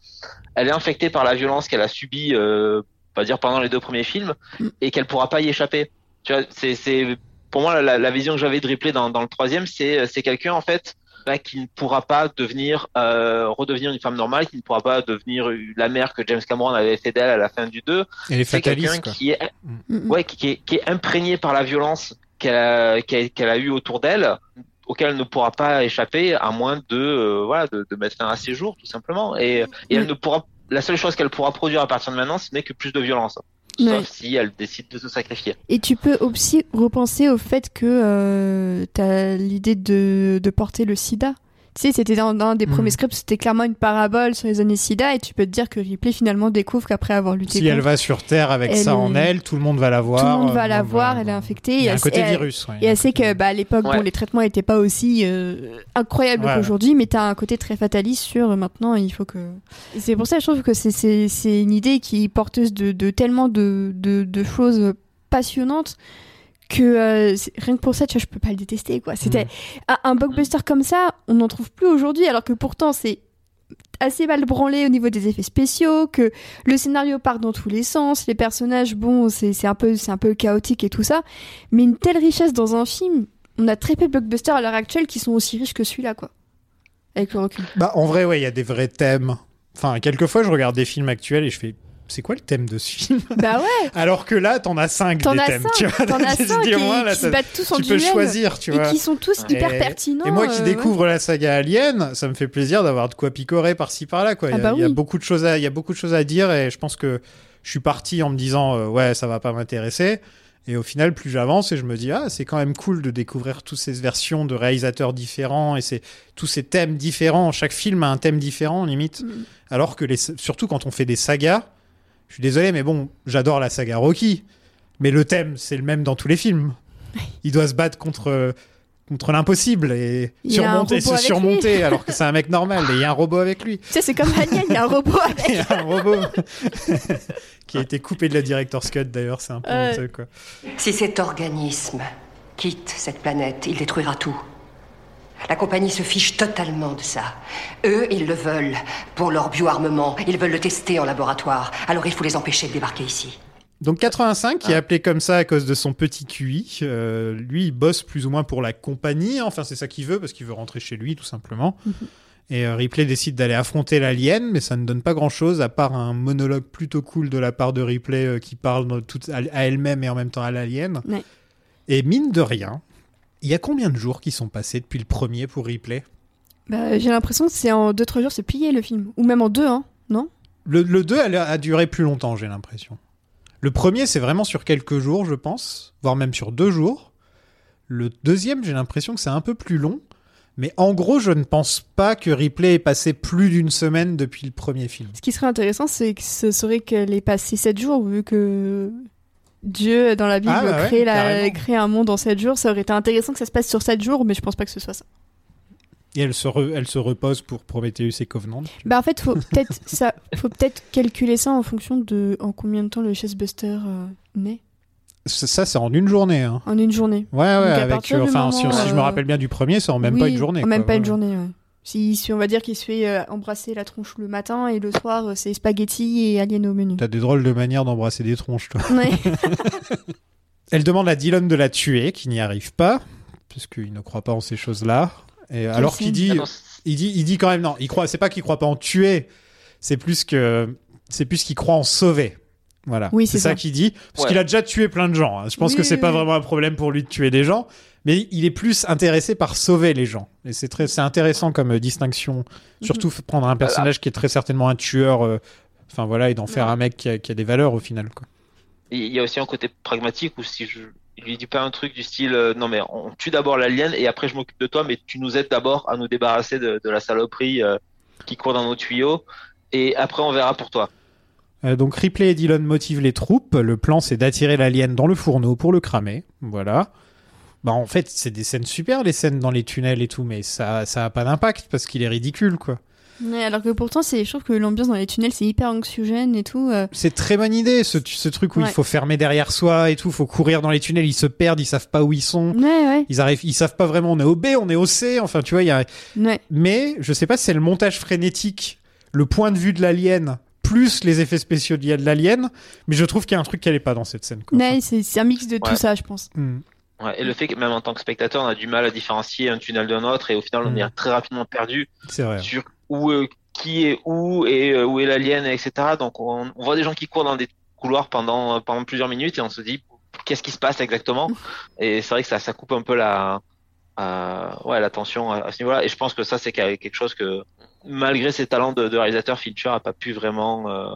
elle est infectée par la violence qu'elle a subie euh, on va dire pendant les deux premiers films Mm. et qu'elle pourra pas y échapper. Tu vois c'est c'est pour moi la, la vision que j'avais de Ripley dans dans le troisième c'est c'est quelqu'un en fait bah, qui ne pourra pas devenir euh, redevenir une femme normale, qui ne pourra pas devenir la mère que James Cameron avait fait d'elle à la fin du 2. Elle est C'est quelqu'un qui est Mm, ouais qui, qui est qui est imprégné par la violence qu'elle a qu'elle qu'elle a eue autour d'elle auquel elle ne pourra pas échapper à moins de euh, voilà de, de mettre fin à ses jours tout simplement et, et elle ne pourra la seule chose qu'elle pourra produire à partir de maintenant ce n'est que plus de violence Ouais. sauf si elle décide de se sacrifier Et tu peux aussi repenser au fait que euh, t'as l'idée de, de porter le sida. Tu sais, c'était dans, dans un des Mm. premiers scripts, c'était clairement une parabole sur les années SIDA, et tu peux te dire que Ripley finalement découvre qu'après avoir lutté Si elle va sur Terre avec Elle ça en elle, tout le monde va la voir. tout le monde va euh, la voir, elle est infectée. Il y a un elle- côté elle- virus, ouais. Et elle sait que bah, à l'époque, Ouais. bon, les traitements n'étaient pas aussi euh, incroyables Ouais. qu'aujourd'hui, mais t'as un côté très fataliste sur euh, maintenant, il faut que. C'est pour ça que je trouve que c'est- c'est c'est une idée qui est porteuse de, de tellement de, de, de choses passionnantes que euh, rien que pour ça, tu vois, je peux pas le détester, quoi. C'était un, un blockbuster comme ça, on n'en trouve plus aujourd'hui, alors que pourtant c'est assez mal branlé au niveau des effets spéciaux, que le scénario part dans tous les sens, les personnages, bon, c'est c'est un peu, c'est un peu chaotique et tout ça, mais une telle richesse dans un film, on a très peu de blockbusters à l'heure actuelle qui sont aussi riches que celui-là, quoi. Avec le recul. Bah, en vrai, ouais, il y a des vrais thèmes. Enfin, quelquefois, je regarde des films actuels et je fais. C'est quoi le thème de ce film Bah ouais Alors que là, t'en as cinq T'en des as thèmes. cinq, tu vois. t'en as cinq et- moins, là, qui se battent tous en Tu peux choisir, tu et vois. qui sont tous hyper Et- pertinents, Et moi qui euh, découvre la saga Alien, ça me fait plaisir d'avoir de quoi picorer par-ci par-là. Quoi. Il, y a, Ah bah il y a oui. beaucoup de choses à, il y a beaucoup de choses à dire et je pense que je suis parti en me disant euh, ouais ça va pas m'intéresser. Et au final, plus j'avance et je me dis ah c'est quand même cool de découvrir toutes ces versions de réalisateurs différents et c'est tous ces thèmes différents. Chaque film a un thème différent limite. Mm. Alors que les, surtout quand on fait des sagas, je suis désolé mais bon j'adore la saga Rocky, mais le thème c'est le même dans tous les films. Il doit se battre contre contre l'impossible et surmonter, se surmonter lui. alors que c'est un mec normal et il y a un robot avec lui. Tu sais, c'est comme Alien, il y a un robot avec. Il y a un robot qui a été coupé de la director's cut d'ailleurs, c'est un peu honteux, quoi. Si cet organisme quitte cette planète, il détruira tout. La compagnie se fiche totalement de ça. Eux, ils le veulent pour leur bioarmement. Ils veulent le tester en laboratoire. Alors il faut les empêcher de débarquer ici. Donc 85, Ah. qui est appelé comme ça à cause de son petit QI. euh, lui, il bosse plus ou moins pour la compagnie. Enfin, c'est ça qu'il veut parce qu'il veut rentrer chez lui, tout simplement. Mhm. Et euh, Ripley décide d'aller affronter l'alien, mais ça ne donne pas grand-chose à part un monologue plutôt cool de la part de Ripley euh, qui parle à, à elle-même et en même temps à l'alien. Ouais. Et mine de rien, il y a combien de jours qui sont passés depuis le premier pour Ripley? Bah, j'ai l'impression que c'est en 2-3 jours, c'est plié le film. Ou même en deux, hein, non? Le, le 2 a, a duré plus longtemps, j'ai l'impression. Le premier, c'est vraiment sur quelques jours, je pense, voire même sur deux jours. Le deuxième, j'ai l'impression que c'est un peu plus long. Mais en gros, je ne pense pas que Ripley ait passé plus d'une semaine depuis le premier film. Ce qui serait intéressant, c'est que ce serait qu'elle ait passé 7 jours, vu que Dieu, dans la Bible, Ah, bah ouais, crée, la- carrément. crée un monde en 7 jours. Ça aurait été intéressant que ça se passe sur 7 jours, mais je pense pas que ce soit ça. Et elle se, re- elle se repose pour Prometheus et Covenant. Bah en fait, faut peut-être ça, faut peut-être calculer ça en fonction de en combien de temps le Chessbuster euh, naît. Ça, ça, c'est en une journée. Hein. En une journée. Ouais, ouais, Donc, avec, enfin, si, si je me euh, rappelle bien du premier, c'est en même pas une journée. en même quoi, pas une journée. Ouais. Si, si on va dire qu'il se fait euh, embrasser la tronche le matin et le soir euh, c'est spaghetti et alien au menu. T'as des drôles de manières d'embrasser des tronches, toi. Ouais. Elle demande à Dylan de la tuer, qui n'y arrive pas, puisqu'il ne croit pas en ces choses-là. Et alors qu'il dit, Attends, il dit, il dit quand même non. Il croit, c'est pas qu'il croit pas en tuer, c'est plus que, c'est plus qu'il croit en sauver. Voilà. Oui, c'est c'est ça, ça. qu'il dit, parce Ouais. qu'il a déjà tué plein de gens. hein. Je pense Oui, que c'est oui, pas oui. vraiment un problème pour lui de tuer des gens, mais il est plus intéressé par sauver les gens. Et c'est très, c'est intéressant comme euh, distinction. Surtout f- prendre un personnage qui est très certainement un tueur. euh, Enfin voilà, et d'en faire un mec qui a, qui a des valeurs au final. Quoi. Il y a aussi un côté pragmatique où si je il lui dis pas un truc du style euh, non mais on tue d'abord l'alien et après je m'occupe de toi mais tu nous aides d'abord à nous débarrasser de, de la saloperie euh, qui court dans nos tuyaux et après on verra pour toi. Donc Ripley et Dillon motivent les troupes. Le plan, c'est d'attirer l'alien dans le fourneau pour le cramer. Voilà. Bah en fait, c'est des scènes super, les scènes dans les tunnels et tout, mais ça, ça a pas d'impact parce qu'il est ridicule, quoi. Ouais, alors que pourtant c'est, je trouve que l'ambiance dans les tunnels c'est hyper anxiogène et tout. euh. C'est très bonne idée, ce, ce truc où Ouais. il faut fermer derrière soi et tout, faut courir dans les tunnels, ils se perdent, ils savent pas où ils sont. Ouais, ouais. Ils arrivent, ils savent pas vraiment, on est au B, on est au C, enfin tu vois, il y a... Ouais. Mais je sais pas si c'est le montage frénétique, le point de vue de l'alien, plus les effets spéciaux de de l'alien, mais je trouve qu'il y a un truc qui allait pas dans cette scène. Quoi. Ouais, c'est, c'est un mix de tout Ouais. ça, je pense. Hmm. Ouais, et le fait que même en tant que spectateur on a du mal à différencier un tunnel d'un autre et au final on Mm. est très rapidement perdu vrai. sur où euh, qui est où et euh, où est l'alien etc. Donc on, on voit des gens qui courent dans des couloirs pendant pendant plusieurs minutes et on se dit qu'est-ce qui se passe exactement et c'est vrai que ça ça coupe un peu la euh, ouais la tension à, à ce niveau-là et je pense que ça c'est quelque chose que malgré ses talents de, de réalisateur Fincher a pas pu vraiment euh,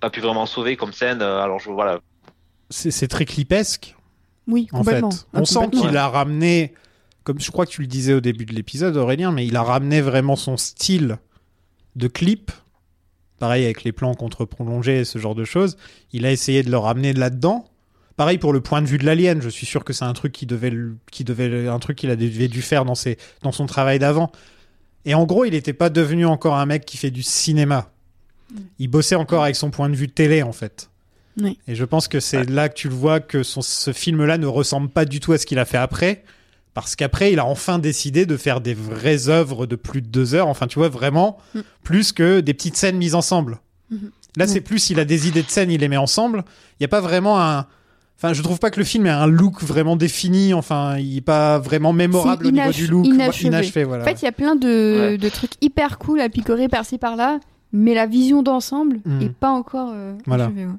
pas pu vraiment sauver comme scène Euh, alors je voilà c'est très clipesque. Oui, en fait. Ah, On sent qu'il a ramené comme je crois que tu le disais au début de l'épisode, Aurélien, mais il a ramené vraiment son style de clip. Pareil avec les plans contre-prolongés et ce genre de choses. Il a essayé de le ramener là-dedans. Pareil pour le point de vue de l'alien. Je suis sûr que c'est un truc qui devait, qui devait, un truc qu'il a devait dû faire dans ses, dans son travail d'avant. Et en gros, il n'était pas devenu encore un mec qui fait du cinéma. Il bossait encore avec son point de vue télé, en fait. Oui. Et je pense que c'est là que tu le vois que son- ce film-là ne ressemble pas du tout à ce qu'il a fait après. Parce qu'après, il a enfin décidé de faire des vraies œuvres de plus de deux heures. Enfin, tu vois, vraiment, Mm. plus que des petites scènes mises ensemble. Mhm. Là, c'est plus, il a des idées de scènes, il les met ensemble. Il n'y a pas vraiment un. Enfin, je trouve pas que le film ait un look vraiment défini. Enfin, il n'est pas vraiment mémorable au niveau du look. inachevé. Inachevé, voilà. En fait, il y a plein de, Ouais. de trucs hyper cool à picorer par-ci par-là, mais la vision d'ensemble Mm. est pas encore euh, Voilà. achevée, ouais.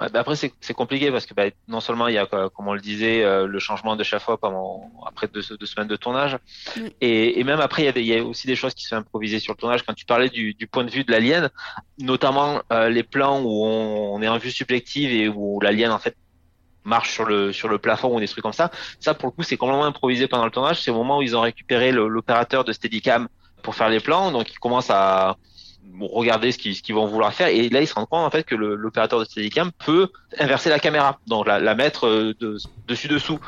Bah après, c'est compliqué parce que bah, non seulement il y a, comme on le disait, euh, le changement de chaque fois pendant, après deux, deux semaines de tournage. Oui. Et, et même après, il y, a des- il y a aussi des choses qui sont improvisées sur le tournage. Quand tu parlais du, du point de vue de l'alien, notamment euh, les plans où on, on est en vue subjective et où l'alien, en fait, marche sur le, sur le plafond ou des trucs comme ça. Ça, pour le coup, c'est complètement improvisé pendant le tournage. C'est au moment où ils ont récupéré l'opérateur de Steadicam pour faire les plans. Donc, ils commencent à regarder ce qu'ils vont vouloir faire. Et là, ils se rendent compte en fait que l'opérateur de Steadicam peut inverser la caméra, donc la, la mettre euh, de, dessus dessous.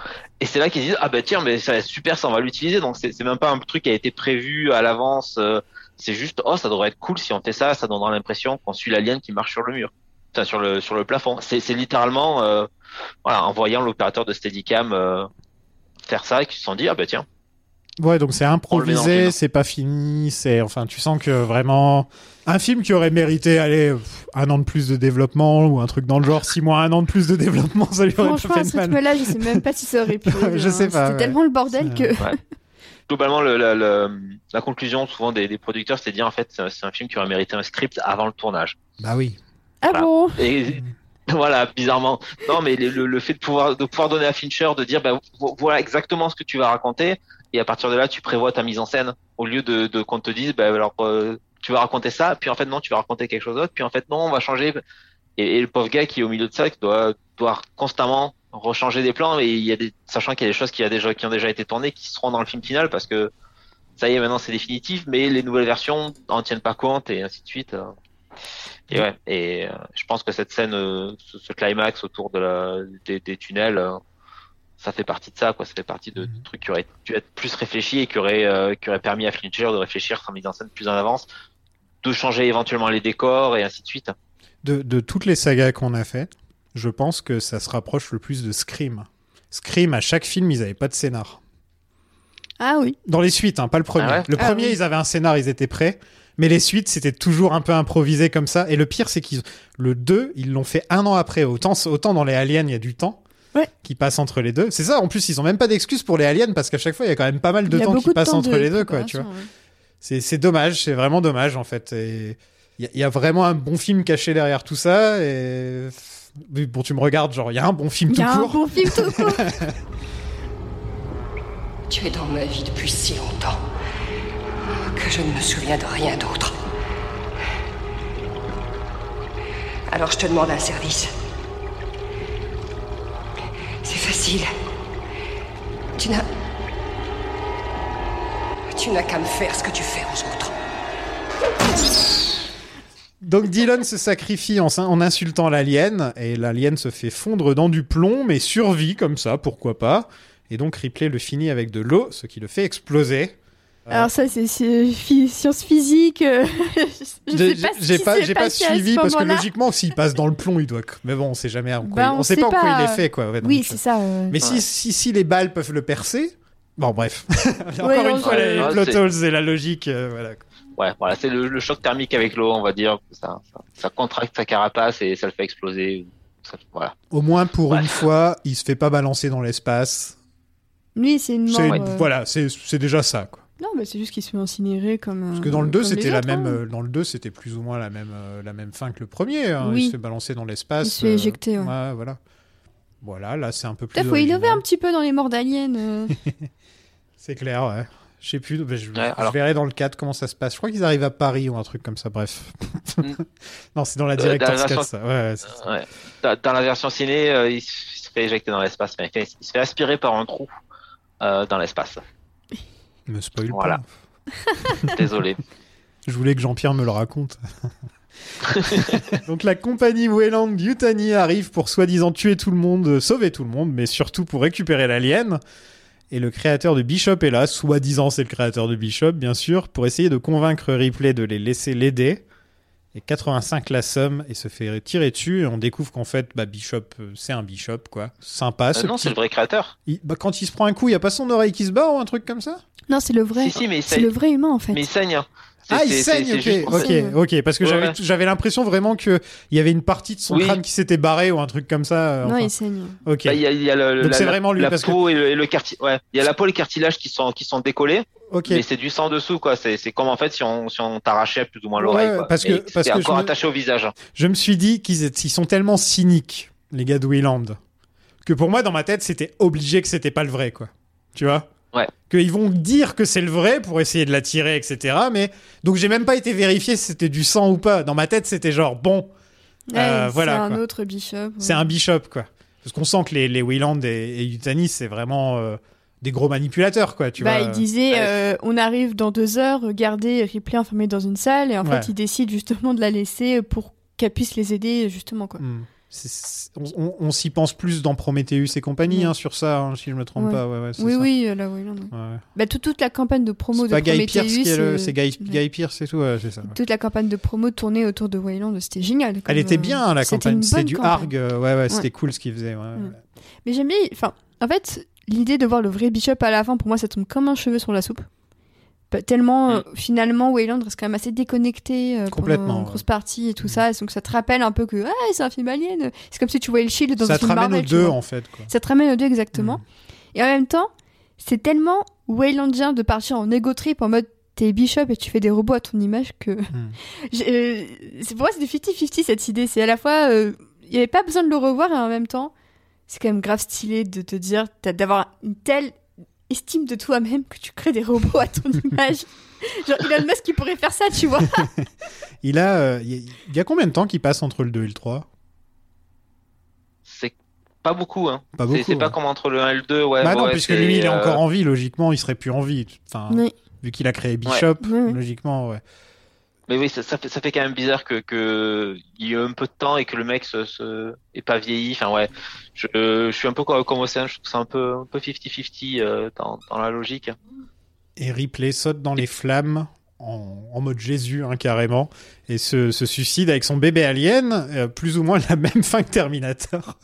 Et c'est là qu'ils disent ah bah tiens mais ça va être super, ça on va l'utiliser. Donc c'est même pas un truc qui a été prévu à l'avance. euh, c'est juste oh ça devrait être cool si on fait ça, ça donnera l'impression qu'on suit l'alien qui marche sur le mur, enfin sur le sur le plafond. C'est c'est littéralement euh, voilà en voyant l'opérateur de Steadicam euh, faire ça qu'ils se sont dit ah bah tiens Ouais, donc c'est improvisé, film. c'est pas fini, c'est enfin tu sens que vraiment un film qui aurait mérité allez pff, un an de plus de développement ou un truc dans le genre six mois un an de plus de développement ça lui aurait Franchement, à ce rythme-là, je sais même pas si ça aurait pu. arriver, Je sais hein. pas, C'était ouais. tellement le bordel que. Ouais. Globalement, le, la, le- la conclusion souvent des, des producteurs, c'est de dire en fait, c'est un film qui aurait mérité un script avant le tournage. Bah oui. Ah Voilà. bon? Et voilà, bizarrement. Non, mais le, fait de pouvoir de pouvoir donner à Fincher de dire, bah, vo- voilà exactement ce que tu vas raconter, et à partir de là, tu prévois ta mise en scène au lieu de, qu'on te dise, bah, alors euh, tu vas raconter ça, puis en fait non, tu vas raconter quelque chose d'autre, puis en fait non, on va changer. Et, le pauvre gars qui est au milieu de ça, qui doit doit constamment rechanger des plans, et il y a des, sachant qu'il y a des choses qui a déjà qui ont déjà été tournées, qui seront dans le film final parce que ça y est, maintenant c'est définitif, mais les nouvelles versions en tiennent pas compte et ainsi de suite. euh. Et ouais, et euh, je pense que cette scène, euh, ce, ce climax autour des, tunnels, euh, ça fait partie de ça, quoi. Ça fait partie de, de trucs qui auraient dû être plus réfléchis et qui auraient, euh, qui auraient permis à Fincher de réfléchir sa mise en scène plus en avance, de changer éventuellement les décors et ainsi de suite. De, de toutes les sagas qu'on a fait, je pense que ça se rapproche le plus de Scream. Scream, à chaque film, ils avaient pas de scénar. Ah oui. Dans les suites, hein, pas le premier. Ah ouais le Ah premier, oui. ils avaient un scénar, ils étaient prêts. Mais les suites, c'était toujours un peu improvisé comme ça. Et le pire, c'est qu'ils, le 2, ils l'ont fait un an après. Autant, autant dans les aliens, il y a du temps. Ouais. Qui passe entre les deux. C'est ça, en plus, ils ont même pas d'excuses pour les aliens parce qu'à chaque fois, il y a quand même pas mal de temps qui de passe temps entre de les deux, quoi, tu vois. ouais. C'est, c'est dommage, c'est vraiment dommage, en fait. Et il y, y a vraiment un bon film caché derrière tout ça. Et bon, tu me regardes, genre, il y a un bon film Il y tout a un court. bon film tout court. Tu es dans ma vie depuis si longtemps que je ne me souviens de rien d'autre. Alors je te demande un service. C'est facile. Tu n'as. Tu n'as qu'à me faire ce que tu fais aux autres. Donc Dylan se sacrifie en, en insultant l'alien, et l'alien se fait fondre dans du plomb, mais survit comme ça, pourquoi pas. Et donc Ripley le finit avec de l'eau, ce qui le fait exploser. Alors ça, c'est c'est phy- science physique. euh, je J'ai sais pas j'ai pas, pas passé à ce suivi parce que logiquement, s'il passe dans le plomb, il doit. Mais bon, on sait jamais en quoi. Bah, il- on on sait sait pas en quoi il est euh, fait, quoi. ouais, Oui, c'est ça. euh. Mais si, si, si les balles peuvent le percer. Bon, bref. Encore Ouais, une fois, les Ah, plot c'est- holes et la logique. euh, voilà. Ouais, voilà, c'est le, le choc thermique avec l'eau, on va dire. Ça, ça, ça contracte sa carapace et ça le fait exploser. Ça- voilà. Au moins, pour Ouais. une fois, il se fait pas balancer dans l'espace. Lui, c'est une mort. Euh, Voilà, c'est c'est déjà ça, quoi. Non, mais c'est juste qu'il se fait incinérer comme. Parce que dans le 2, c'était la même. euh, Dans le 2, c'était plus ou moins la même, euh, la même fin que le premier. hein. Oui. Il se fait balancer dans l'espace. Il se fait éjecter, ouais. voilà. Voilà, là, c'est un peu plus. Peut-être faut innover un petit peu dans les morts d'aliens. euh. C'est clair, ouais. Je sais plus, je, Ouais, je alors- verrai dans le 4 comment ça se passe. Je crois qu'ils arrivent à Paris ou un truc comme ça, bref. Mm. non, c'est dans la Euh, Director's dans la Cut, version- ça. Ouais, ouais, c'est ça. Ouais. Dans, dans la version ciné, euh, il, se il fait éjecter dans l'espace, mais il se fait aspirer par un trou euh, dans l'espace. Me spoil Voilà. pas. Désolé. Je voulais que Jean-Pierre me le raconte. Donc la compagnie Weyland Yutani arrive pour soi-disant tuer tout le monde, sauver tout le monde, mais surtout pour récupérer l'alien. Et le créateur de Bishop est là, soi-disant c'est le créateur de Bishop, bien sûr, pour essayer de convaincre Ripley de les laisser l'aider. Et 85 la somme et se fait tirer dessus. Et on découvre qu'en fait, bah, Bishop, euh, c'est un Bishop, quoi. Sympa. Euh, ce non, petit- c'est le vrai créateur. Il- bah, quand il se prend un coup, il y a pas son oreille qui se bat ou un truc comme ça? Non, c'est le vrai. Si, si, mais il c'est le vrai humain en fait. Mais il saigne. hein. Ah, il saigne, ok, juste ok, ok, parce que Ouais, j'avais l'impression vraiment qu'il y avait une partie de son Oui. crâne qui s'était barrée ou un truc comme ça. euh, Non, enfin. il saigne. Ok. Bah, Il y a, il y a le, Donc la, c'est vraiment lui, la parce que- peau et le, et le carti- ouais. Il y a la peau et le cartilage qui sont qui sont décollés. Ok. Mais c'est du sang dessous quoi. C'est comme en fait si on si on t'arrachait plus ou moins l'oreille. Ouais, parce Et que- parce c'est que encore je me- attaché au visage. Je me suis dit qu'ils ils sont tellement cyniques, les gars de Wayland, que pour moi, dans ma tête, c'était obligé que c'était pas le vrai, quoi. Tu vois? Qu'ils vont dire que c'est le vrai pour essayer de l'attirer, etc. Mais donc j'ai même pas été vérifié si c'était du sang ou pas. Dans ma tête, c'était genre bon, Ouais, euh, c'est voilà. un quoi. autre bishop. C'est un bishop, quoi. Parce qu'on sent que les, les Wayland et, et Yutani, c'est vraiment euh, des gros manipulateurs, quoi. Tu bah, vois il disait, euh, on arrive dans deux heures, regardez Ripley enfermée dans une salle, et en fait, il décide justement de la laisser pour qu'elle puisse les aider, justement, quoi. Hmm. On s'y pense plus dans Prometheus et compagnie, hein, sur ça, hein, si je me trompe Ouais. pas. Ouais, ouais, c'est oui, ça. oui, là. Bah, tout- toute la campagne de promo de pas Prometheus. Le... euh, C'est Guy, Pierce et tout, c'est ça. Toute la campagne de promo tournée autour de Wayland, c'était génial. Elle était euh, bien, la campagne. C'était du campagne. Arg. euh, Ouais, ouais, c'était cool ce qu'il faisait. Mais j'aime bien, enfin, en fait, l'idée de voir le vrai Bishop à la fin, pour moi, ça tombe comme un cheveu sur la soupe. Tellement, euh, finalement, Wayland reste quand même assez déconnecté euh, Complètement, pendant une grosse partie et tout ça. Donc ça te rappelle un peu que ah, c'est un film alien. C'est comme si tu voyais le Shield dans Ça un te film ramène Marvel. aux tu deux, vois. en fait, quoi. Ça te ramène aux deux exactement. Et en même temps, c'est tellement Waylandien de partir en ego trip en mode t'es Bishop et tu fais des robots à ton image que. J'ai- euh, pour moi, c'est du 50-50 cette idée. C'est à la fois. euh, Il n'y avait pas besoin de le revoir et en même temps, c'est quand même grave stylé de te dire d'avoir une telle estime de toi-même que tu crées des robots à ton image. Genre Elon Musk qui pourrait faire ça, tu vois. Il a, euh, il y a- il y a combien de temps qu'il passe entre le 2 et le 3 C'est pas beaucoup hein. Pas C'est- beaucoup, C'est pas ouais. comme entre le 1 et le 2 ouais. Bah non, ouais, puisque lui, il est euh, encore en vie. Logiquement, il serait plus en vie. Enfin, Oui. vu qu'il a créé Bishop, Ouais. Ouais. logiquement, ouais. Mais oui, ça, ça fait, ça fait quand même bizarre que, que il y ait un peu de temps et que le mec se, se ait pas vieilli. Enfin ouais, je, je suis un peu comme, comme Océane, je trouve ça un peu un peu 50-50 euh, dans, dans la logique. Et Ripley saute dans les flammes en, en mode Jésus, hein, carrément, et se, se suicide avec son bébé alien, euh, plus ou moins la même fin que Terminator.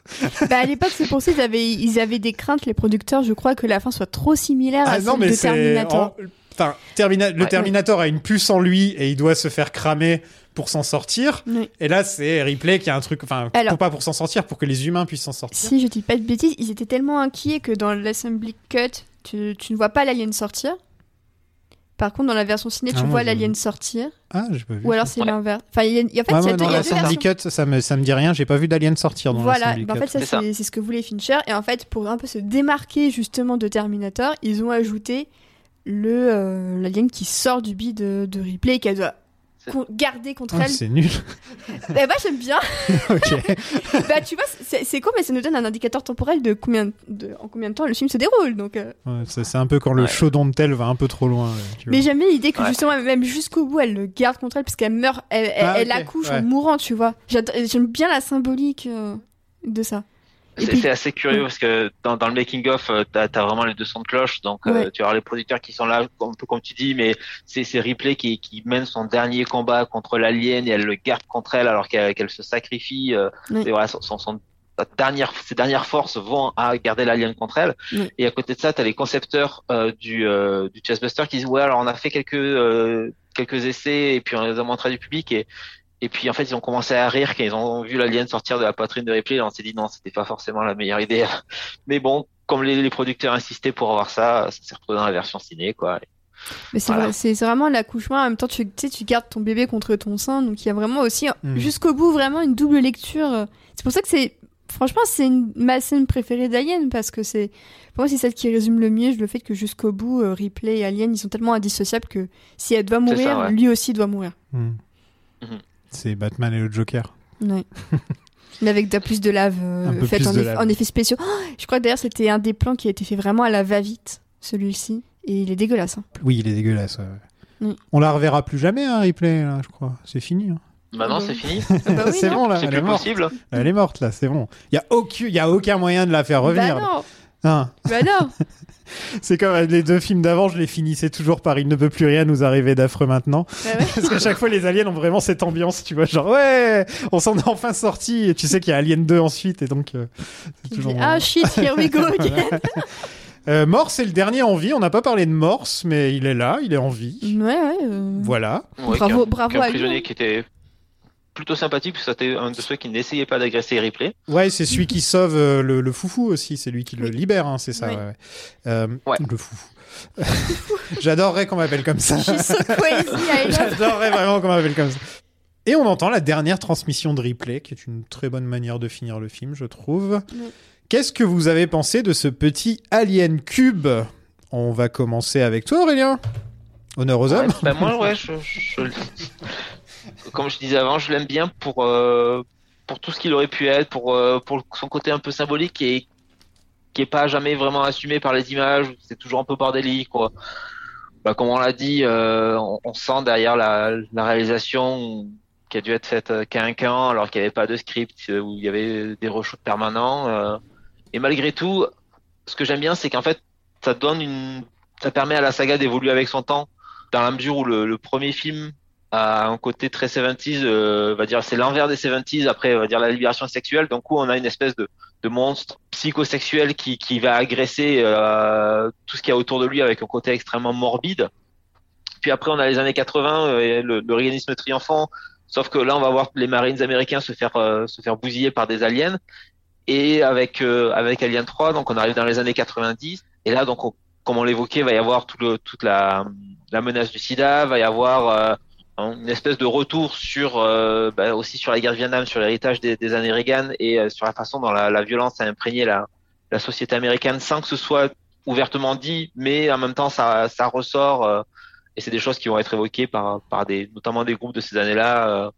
bah à l'époque, c'est pour ça qu'ils avaient, ils avaient des craintes, les producteurs, je crois, que la fin soit trop similaire à Ah non, celle mais de c'est. Terminator. en- Enfin, Termina- le Ouais, Terminator a une puce en lui et il doit se faire cramer pour s'en sortir. Oui. Et là, c'est Ripley qui a un truc. Enfin, pour pas pour s'en sortir, pour que les humains puissent s'en sortir. Si je dis pas de bêtises, ils étaient tellement inquiets que dans l'assembly cut, tu, tu ne vois pas l'alien sortir. Par contre, dans la version ciné, Ah, tu moi, vois l'alien sortir. Ah, j'ai pas vu. Ou alors c'est l'inverse. Enfin, il y a, il y a- en fait, Ouais, il y a ouais, deux- y a deux. Cut, ça me, ça me dit rien. J'ai pas vu d'Alien sortir dans Voilà, Sandy bah en fait, ça, c'est c'est ce que voulait Fincher. Et en fait, pour un peu se démarquer justement de Terminator, ils ont ajouté le euh, l'alien qui sort du bide de, de Ripley et qu'elle doit con- garder contre Ah, elle. c'est nul. bah, moi, j'aime bien. ok. bah, tu vois, c'est c'est con, mais ça nous donne un indicateur temporel de combien de, en combien de temps le film se déroule. Donc, euh, Ouais, c'est c'est un peu quand le chaudon de tel va un peu trop loin. là, tu vois. Mais j'aime bien l'idée que Ouais. justement, même jusqu'au bout, elle le garde contre elle parce qu'elle meurt, elle, elle- Ah, elle ok, accouche ouais. en mourant, tu vois. J'aime bien la symbolique euh, de ça. C'est assez curieux parce que dans, dans le making of, euh, t'as as vraiment les deux sons de cloche, donc euh, tu as les producteurs qui sont là, un peu comme tu dis, mais c'est Ripley qui, qui mène son dernier combat contre l'alien et elle le garde contre elle alors qu'elle qu'elle se sacrifie. euh, Ouais. et voilà, son, son, son- sa dernière, ses dernières forces vont à garder l'alien contre elle. Et à côté de ça, t'as les concepteurs euh, du, euh, du Chessbuster qui disent ouais alors on a fait quelques euh, quelques essais et puis on les a montrés du public et et puis en fait ils ont commencé à rire quand ils ont vu l'alien sortir de la poitrine de Ripley. Et on s'est dit non c'était pas forcément la meilleure idée. Mais bon comme les, les producteurs insistaient pour avoir ça, ça s'est retrouvé dans la version ciné quoi. Mais c'est Voilà. vrai- vraiment l'accouchement. En même temps, tu tu sais, tu gardes ton bébé contre ton sein. Donc, il y a vraiment aussi, Mm. jusqu'au bout, vraiment une double lecture. C'est pour ça que c'est. Franchement, c'est ma scène préférée d'Alien parce que c'est. Pour moi, c'est celle qui résume le mieux le fait que jusqu'au bout, euh, Ripley et Alien, ils sont tellement indissociables que si elle doit mourir, ça, ouais. lui aussi doit mourir. Hmm. Mhm. C'est Batman et le Joker. Ouais. Mais avec de plus de lave euh, Un peu faite plus en, de eff- lave. en effets spéciaux. Oh, je crois que d'ailleurs c'était un des plans qui a été fait vraiment à la va-vite, celui-ci. Et il est dégueulasse. hein. Oui, il est dégueulasse. ouais. On la reverra plus jamais, hein, replay, là, je crois. C'est fini. hein. Maintenant, c'est fini. bah oui, c'est non. bon, là. C'est Elle plus est morte. possible. Elle est morte, là, c'est bon. Il y a, aucun... y a aucun moyen de la faire revenir. Bah non, Hein. bah non. C'est comme les deux films d'avant, je les finissais toujours par Il ne peut plus rien nous arriver d'affreux maintenant. Bah ouais. Parce qu'à chaque fois, les aliens ont vraiment cette ambiance, tu vois, genre ouais, on s'en est enfin sorti. Et tu sais qu'il y a Alien 2 ensuite, et donc euh, toujours. ah shit, here we go again. Euh, Morse, c'est le dernier en vie. On n'a pas parlé de Morse, mais il est là, il est en vie. ouais, ouais. euh, Voilà. Ouais, Bravo- qu'un- bravo qu'un à lui, prisonnier qui était plutôt sympathique, parce que c'était un de ceux qui n'essayait pas d'agresser Ripley. Ouais, c'est celui qui sauve euh, le, le foufou aussi, c'est lui qui le libère, hein, c'est ça. Oui. ouais, ouais. Euh, Ouais. Le foufou. J'adorerais qu'on m'appelle comme ça. So. J'adorerais vraiment qu'on m'appelle comme ça. Et on entend la dernière transmission de Ripley, qui est une très bonne manière de finir le film, je trouve. Qu'est-ce que vous avez pensé de ce petit Alien Cube? On va commencer avec toi, Aurélien. Honneur aux hommes. Ouais, bah, moi, ouais, je, je- comme je disais avant, je l'aime bien pour euh, pour tout ce qu'il aurait pu être, pour euh, pour son côté un peu symbolique et qui est pas jamais vraiment assumé par les images. C'est toujours un peu bordélique, quoi. Bah, comme on l'a dit, euh, on, sent derrière la, la réalisation qui a dû être faite camp, alors qu'il n'y avait pas de script, où il y avait des reshoots permanents. et malgré tout, ce que j'aime bien, c'est qu'en fait, ça donne une, ça permet à la saga d'évoluer avec son temps, dans la mesure où le premier film a un côté très 70s, euh, va dire c'est l'envers des 70s, après va dire la libération sexuelle, donc où on a une espèce de, de monstre psychosexuel qui, qui va agresser euh, tout ce qu'il y a autour de lui avec un côté extrêmement morbide. Puis après on a les années 80, euh, le, le réalisme triomphant, sauf que là on va voir les Marines américains se faire euh, se faire bousiller par des aliens. Et avec euh, avec Alien 3, donc on arrive dans les années 90. Et là, donc, on- comme on l'évoquait, va y avoir tout le, toute la, la menace du SIDA, va y avoir euh, une espèce de retour sur euh, bah, aussi sur la guerre du Vietnam, sur l'héritage des, des années Reagan et euh, sur la façon dont la, la violence a imprégné la, la société américaine sans que ce soit ouvertement dit, mais en même temps ça, ça ressort euh, et c'est des choses qui vont être évoquées par, par des, notamment des groupes de ces années-là,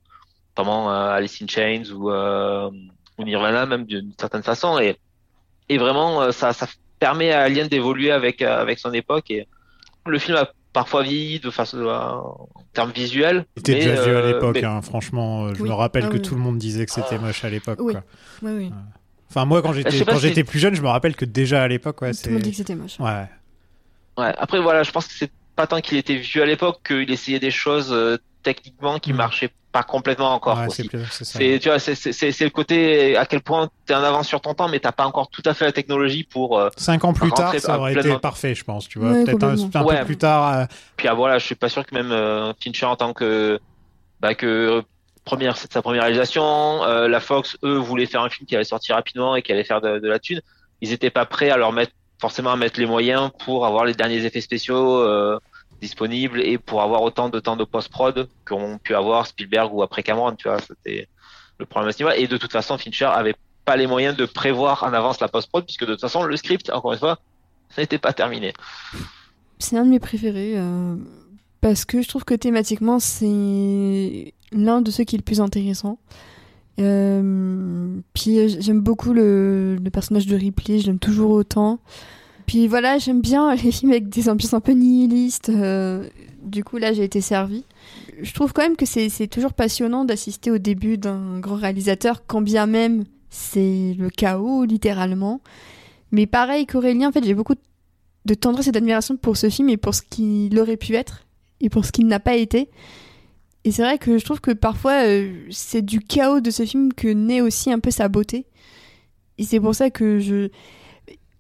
notamment Alice in Chains ou, ou Nirvana même d'une certaine façon. Et, et vraiment ça, ça permet à Alien d'évoluer avec, avec son époque. Et le film a parfois vieilli de façon euh, en termes visuels. Il était mais, déjà vieux à euh, l'époque, mais- hein, franchement. euh, Je Oui. me rappelle Ah que oui. tout le monde disait que c'était moche à l'époque. Oui. quoi. Ouais, oui. Enfin, moi, quand j'étais sais pas quand si- j'étais plus jeune, je me rappelle que déjà à l'époque, ouais, Tout le monde dit que c'est. c'était moche. Ouais. Ouais, après voilà, je pense que c'est pas tant qu'il était vieux à l'époque qu'il essayait des choses euh, techniquement qui Mm. marchaient pas complètement encore. Ouais, aussi. c'est c'est ça. C'est tu vois, c'est c'est c'est c'est le côté à quel point t'es en avance sur ton temps, mais t'as pas encore tout à fait la technologie pour. euh, Cinq ans plus tard, ça aurait été pleinement- parfait, je pense. Tu vois, Ouais, peut-être un, un Ouais. peu plus tard. euh, Puis ah, voilà, je suis pas sûr que même euh, Fincher en tant que bah, que première c'est sa première réalisation, euh, la Fox eux voulaient faire un film qui allait sortir rapidement et qui allait faire de, de la thune. Ils étaient pas prêts à leur mettre forcément à mettre les moyens pour avoir les derniers effets spéciaux euh, disponibles et pour avoir autant de temps de post-prod qu'ont pu avoir Spielberg ou après Cameron, tu vois, c'était le problème à. Et de toute façon, Fincher avait pas les moyens de prévoir en avance la post-prod puisque de toute façon le script, encore une fois, n'était pas terminé. C'est un de mes préférés euh, parce que je trouve que thématiquement c'est l'un de ceux qui est le plus intéressant. Euh, puis euh, j'aime beaucoup le, le personnage de Ripley, je l'aime toujours autant. Puis voilà, j'aime bien les films avec des ambiances un peu nihilistes. euh, du coup là j'ai été servie. Je trouve quand même que c'est toujours passionnant d'assister au début d'un grand réalisateur, quand bien même c'est le chaos littéralement. Mais pareil qu'Aurélien, en fait j'ai beaucoup de tendresse et d'admiration pour ce film et pour ce qu'il aurait pu être et pour ce qu'il n'a pas été. Et c'est vrai que je trouve que parfois euh, c'est du chaos de ce film que naît aussi un peu sa beauté. Et c'est pour ça que je-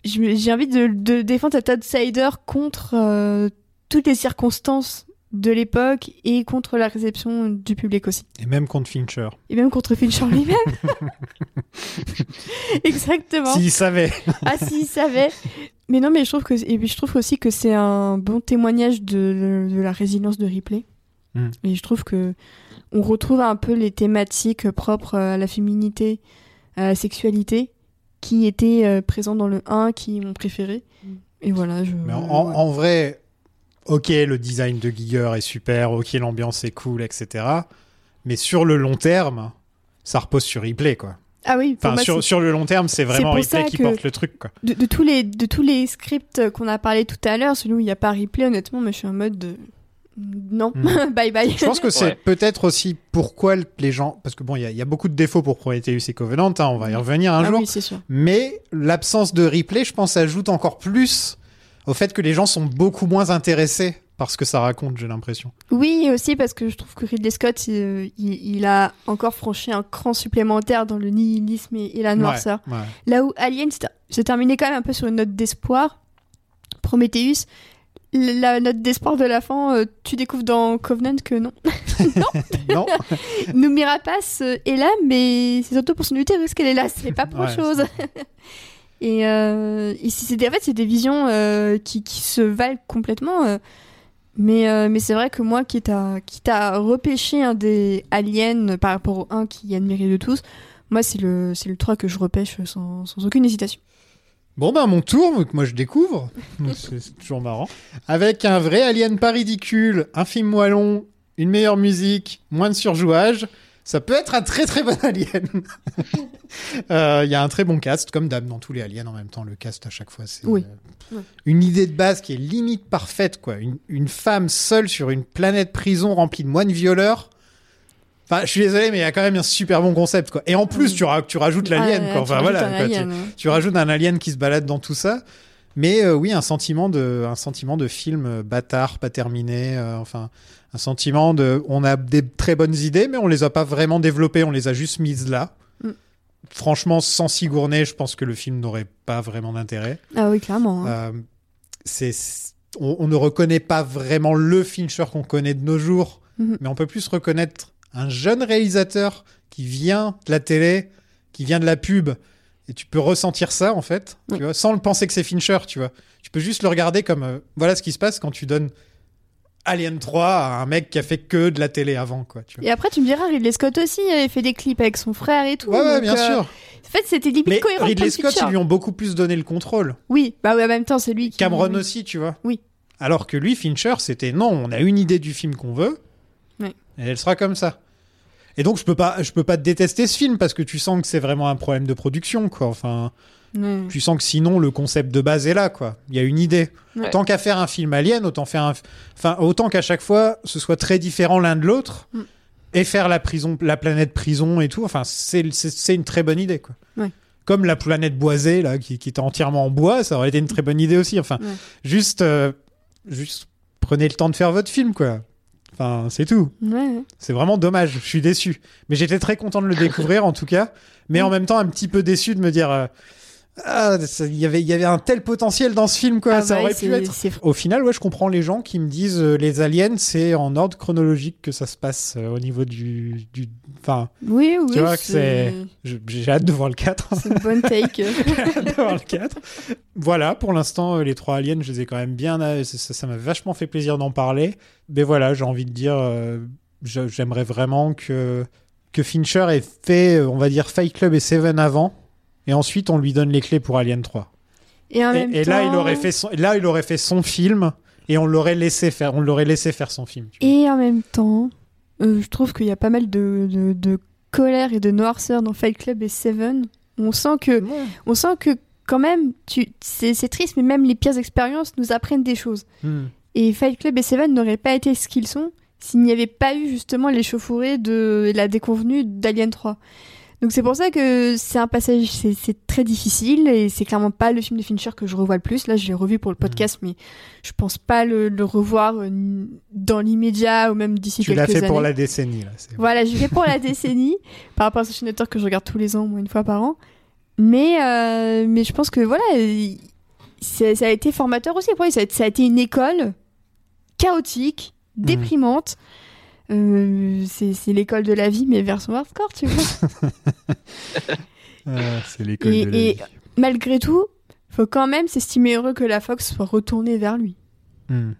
j'ai envie de, de défendre cet outsider contre euh, toutes les circonstances de l'époque et contre la réception du public aussi. Et même contre Fincher. Et même contre Fincher lui-même. Exactement. S'il savait. Ah si, il savait. Mais non, mais je trouve que et puis je trouve aussi que c'est un bon témoignage de, de la résilience de Ripley. Mm. Et je trouve que on retrouve un peu les thématiques propres à la féminité, à la sexualité, qui étaient euh, présentes dans le 1, qui m'ont préféré. Et voilà, je. Mais en, en- en vrai, ok, le design de Giger est super, ok, l'ambiance est cool, etc. Mais sur le long terme, ça repose sur Ripley, quoi. Ah oui, pour Enfin, moi, sur, sur le long terme, c'est vraiment ça qui porte le truc, quoi. de, de tous les, de tous les scripts qu'on a parlé tout à l'heure, celui où il n'y a pas replay, honnêtement, mais je suis en mode de... Non, Mm. bye bye. Je pense que c'est Ouais. peut-être aussi pourquoi les gens. Parce que bon, il y, a- il y a beaucoup de défauts pour Prometheus et Covenant, hein, on va y revenir un Ah jour. oui, c'est sûr. Mais l'absence de replay, je pense, ajoute encore plus au fait que les gens sont beaucoup moins intéressés par ce que ça raconte, j'ai l'impression. Oui, et aussi parce que je trouve que Ridley Scott, il, il- il a encore franchi un cran supplémentaire dans le nihilisme et, et la noirceur. Ouais, ouais. Là où Alien s'est- s'est terminé quand même un peu sur une note d'espoir, Prometheus, la note d'espoir de la fin, euh, tu découvres dans Covenant que non. Non Noumi Rapace euh, est là, mais c'est surtout pour son utérus qu'elle est là, c'est pas pour Ouais, autre chose. et euh, et c'est des- en fait, c'est des visions euh, qui, qui se valent complètement. mais mais c'est vrai que moi, quitte à repêcher un des aliens par rapport au 1 qui est admiré de tous, moi, c'est le, le 3 que je repêche sans, sans aucune hésitation. Bon, ben, mon tour, donc moi je découvre. C'est toujours marrant. Avec un vrai alien pas ridicule, un film moellon, une meilleure musique, moins de surjouage, ça peut être un très très bon alien. Euh, Il y a un très bon cast, comme d'hab dans tous les aliens en même temps. Le cast à chaque fois, c'est Oui. euh, une idée de base qui est limite parfaite, quoi. Une, une femme seule sur une planète prison remplie de moines violeurs. Enfin, je suis désolé, mais il y a quand même un super bon concept, quoi. Et en plus, tu, ra- tu rajoutes l'alien, Ah, quoi. tu Enfin, rajoutes voilà. un quoi. Tu- ouais. tu rajoutes un alien qui se balade dans tout ça. Mais euh, oui, un sentiment de, un sentiment de film euh, bâtard, pas terminé. euh, enfin, un sentiment de, on a des très bonnes idées, mais on les a pas vraiment développées. On les a juste mises là. Mm. Franchement, sans Sigourney, je pense que le film n'aurait pas vraiment d'intérêt. Ah oui, clairement. hein. C'est, on, on ne reconnaît pas vraiment le Fincher qu'on connaît de nos jours, Mhm. mais on peut plus reconnaître un jeune réalisateur qui vient de la télé, qui vient de la pub, et tu peux ressentir ça en fait, tu vois, sans le penser que c'est Fincher, tu vois. Tu peux juste le regarder comme euh, voilà ce qui se passe quand tu donnes Alien 3 à un mec qui a fait que de la télé avant, quoi. Tu vois. Et après, tu me diras, Ridley Scott aussi avait fait des clips avec son frère et tout. Ouais, bien euh, sûr. En fait, c'était limite cohérent. Ridley Scott, ils lui ont beaucoup plus donné le contrôle. Oui, bah oui, en même temps, c'est lui qui. Cameron aussi, tu vois. Oui. Alors que lui, Fincher, c'était non, on a une idée du film qu'on veut, et elle sera comme ça. Et donc je peux pas, je peux pas détester ce film parce que tu sens que c'est vraiment un problème de production, quoi. Enfin, tu sens que sinon le concept de base est là, quoi. Il y a une idée. Ouais. Tant qu'à faire un film Alien, autant faire un, enfin autant qu'à chaque fois ce soit très différent l'un de l'autre Mm. et faire la prison, la planète prison et tout. Enfin, c'est une très bonne idée, quoi. Ouais. Comme la planète boisée là, qui, qui était entièrement en bois, ça aurait été une très bonne idée aussi. Enfin, Ouais. juste, euh, juste prenez le temps de faire votre film, quoi. Enfin, c'est tout. Ouais. C'est vraiment dommage. Je suis déçu. Mais j'étais très content de le découvrir, en tout cas. Mais en même temps, un petit peu déçu de me dire. euh, ah, il y avait, il y avait un tel potentiel dans ce film, quoi. Ah ça bah, aurait pu être. Au final, ouais, je comprends les gens qui me disent euh, les aliens, c'est en ordre chronologique que ça se passe euh, au niveau du, du. Enfin, Oui, oui. tu vois que c'est. J'ai hâte de voir le 4. c'est une bonne take. J'ai hâte de voir le 4. Voilà, pour l'instant, euh, les trois aliens, je les ai quand même bien. Ça m'a vachement fait plaisir d'en parler. Mais voilà, j'ai envie de dire, euh, j'aimerais vraiment que, que Fincher ait fait, on va dire, Fight Club et Seven avant. Et ensuite, on lui donne les clés pour Alien 3. Et en Et, même et là, il aurait fait son, là, il aurait fait son film et on l'aurait laissé faire, on l'aurait laissé faire son film. Et en même temps, euh, je trouve qu'il y a pas mal de, de, de colère et de noirceur dans Fight Club et Seven. On sent que, on sent que quand même, tu, c'est, c'est triste, mais même les pires expériences nous apprennent des choses. Hmm. Et Fight Club et Seven n'auraient pas été ce qu'ils sont s'il n'y avait pas eu justement l'échauffourée de la déconvenue d'Alien 3. Donc c'est pour ça que c'est un passage, c'est, très difficile et c'est clairement pas le film de Fincher que je revois le plus. Là, je l'ai revu pour le podcast, mais je pense pas le, le revoir euh, dans l'immédiat ou même d'ici Tu quelques l'as années. fait pour la décennie, là. Voilà, je l'ai fait pour la décennie, par rapport à ce film d'auteur que je regarde tous les ans, moins une fois par an. Mais, euh, mais je pense que voilà, il- c'est- ça a été formateur aussi pour lui. Ça a, ça a été une école chaotique, Hmm. déprimante. Euh, c'est l'école de la vie, mais version hardcore, tu vois. Ah, c'est l'école et, de la et vie. malgré tout, faut quand même s'estimer heureux que la Fox soit retournée vers lui. Hmm.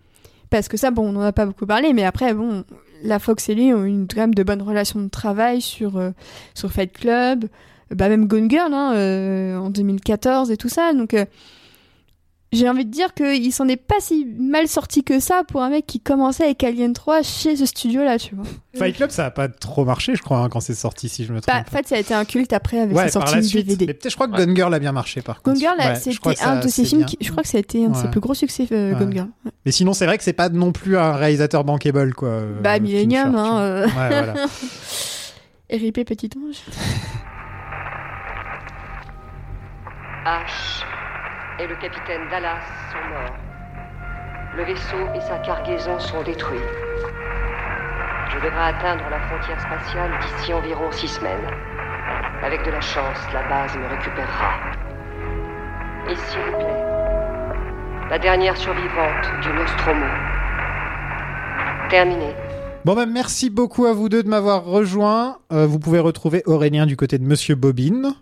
Parce que ça, bon, on n'en a pas beaucoup parlé, mais après, bon, la Fox et lui ont une quand même de bonnes relations de travail sur, euh, sur Fight Club, bah même Gone Girl hein, euh, en 2014 et tout ça. Donc, euh, j'ai envie de dire qu'il s'en est pas si mal sorti que ça pour un mec qui commençait avec Alien 3 chez ce studio-là, tu vois. Fight Club, ça a pas trop marché, je crois, hein, quand c'est sorti, si je me trompe. Bah, en fait, ça a été un culte après avec ouais, sa par sortie la de suite. DVD. Mais peut-être, je crois que Gone Girl a bien marché, par contre. Gone Girl, Ouais, c'était un de ses films qui, je crois que ça a été un de ses Ouais. plus gros succès, euh, Ouais. Gone Girl. Ouais. Mais sinon, c'est vrai que c'est pas non plus un réalisateur bankable, quoi. euh, Bah, Millennium, Fincher, hein. euh. Ouais, voilà. RIP Petit Ange. H et le capitaine Dallas sont morts. Le vaisseau et sa cargaison sont détruits. Je devrais atteindre la frontière spatiale d'ici environ six semaines. Avec de la chance, la base me récupérera. Et s'il vous plaît, la dernière survivante du Nostromo. Terminé. Bon, bah, merci beaucoup à vous deux de m'avoir rejoint. Euh, vous pouvez retrouver Aurélien du côté de Monsieur Bobine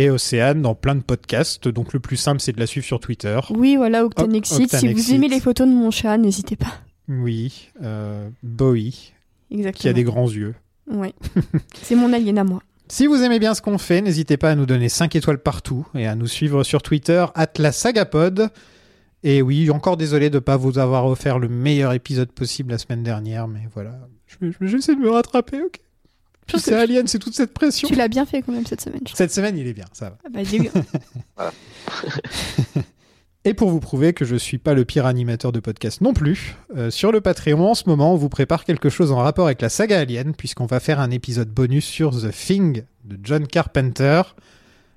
et Océane dans plein de podcasts. Donc, le plus simple, c'est de la suivre sur Twitter. Oui, voilà, Octanexit. Si vous aimez les photos de mon chat, n'hésitez pas. Oui, euh, Bowie, Exactement. qui a des grands yeux. Ouais. C'est mon alien à moi. Si vous aimez bien ce qu'on fait, n'hésitez pas à nous donner 5 étoiles partout et à nous suivre sur Twitter, lasagapod. Et oui, encore désolé de ne pas vous avoir offert le meilleur épisode possible la semaine dernière, mais voilà. Je- je- J'essaie de me rattraper, ok. C'est que- Alien, c'est toute cette pression. Tu l'as bien fait quand même cette semaine. Cette semaine, il est bien, ça va. Ah bah. Et pour vous prouver que je suis pas le pire animateur de podcast non plus, euh, sur le Patreon en ce moment, on vous prépare quelque chose en rapport avec la saga Alien, puisqu'on va faire un épisode bonus sur The Thing de John Carpenter.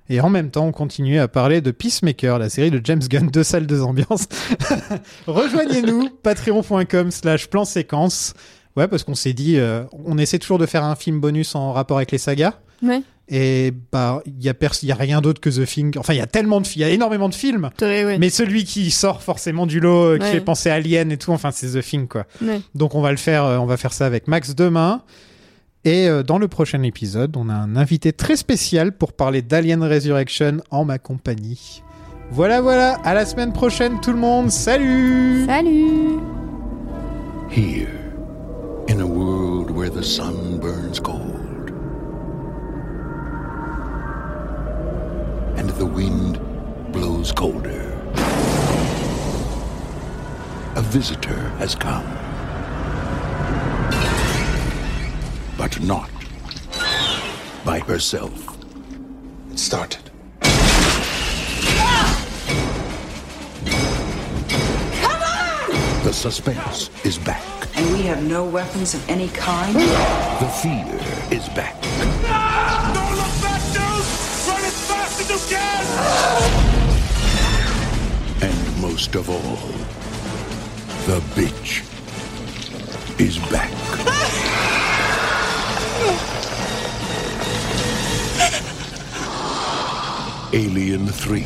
Et en même temps, on continue à parler de Peacemaker, la série de James Gunn, deux salles, deux ambiances. Rejoignez-nous, patreon.com slash plan séquence. Ouais, parce qu'on s'est dit, euh, on essaie toujours de faire un film bonus en rapport avec les sagas. Ouais. Et bah, il y a pers- y a rien d'autre que The Thing. Enfin, il y a tellement de, fi- il y a énormément de films. ouais. Mais celui qui sort forcément du lot, euh, qui Ouais. fait penser à Alien et tout, enfin, c'est The Thing, quoi. Ouais. Donc, on va le faire, euh, on va faire ça avec Max demain. Et euh, dans le prochain épisode, on a un invité très spécial pour parler d'Alien Resurrection en ma compagnie. Voilà, voilà. À la semaine prochaine, tout le monde. Salut. Salut. Here, in a world where the sun burns cold and the wind blows colder, a visitor has come. But not by herself. It started. Come on! The suspense is back. And we have no weapons of any kind? The fear is back. Ah! Don't look back, dude! Run as fast as you can! And most of all, the bitch is back. Alien 3.